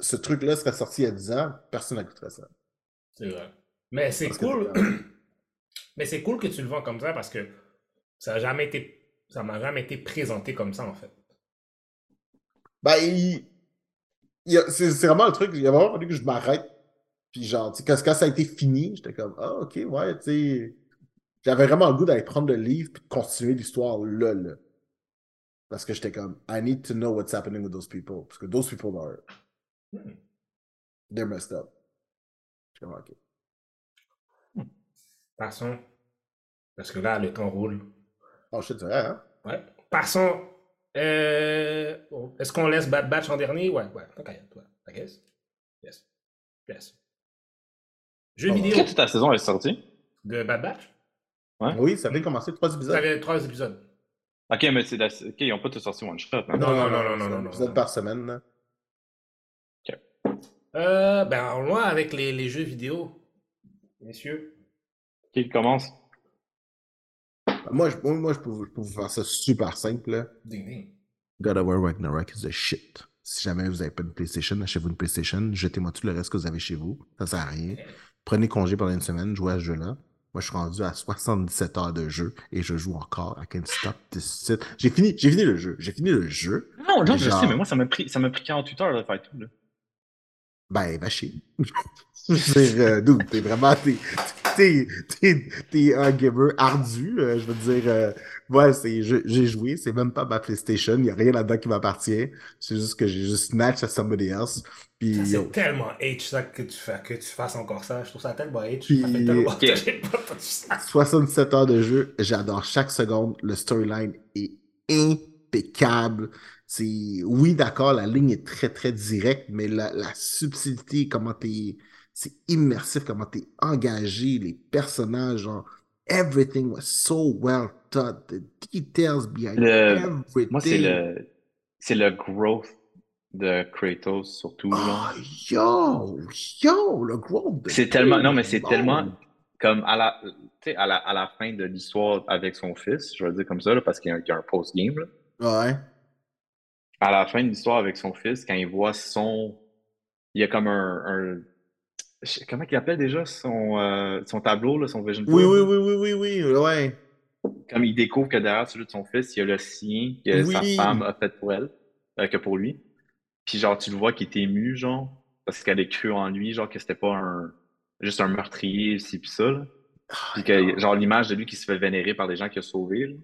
ce truc-là serait sorti il y a 10 ans, personne n'écouterait ça. C'est vrai. Mais c'est cool. Mais c'est cool que tu le vends comme ça parce que ça n'a jamais été. Ça m'a jamais été présenté comme ça, en fait. Ben, c'est vraiment le truc. Il y a vraiment fallu que je m'arrête. Puis, genre, quand, quand ça a été fini, j'étais comme, ah, ok, ouais, tu sais. J'avais vraiment le goût d'aller prendre le livre puis de continuer l'histoire là, là. Parce que j'étais comme, I need to know what's happening with those people. Parce que those people are. Hmm. They're messed up. J'étais comme, ok. Passons. Parce que là, le temps roule. Oh shit, c'est vrai, hein? Ouais. Passons. Euh... Est-ce qu'on laisse Bad Batch en dernier? Ouais, ouais. T'inquiète, toi. I guess. Yes. Yes. Jeu oh. vidéo. Quand ta saison est sortie? De Bad Batch? Ouais. Oui, ça avait commencé trois épisodes. Ça avait trois épisodes. Ok, mais c'est la... ok, ils n'ont pas tout sorti one shot. Hein? Non, non, non, non, non, non. Un épisode par semaine. Là. Ok. Euh, ben, moi, avec les, les jeux vidéo, messieurs, qui commence? Moi, je, moi, je, peux, vous faire ça super simple. God of War Ragnarok is a shit. Si jamais vous n'avez pas une PlayStation, achetez-vous une PlayStation, jetez-moi tout le reste que vous avez chez vous. Ça sert à rien. Prenez congé pendant une semaine, jouez à ce jeu-là. Moi, je suis rendu à 77 heures de jeu et je joue encore à Can't Stop This J'ai fini, j'ai fini le jeu. J'ai fini le jeu. Non, genre, je sais, mais moi, ça m'a pris, ça m'a pris 48 heures de faire tout. Là. Ben, va chier. je veux dire, euh, t'es vraiment. t'es, t'es, t'es un gamer ardu. euh, je veux dire, euh, ouais, c'est, je- j'ai joué, c'est même pas ma PlayStation, il n'y a rien là-dedans qui m'appartient. C'est juste que j'ai juste snatch à somebody else. Puis, Ça, yo, c'est tellement H ça que tu, fais, que tu fasses encore ça. Je trouve ça tellement H. Puis- Ça fait tellement Ok. que j'ai pas fait ça. 67 heures de jeu, j'adore chaque seconde. Le storyline est impeccable. C'est, oui, d'accord, la ligne est très, très directe, mais la, la subtilité, comment t'es, c'est immersif, comment t'es engagé, les personnages, genre, everything was so well done. The details behind Le- everything. Moi, c'est le, c'est le growth de Kratos, surtout. Oh, genre. yo, yo, le growth de C'est tellement, non, mais c'est le tellement comme à la, à la, à la fin de l'histoire avec son fils, je vais le dire comme ça, là, parce qu'il y y a un post-game. là. Ouais. À la fin de l'histoire avec son fils, quand il voit son. Il y a comme un. comment il appelle déjà son, euh, son tableau, là, son vision Oui, board, oui, là? oui, oui, oui, oui, ouais. Comme il découvre que derrière celui de son fils, il y a le sien que sa Oui. femme a fait pour elle, euh, que pour lui. Puis genre, tu le vois qui est ému, genre, parce qu'elle a cru en lui, genre, que c'était pas un juste un meurtrier, ci pis ça, là. Puis que, genre, l'image de lui qui se fait vénérer par des gens qu'il a sauvés, là.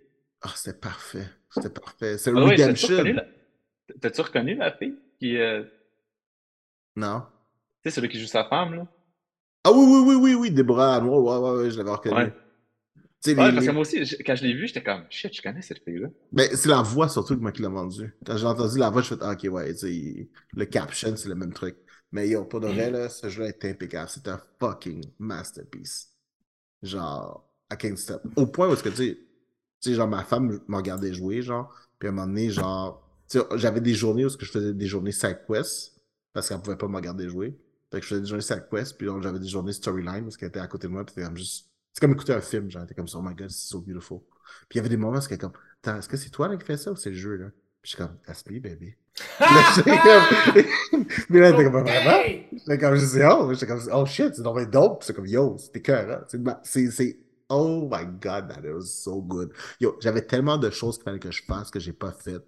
Ah, c'était parfait. C'était parfait. C'est Ah ouais, t'as-tu Redemption. T'as-tu reconnu la fille qui, euh, tu Non. sais, celui qui joue sa femme, là? Ah oui, oui, oui, oui, oui, Déborah Arnold, ouais, ouais, ouais, je l'avais reconnu. Ouais. Tu parce que moi aussi, je- quand je l'ai vu, j'étais comme, shit, je connais cette fille-là. Mais c'est la voix surtout que moi qui l'a vendu. Quand j'ai entendu la voix, je fais ah, ok, ouais, tu sais, le caption, c'est le même truc. Mais yo, pour de vrai, là, ce jeu-là est impeccable. C'est un fucking masterpiece. Genre, I can't stop. Au point où est-ce que, tu sais, tu sais, genre, ma femme me regardait jouer, genre, puis à un moment donné, genre, tu j'avais des journées où je faisais des journées side quest, parce qu'elle pouvait pas me regarder jouer. Fait que je faisais des journées side quest, puis j'avais des journées storyline, parce qu'elle était à côté de moi, puis c'était comme juste. C'est comme écouter un film, genre, t'es comme ça, oh my god, c'est so beautiful. Puis il y avait des moments où c'était comme, Attends, est-ce que c'est toi là qui fais ça ou c'est le jeu, là? Puis je suis comme, me, baby. Mais là, t'es comme, vraiment? J'étais comme, je oh, j'étais comme, oh shit, c'est donc dope. C'est comme, yo, c'était cœur, hein. C'est, c'est, oh my god, that it was so good. Yo, j'avais tellement de choses qu'il fallait que je fasse que j'ai pas faites.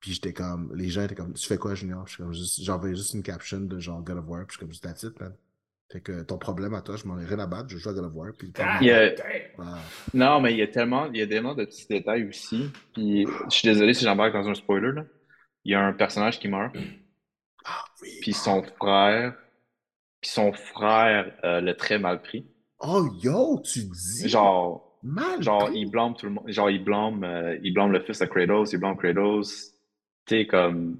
Puis j'étais comme, les gens étaient comme, tu fais quoi, Junior? Je suis comme, juste, j'envoyais juste une caption de genre God of War, puis je suis comme, that's it, man. Fait que ton problème à toi, je m'en ai rien à battre, je joue à God of War, puis God Il y a- damn. Ah. Non, mais il y a tellement, il y a tellement de petits détails aussi. Puis, je suis désolé si j'embarque dans un spoiler, là. Il y a un personnage qui meurt, Ah, oui. puis son frère, puis son frère euh, l'a très mal pris. Oh, yo, tu dis? Genre, mal. genre, pris? il blâme tout le monde. Genre, il blâme, euh, il blâme le fils de Kratos, il blâme Kratos. Tu sais, comme.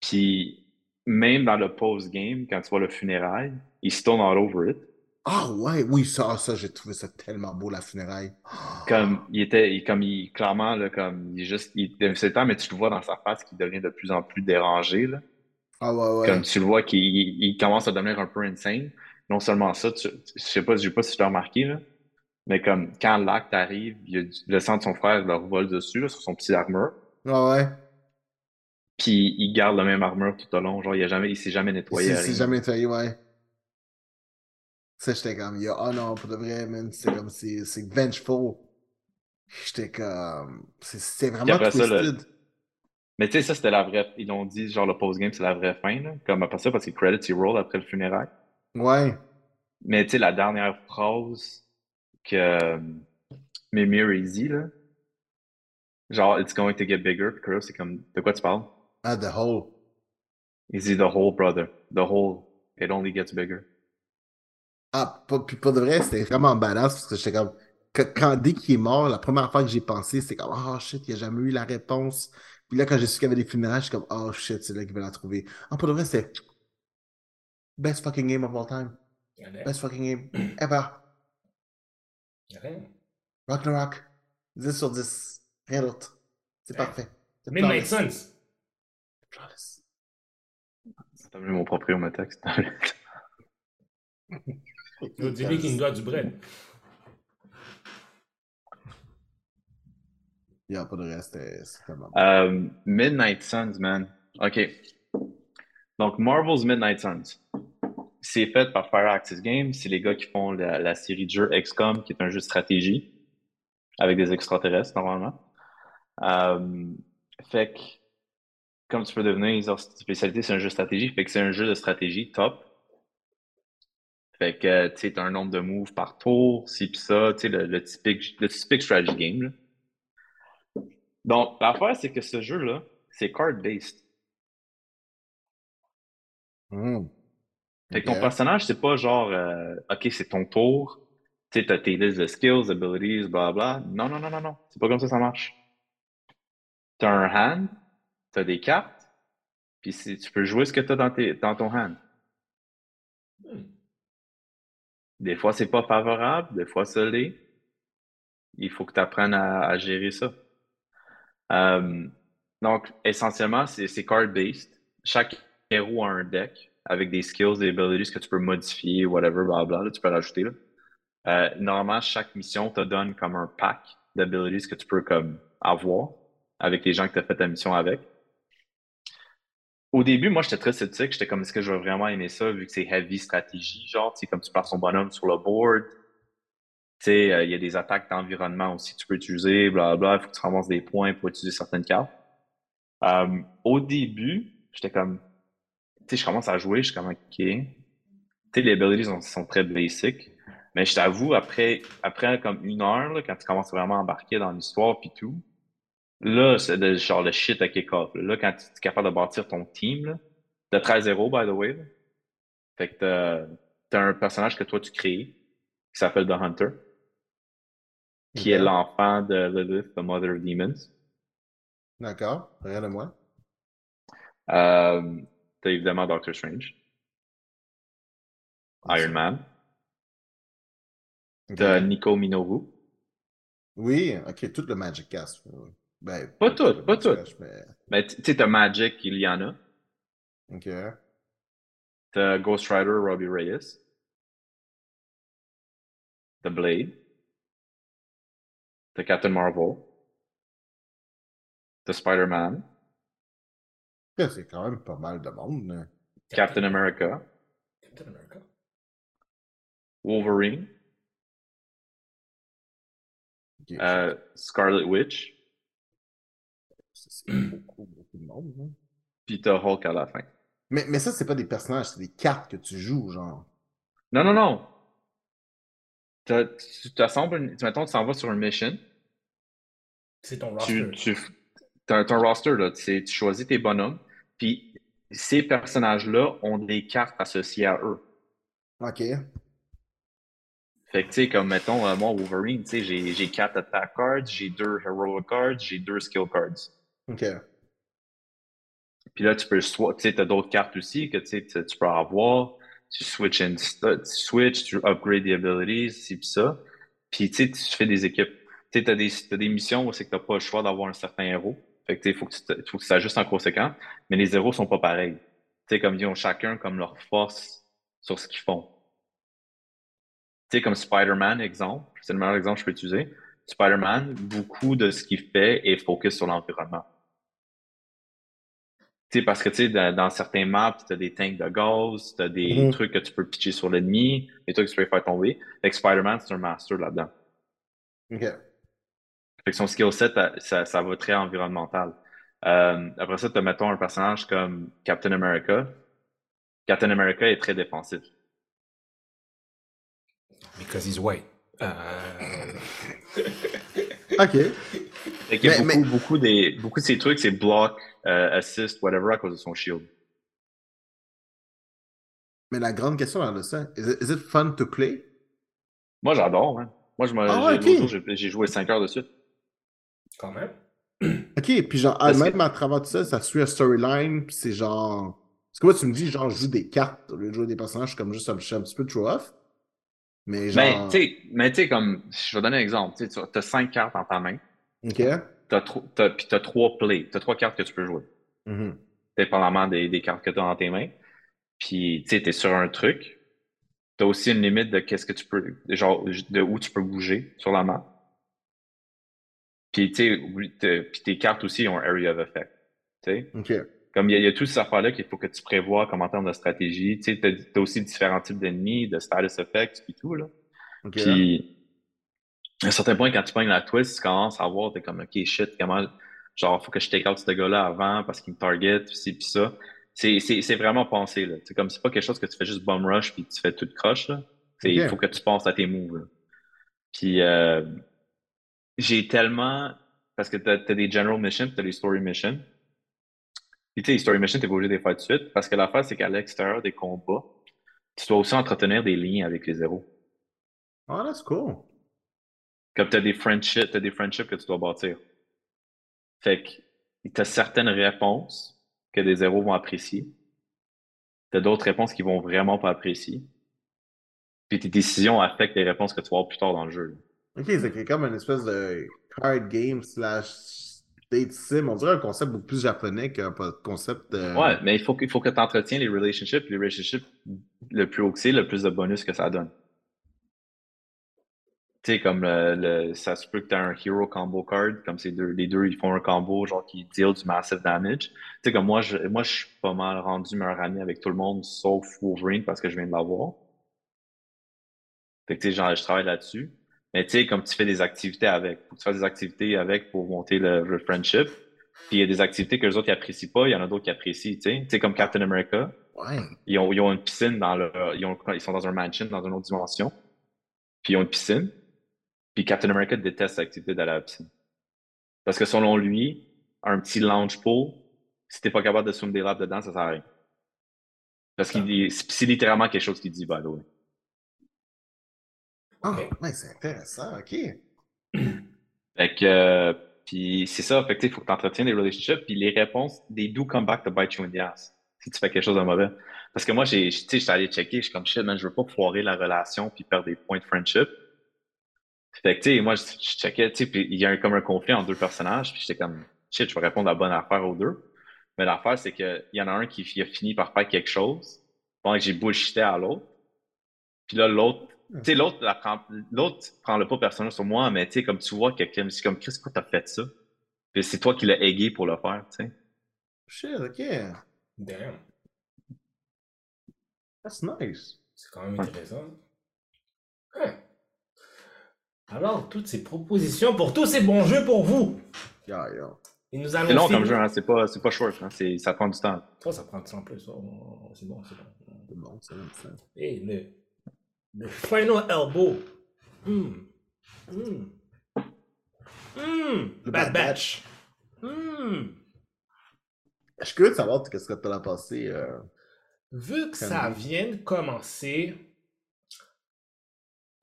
Puis, même dans le post-game, quand tu vois le funérail, il se tourne all over it. Ah, ouais, oui, ça, ça, j'ai trouvé ça tellement beau, la funéraille. Comme, il était, il- comme il, clairement, là, comme, il est juste, il, le temps, mais tu le vois dans sa face qu'il devient de plus en plus dérangé, là. Ah, ouais, ouais. Comme tu le vois qu'il il- commence à devenir un peu insane. Non seulement ça, tu, je sais pas, je sais pas si tu l'as remarqué, là, mais comme quand l'acte arrive, il y a du- le sang de son frère leur vole dessus, là, sur son petit armure, Ah, ouais? Puis il garde la même armure tout au long, genre il a jamais, il s'est jamais nettoyé. C'est rien. jamais nettoyé, ouais. Ça, j'étais comme, yo, oh non, pour de vrai, man, c'est comme, c'est c'est vengeful. J'étais comme, c'est- vraiment après ça, le- twisted. Mais tu sais, ça c'était la vraie, ils l'ont dit, genre le post-game c'est la vraie fin, là, comme après ça, parce que credits il roll après le funérail. Ouais. Mais tu sais, la dernière phrase que euh, Mimir il dit, là, genre, it's going to get bigger, puis c'est comme, de quoi tu parles? Ah, the whole. Il dit, the whole, brother, the whole, it only gets bigger. Ah, puis pour de vrai, c'était vraiment badass parce que j'étais comme, que- quand, dès qu'il est mort, la première fois que j'ai pensé, c'était comme, oh shit, il a jamais eu la réponse. Puis là, quand j'ai su qu'il y avait des funérailles, je suis comme, oh shit, c'est là qu'il va la trouver. Ah, pour de vrai, c'était best fucking game of all time. Best fucking game ever. a rien. Ragnarok. 10 sur 10. Rien d'autre. C'est Ouais. parfait. C'est Midnight. Suns. Flawless. T'as vu mon proprio texte? Yo, dis-lui qu'il me doit du bread. Il n'y a pas de reste. c'était- C'est. Euh, Midnight Suns, man. OK. Donc, Marvel's Midnight Suns. C'est fait par Fire Access Games. C'est les gars qui font la, la série de jeux XCOM, qui est un jeu de stratégie avec des extraterrestres, normalement. Euh, fait que, comme tu peux devenir, leur spécialité, c'est un jeu de stratégie. Fait que c'est un jeu de stratégie top. Fait que, tu sais, t'as un nombre de moves par tour, ci pis ça, tu sais, le, le typique, le typique strategy game, là. Donc, l'affaire, c'est que ce jeu-là, c'est card-based. Hmm. Fait que ton personnage, c'est pas genre, euh, OK, c'est ton tour, tu sais, t'as tes listes de skills, abilities, bla bla. Non, non, non, non, non. C'est pas comme ça que ça marche. T'as un hand, t'as des cartes, puis tu peux jouer ce que t'as dans, tes, dans ton hand. Hmm. Des fois, c'est pas favorable, des fois, ça l'est. Il faut que tu apprennes à, à gérer ça. Euh, donc, essentiellement, c'est c'est card-based. Chaque héros a un deck avec des skills, des abilities que tu peux modifier, whatever, blablabla, là, tu peux rajouter. Là. Euh, normalement, chaque mission te donne comme un pack d'abilities que tu peux comme avoir avec les gens que tu as fait ta mission avec. Au début, moi, j'étais très sceptique. J'étais comme, est-ce que je vais vraiment aimer ça vu que c'est heavy stratégie, genre, tu sais, comme tu passes son bonhomme sur le board. Tu sais, euh, il y a des attaques d'environnement aussi que tu peux utiliser, blablabla. Il faut que tu ramasses des points pour utiliser certaines cartes. Euh, au début, j'étais comme, tu sais, je commence à jouer, je suis comme, OK. Tu sais, les abilities sont, sont très basic. Mais je t'avoue, après, après comme une heure, là, quand tu commences vraiment à embarquer dans l'histoire puis tout, là, c'est de- genre le shit à kick-off. Là. Là, quand tu es capable de bâtir ton team, là, de 13-0, by the way. là. Fait que t'as, t'as un personnage que toi tu crées, qui s'appelle The Hunter, qui est l'enfant de Lilith, the Mother of Demons. D'accord. Rien de moi. Euh, t'as évidemment Doctor Strange, Iron Man, t'as Nico Minoru. Oui, ok, tout le Magic Cast. oui. Ben, Pas tout, le pas Magic tout. Cast, mais... Mais tu sais, t'as Magic, Iliana. Ok. T'as Ghost Rider, Robbie Reyes. T'as Blade. T'as Captain Marvel. T'as Spider-Man. C'est quand même pas mal de monde. là. Captain America. Captain America. Wolverine. Euh, Scarlet Witch. C'est- C'est beaucoup, beaucoup de monde. là. Puis t'as Hulk à la fin. Mais, mais ça, c'est pas des personnages, c'est des cartes que tu joues, genre. Non, non, non. T'as- Tu t'assembles, une- tu mettons, tu t'en vas sur une mission. C'est ton roster. tu, t'as, t'as un roster, là. Tu, sais, tu choisis tes bonhommes. Puis ces personnages-là ont des cartes associées à eux. Ok. Fait que, tu sais, comme, mettons, euh, moi, Wolverine, tu sais, j'ai, j'ai quatre attack cards, j'ai deux hero cards, j'ai deux skill cards. Ok. Puis là, tu peux, swa- tu sais, t'as d'autres cartes aussi que, tu sais, tu peux avoir. Tu switch stu- tu switch, tu upgrade the abilities, ci pis ça. Puis, tu sais, tu fais des équipes. Tu sais, t'as des, t'as des missions où c'est que t'as pas le choix d'avoir un certain héros. Fait que, tu sais, faut que faut que tu t'ajustes en conséquence. Mais les héros sont pas pareils. Tu sais, comme ils ont chacun comme leur force sur ce qu'ils font. Tu sais, comme Spider-Man, exemple. C'est le meilleur exemple que je peux utiliser. Spider-Man, beaucoup de ce qu'il fait est focus sur l'environnement. Sais, parce que, tu sais, dans, dans certains maps, tu as des tanks de gaz, tu as des Mhm. trucs que tu peux pitcher sur l'ennemi, des trucs que tu peux faire tomber. Fait que Spider-Man, c'est un master là-dedans. Ok. Fait que son skill set, ça, ça va très environnemental. Euh, après ça, tu as, mettons, un personnage comme Captain America. Captain America est très défensif. Because he's white. Euh, Ok. Fait qu'il y a Mais- beaucoup, mais- beaucoup, des, beaucoup de ces trucs, c'est block, euh, assist, whatever, à cause de son shield. Mais la grande question là de ça, is it, is it fun to play? Moi, j'adore, hein. Moi, je me, Ah ouais, j'ai- joué 5 heures de suite. Quand même. Ok, puis genre, ah, Parce que- même à travers tout ça, ça suit un storyline, puis c'est genre. Parce que moi, tu me dis, genre, je joue des cartes au lieu de jouer des personnages, je suis comme juste un, je suis un petit peu trop off. Mais genre. Mais, tu sais, mais tu sais, comme, je vais donner un exemple. Tu as 5 cartes dans ta main, Ok. T'as t'as- as 3 plays. Tu as 3 cartes que tu peux jouer, Mhm. dépendamment des, des cartes que tu as dans tes mains. Puis, tu sais, tu es sur un truc. Tu as aussi une limite de qu'est-ce que tu peux, genre, de où tu peux bouger sur la map. Puis, tu sais, t'as- tes cartes aussi ont Area of Effect. Tu sais, Ok. comme il y, y a toutes ces affaires-là qu'il faut que tu prévois comme en termes de stratégie. Tu sais, t'as, t'as aussi différents types d'ennemis, de status effects, puis tout, là. Puis, à un certain point, quand tu pognes la twist, tu commences à voir, t'es comme, OK, shit, comment, genre, faut que je take out ce gars-là avant parce qu'il me target, pis ci, pis ça. C'est c'est- c'est vraiment pensé, là. C'est comme, c'est pas quelque chose que tu fais juste bum rush puis tu fais tout croche, là. C'est, il faut que tu penses à tes moves, là. Puis, euh, j'ai tellement, parce que t'as, t'as des general missions, t'as des story missions. Puis, tu sais, les story missions, t'es pas obligé de les faire tout de suite, parce que l'affaire, c'est qu'à l'extérieur des combats, tu dois aussi entretenir des liens avec les héros. Ah, that's cool. Comme tu as des friendships, t'as des friendships que tu dois bâtir. Fait que tu as certaines réponses que des héros vont apprécier. Tu as d'autres réponses qui vont vraiment pas apprécier. Puis tes décisions affectent les réponses que tu vas avoir plus tard dans le jeu. Ok, c'est comme une espèce de card game slash date sim. On dirait un concept beaucoup plus japonais qu'un concept. euh, Ouais, mais il faut, faut que tu entretiens les relationships. Les relationships, le plus haut que c'est, le plus de bonus que ça donne. Tu sais, comme le, le- ça se peut que tu as un hero combo card, comme ces deux, les deux, ils font un combo genre qui deal du massive damage. Tu sais, comme moi, je, moi, je suis pas mal rendu meilleur ami avec tout le monde, sauf Wolverine parce que je viens de l'avoir. Fait que tu sais, genre, je travaille là-dessus. Mais tu sais, comme tu fais des activités avec, faut que tu fasses des activités avec pour monter le, le friendship. Puis il y a des activités que les autres ils apprécient pas, il y en a d'autres qui apprécient, tu sais. Tu sais, comme Captain America. Ouais. Ils ont, ils ont une piscine dans leur. Ils, ont- ils sont dans un mansion, dans une autre dimension. Puis ils ont une piscine. Puis Captain America déteste l'activité d'aller à la piscine. Parce que selon lui, un petit lounge pool, si t'es pas capable de swim des laps dedans, ça sert à rien. Parce qu'il dit- c'est littéralement quelque chose qu'il dit, by the way. Ah, ouais, c'est intéressant. Ok. Fait que, euh, puis c'est ça, fait que il faut que tu entretiennes des relationships, puis les réponses, they do come back to bite you in the ass, si tu fais quelque chose de mauvais. Parce que moi, j'ai, tu sais, j'étais allé checker, je suis comme shit, man, je veux pas foirer la relation puis perdre des points de friendship. Fait que, tu sais, moi, je, je checkais, tu sais, puis il y a un- comme un conflit entre deux personnages, puis j'étais comme, shit, je vais répondre à la bonne affaire aux deux. Mais l'affaire, c'est qu'il y en a un qui a fini par faire quelque chose, pendant que j'ai bullshité à l'autre. Puis là, l'autre, tu sais, l'autre, l'autre prend le pas personnel sur moi, mais tu sais, comme tu vois quelqu'un, c'est comme, Chris, pourquoi t'as fait ça? Puis c'est toi qui l'as aigué pour le faire, tu sais. Shit, ok. Damn. That's nice. C'est quand même intéressant. Hein. Alors, toutes ces propositions pour tous ces bons jeux pour vous. Yeah, yeah. Et nous allons C'est long comme jeu, hein, c'est pas, c'est pas short, hein, c'est, ça prend du temps. Ça, ça prend du temps en plus. Oh, oh, c'est bon, c'est bon. C'est bon, c'est bon. ça. Et le, le final elbow. Hmm. Hmm. Hmm. Le Bad Bad Batch. Hmm. Je suis curieux de savoir qu'est-ce que tu as pensé. Euh... Vu que ça vient de commencer,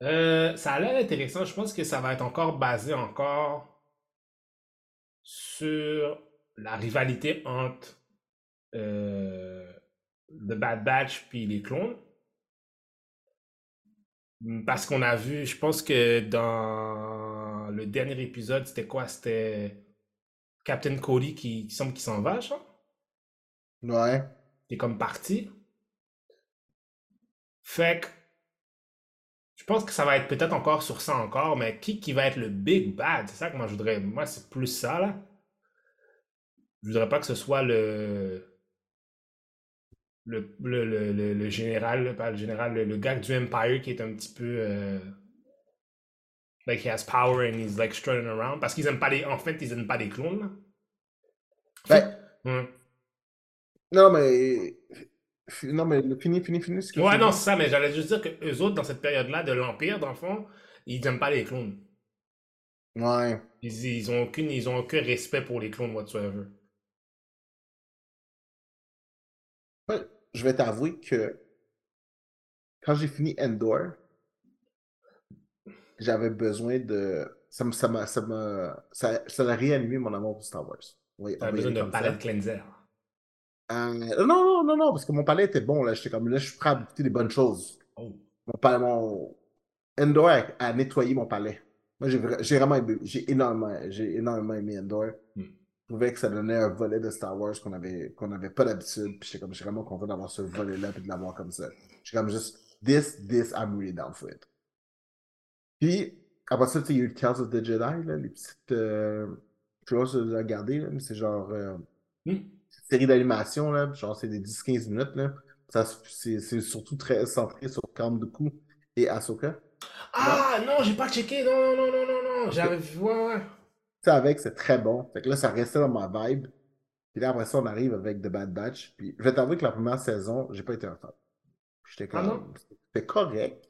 euh, ça a l'air intéressant. Je pense que ça va être encore basé encore sur la rivalité entre euh, The Bad Batch puis les clones. Parce qu'on a vu, je pense que dans le dernier épisode, c'était quoi? C'était Captain Cody qui, qui semble qu'il s'en va, genre? Ouais. T'es comme parti. Fait que je pense que ça va être peut-être encore sur ça encore, mais qui qui va être le big bad? C'est ça que moi je voudrais. Moi, c'est plus ça là. Je voudrais pas que ce soit le. Le, le, le, le- le général, pas le général, le, le gars du Empire qui est un petit peu. euh, like he has power and he's like strutting around. Parce qu'ils aiment pas les. En fait, ils aiment pas les clones là. Ben, Hum. non, mais. Non, mais fini, fini, fini. ce que Ouais, non, c'est ça, mais j'allais juste dire que eux autres, dans cette période-là de l'Empire, dans le fond, ils n'aiment pas les clones. Ouais. Ils, ils ont aucune, ils ont aucun respect pour les clones whatsoever. Ouais, je vais t'avouer que quand j'ai fini Endor, j'avais besoin de. Ça m'a. Ça m'a. Ça. Ça, ça a réanimé mon amour pour Star Wars. Oui, besoin d'un palette cleanser. Euh, non, non, non, non, parce que mon palais était bon, là. J'étais comme là, je suis prêt à goûter des bonnes choses. Oh. Mon palais, mon. Endor a, a nettoyé mon palais. Moi, j'ai vra- j'ai vraiment aimé, j'ai énormément, j'ai énormément aimé Endor. Hmm. Je trouvais que ça donnait un volet de Star Wars qu'on avait, qu'on n'avait pas d'habitude. Puis j'étais comme, je suis vraiment content d'avoir ce volet-là et de l'avoir comme ça. J'étais comme juste, this, this, I'm really down for it. Puis, après ça, tu sais, il y a eu Tales of the Jedi, là, les petites euh, choses à regarder, là, mais c'est genre euh, Hmm. Série d'animation, là, genre c'est des 10-15 minutes, là. Ça, c'est c'est surtout très centré sur Dooku et Ahsoka. Ah non, j'ai pas checké. Non, non, non, non, non, non. J'avais vu. Ouais, ouais. Ça avec, c'est très bon. Fait que là, ça restait dans ma vibe. Puis là, après ça, on arrive avec The Bad Batch. Puis je vais t'avouer que la première saison, j'ai pas été un fan. J'étais Ah comme. non? C'était correct.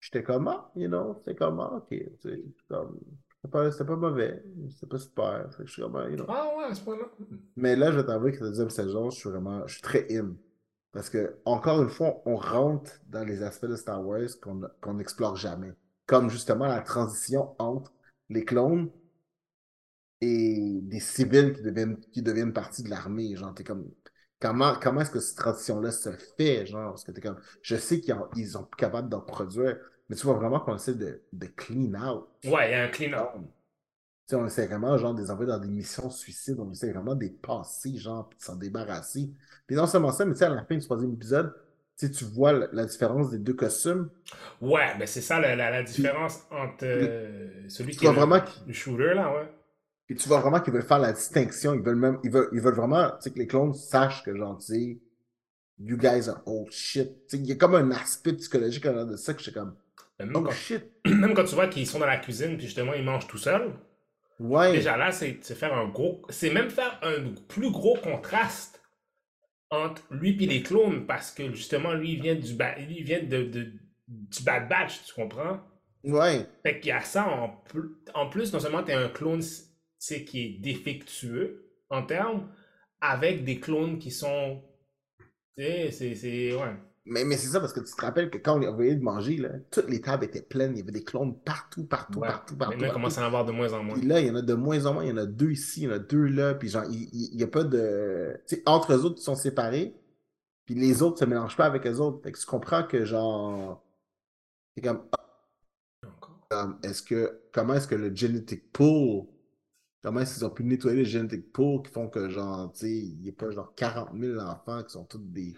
J'étais comme, ah, you know, c'était comme, ah, ok. tu sais, comme, C'était pas, mauvais. C'était pas super. Fait que je suis comme, ah, you know. Ah ouais, à ce point-là. Mais là, je vais t'avouer que la deuxième saison, je suis vraiment, je suis très in. Parce que, encore une fois, on rentre dans les aspects de Star Wars qu'on n'explore jamais. Comme justement la transition entre les clones et des civils qui deviennent, qui deviennent partie de l'armée. Genre, t'es comme, comment, comment est-ce que cette transition-là se fait? Genre, parce que t'es comme, je sais qu'ils sont capables d'en produire, mais tu vois vraiment qu'on essaie de, de clean out. Ouais, il y a un clean-up. Tu sais, on essaie vraiment, genre, de les envoyer dans des missions suicides. On essaie vraiment de les passer, genre, puis de s'en débarrasser. Puis non seulement ça, mais tu sais, à la fin du troisième épisode, tu vois la, la différence des deux costumes. Ouais, ben c'est ça la, la, la différence entre euh, celui qui est le, vraiment le shooter, là, ouais. Puis tu vois vraiment qu'ils veulent faire la distinction. Ils veulent même, ils veulent, ils veulent vraiment, tu sais, que les clones sachent que, genre, tu sais, you guys are old shit. Il y a comme un aspect psychologique en de ça que j'étais comme, Ben, Même, oh quand, shit. même quand tu vois qu'ils sont dans la cuisine, puis justement, ils mangent tout seuls. Ouais. Déjà là, c'est faire un gros. C'est même faire un plus gros contraste entre lui et les clones, parce que justement, lui, il vient du, ba- lui, il vient de, de- du Bad Batch, tu comprends? Ouais. Fait qu'il y a ça en, pl- en plus, non seulement tu un clone c'est qui est défectueux en termes, avec des clones qui sont. Tu sais, c'est. c'est- Ouais. Mais, mais c'est ça, parce que tu te rappelles que quand on envoyé de manger, là, toutes les tables étaient pleines. Il y avait des clones partout, partout, Ouais. partout, partout. Maintenant, il commence à en avoir de moins en moins. Puis là, il y en a de moins en moins. Il y en a deux ici, il y en a deux là. Puis genre, il n'y a pas de. Tu sais, entre eux autres, ils sont séparés. Puis les autres se mélangent pas avec eux autres. Fait que tu comprends que genre. C'est comme, est-ce que. Comment est-ce que le genetic pool. Comment est-ce qu'ils ont pu nettoyer le genetic pool qui font que genre, tu sais, il n'y a pas genre 40 000 enfants qui sont tous des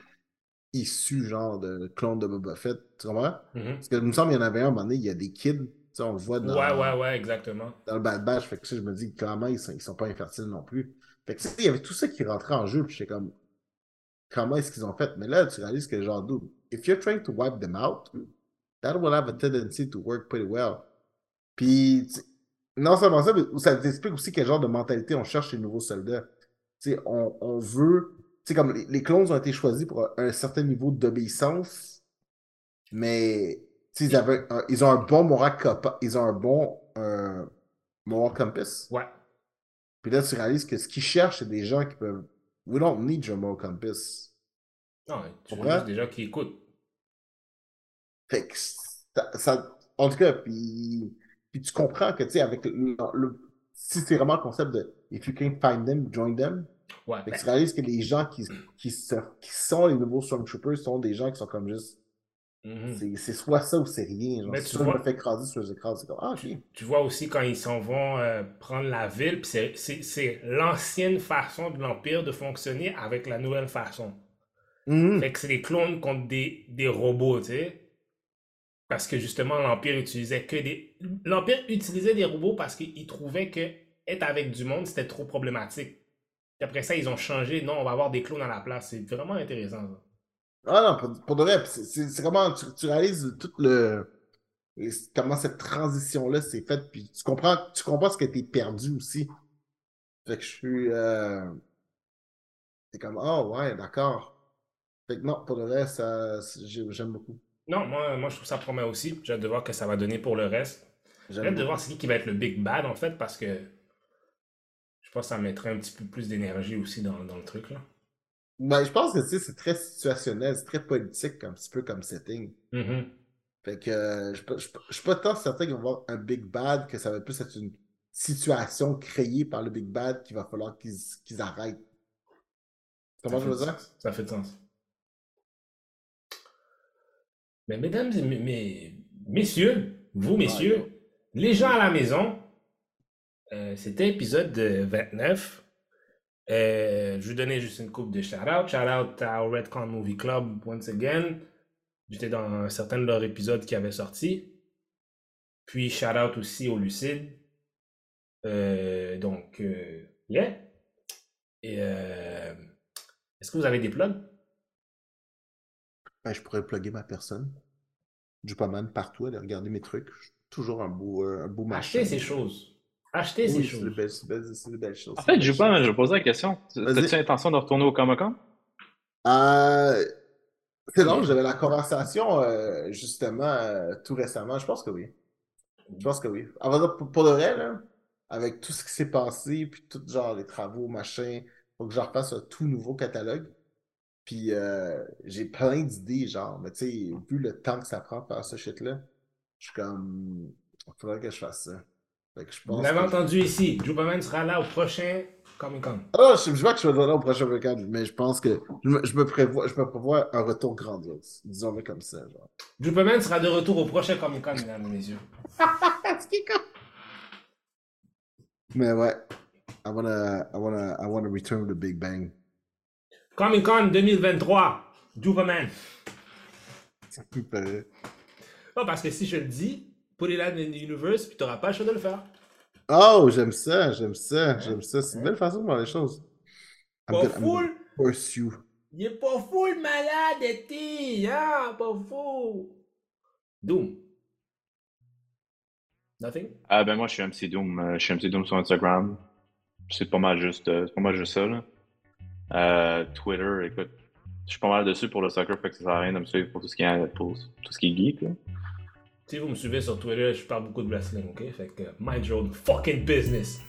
issus genre de clones de Boba Fett. Tu comprends? Mhm. Parce que il me semble qu'il y en avait un, à un moment donné, il y a des kids. Tu sais, on le voit dans Ouais, ouais, ouais, exactement. dans le Bad Batch. Fait que ça, je me dis, clairement, ils sont, ils sont pas infertiles non plus. Fait que, tu sais, il y avait tout ça qui rentrait en jeu, puis j'étais comme, comment est-ce qu'ils ont fait? Mais là, tu réalises que, genre, dude, if you're trying to wipe them out, that will have a tendency to work pretty well. Puis, non seulement ça, mais ça t'explique aussi quel genre de mentalité on cherche chez les nouveaux soldats. Tu sais, on, on veut, sais, comme les, les clones ont été choisis pour un, un certain niveau d'obéissance, mais ils, avaient un- ils ont un bon moral ils ont un bon euh, moral compass. Ouais. Puis là, tu réalises que ce qu'ils cherchent, c'est des gens qui peuvent. We don't need your moral compass. Non, tu juste des gens qui écoutent. Fait que ça, ça- en tout cas, puis, puis tu comprends que, tu sais, avec le, le- si c'est vraiment le concept de if you can't find them, join them, Ouais. fait que ben, tu réalises que les gens qui, qui, se- qui sont les nouveaux Stormtroopers sont des gens qui sont comme juste, mhm. c'est c'est soit ça ou c'est rien. Genre, si tu me vois- fais écraser, si je écrase, c'est comme, ah, ok. Tu vois aussi quand ils s'en vont euh, prendre la ville, c'est- l'ancienne façon de l'Empire de fonctionner avec la nouvelle façon. Mhm. Fait que c'est des clones contre des, des robots, tu sais. Parce que justement, l'Empire utilisait que des. L'Empire utilisait des robots parce qu'il trouvait que être avec du monde, c'était trop problématique. Puis après ça, ils ont changé. Non, on va avoir des clones à la place. C'est vraiment intéressant, ça. Ah non, pour, pour de vrai, c'est- comment tu, tu réalises tout le. Comment cette transition-là s'est faite, puis tu comprends, tu comprends ce qui a été perdu aussi. Fait que je suis. Euh... C'est comme, oh ouais, d'accord. Fait que non, pour de vrai, ça, c'est- j'ai- j'aime beaucoup. Non, moi, moi, je trouve ça promet aussi. J'ai hâte de voir que ça va donner pour le reste. J'ai hâte de voir c'est qui qui va être le big bad, en fait, parce que pense que ça mettrait un petit peu plus d'énergie aussi dans, dans le truc, là. Ben, je pense que c'est très situationnel, c'est très politique, un petit peu comme setting. Mhm. Fait que euh, je je suis pas- je suis pas tant certain qu'il va y avoir un Big Bad, que ça va plus être une situation créée par le Big Bad qu'il va falloir qu'ils arrêtent. Comment Ça je veux dire? Ça fait du sens. Mais mesdames et mes- mes- messieurs, vous messieurs, les gens à la maison, euh, c'était épisode euh, 29. Euh, je vous donnais juste une coupe de shout-out. Shout-out à Redcon Movie Club once again. J'étais dans certains de leurs épisodes qui avaient sorti. Puis shout-out aussi au Lucide. Euh, donc, euh, yeah. Et euh, est-ce que vous avez des plugs? Ben, je pourrais plugger ma personne. Jupaman partout, aller regarder mes trucs. Je suis Toujours un beau, un beau machin. Achetez ces choses. Acheter ces choses. c'est des belles- choses. En fait, je vais pas, je vais poser la question. T'as-tu l'intention de retourner au Comic-Con? Euh, c'est long, j'avais la conversation euh, justement euh, tout récemment. Je pense que oui. Je pense que oui. Vrai, pour, pour de vrai, là, avec tout ce qui s'est passé, puis tout genre les travaux, machin, faut que je refasse un tout nouveau catalogue. Puis euh, j'ai plein d'idées, genre, mais tu sais, vu le temps que ça prend pour faire ce shit-là, je suis comme, il faudrait que je fasse ça. Fait que je Vous l'avez que- entendu ici. Jupaman sera là au prochain Comic Con. Ah je sais pas que je vais donner au prochain week-end, mais je pense que je me, je me prévois, je me prévois un retour grandiose. Disons-le comme ça. Genre. Sera de retour au prochain Comic Con, mesdames et messieurs. Mais ouais, I wanna, I wanna, I wanna return to Big Bang. Comic Con 2023. Jupaman. Ça me fait- Oh, parce que si je le dis, put it out in the universe, puis t'auras pas le choix de le faire. Oh, j'aime ça, j'aime ça, j'aime ça. C'est une belle façon de voir les choses. I'm Pas full. Il est pas full malade, Eti. Hein, pas full. Doom. Nothing? Ah ben moi, je suis MC Doom. euh, Je suis MC Doom sur Instagram. C'est pas mal juste, euh, c'est pas mal juste ça, là. Euh, Twitter, écoute, je suis pas mal dessus pour le soccer, fait que ça sert à rien de me suivre pour tout ce qui est, pour tout ce qui est geek, là. Si vous me suivez sur Twitter, je parle beaucoup de wrestling, ok? Fait que mind your own fucking business.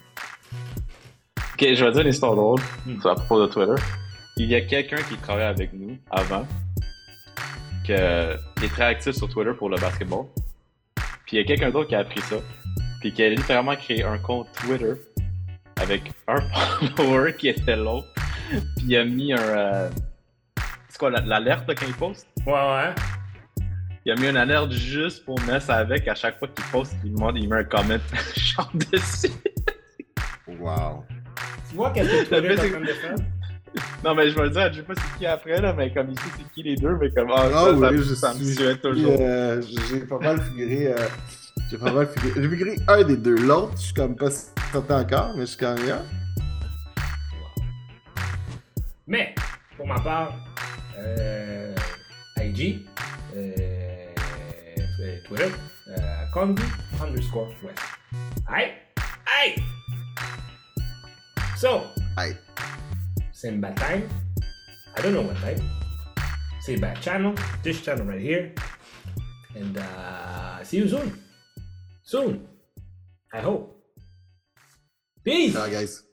Ok, je vais dire une histoire drôle Hmm. à propos de Twitter. Il y a quelqu'un qui travaillait avec nous avant, que, qui est très actif sur Twitter pour le basketball. Puis il y a quelqu'un d'autre qui a appris ça, puis qui a littéralement créé un compte Twitter avec un follower qui était l'autre, puis il a mis un. euh, c'est quoi, la- l'alerte quand il poste? Ouais, ouais. Il a mis une alerte juste pour mettre ça avec à chaque fois qu'il poste, il demande, il met un comment genre dessus. Wow. Tu vois qu'est-ce que en train de faire? Non, mais je me dis, je sais pas c'est qui après, là, mais comme ici, c'est qui les deux, mais comme, ah, ça, oui, ça, je ça me suis- suit toujours. Euh, j'ai pas mal figuré. euh, j'ai pas mal figuré. J'ai figuré un des deux. L'autre, je suis comme pas certain encore, mais je suis quand même là. Mais, pour ma part, euh, IG, euh, Twitter, euh, Condi underscore West. Aïe! Aïe! So, c'est une bad time. I don't know what time. C'est bad channel. This channel right here. And uh, see you soon. Soon. I hope. Peace! Bye, guys.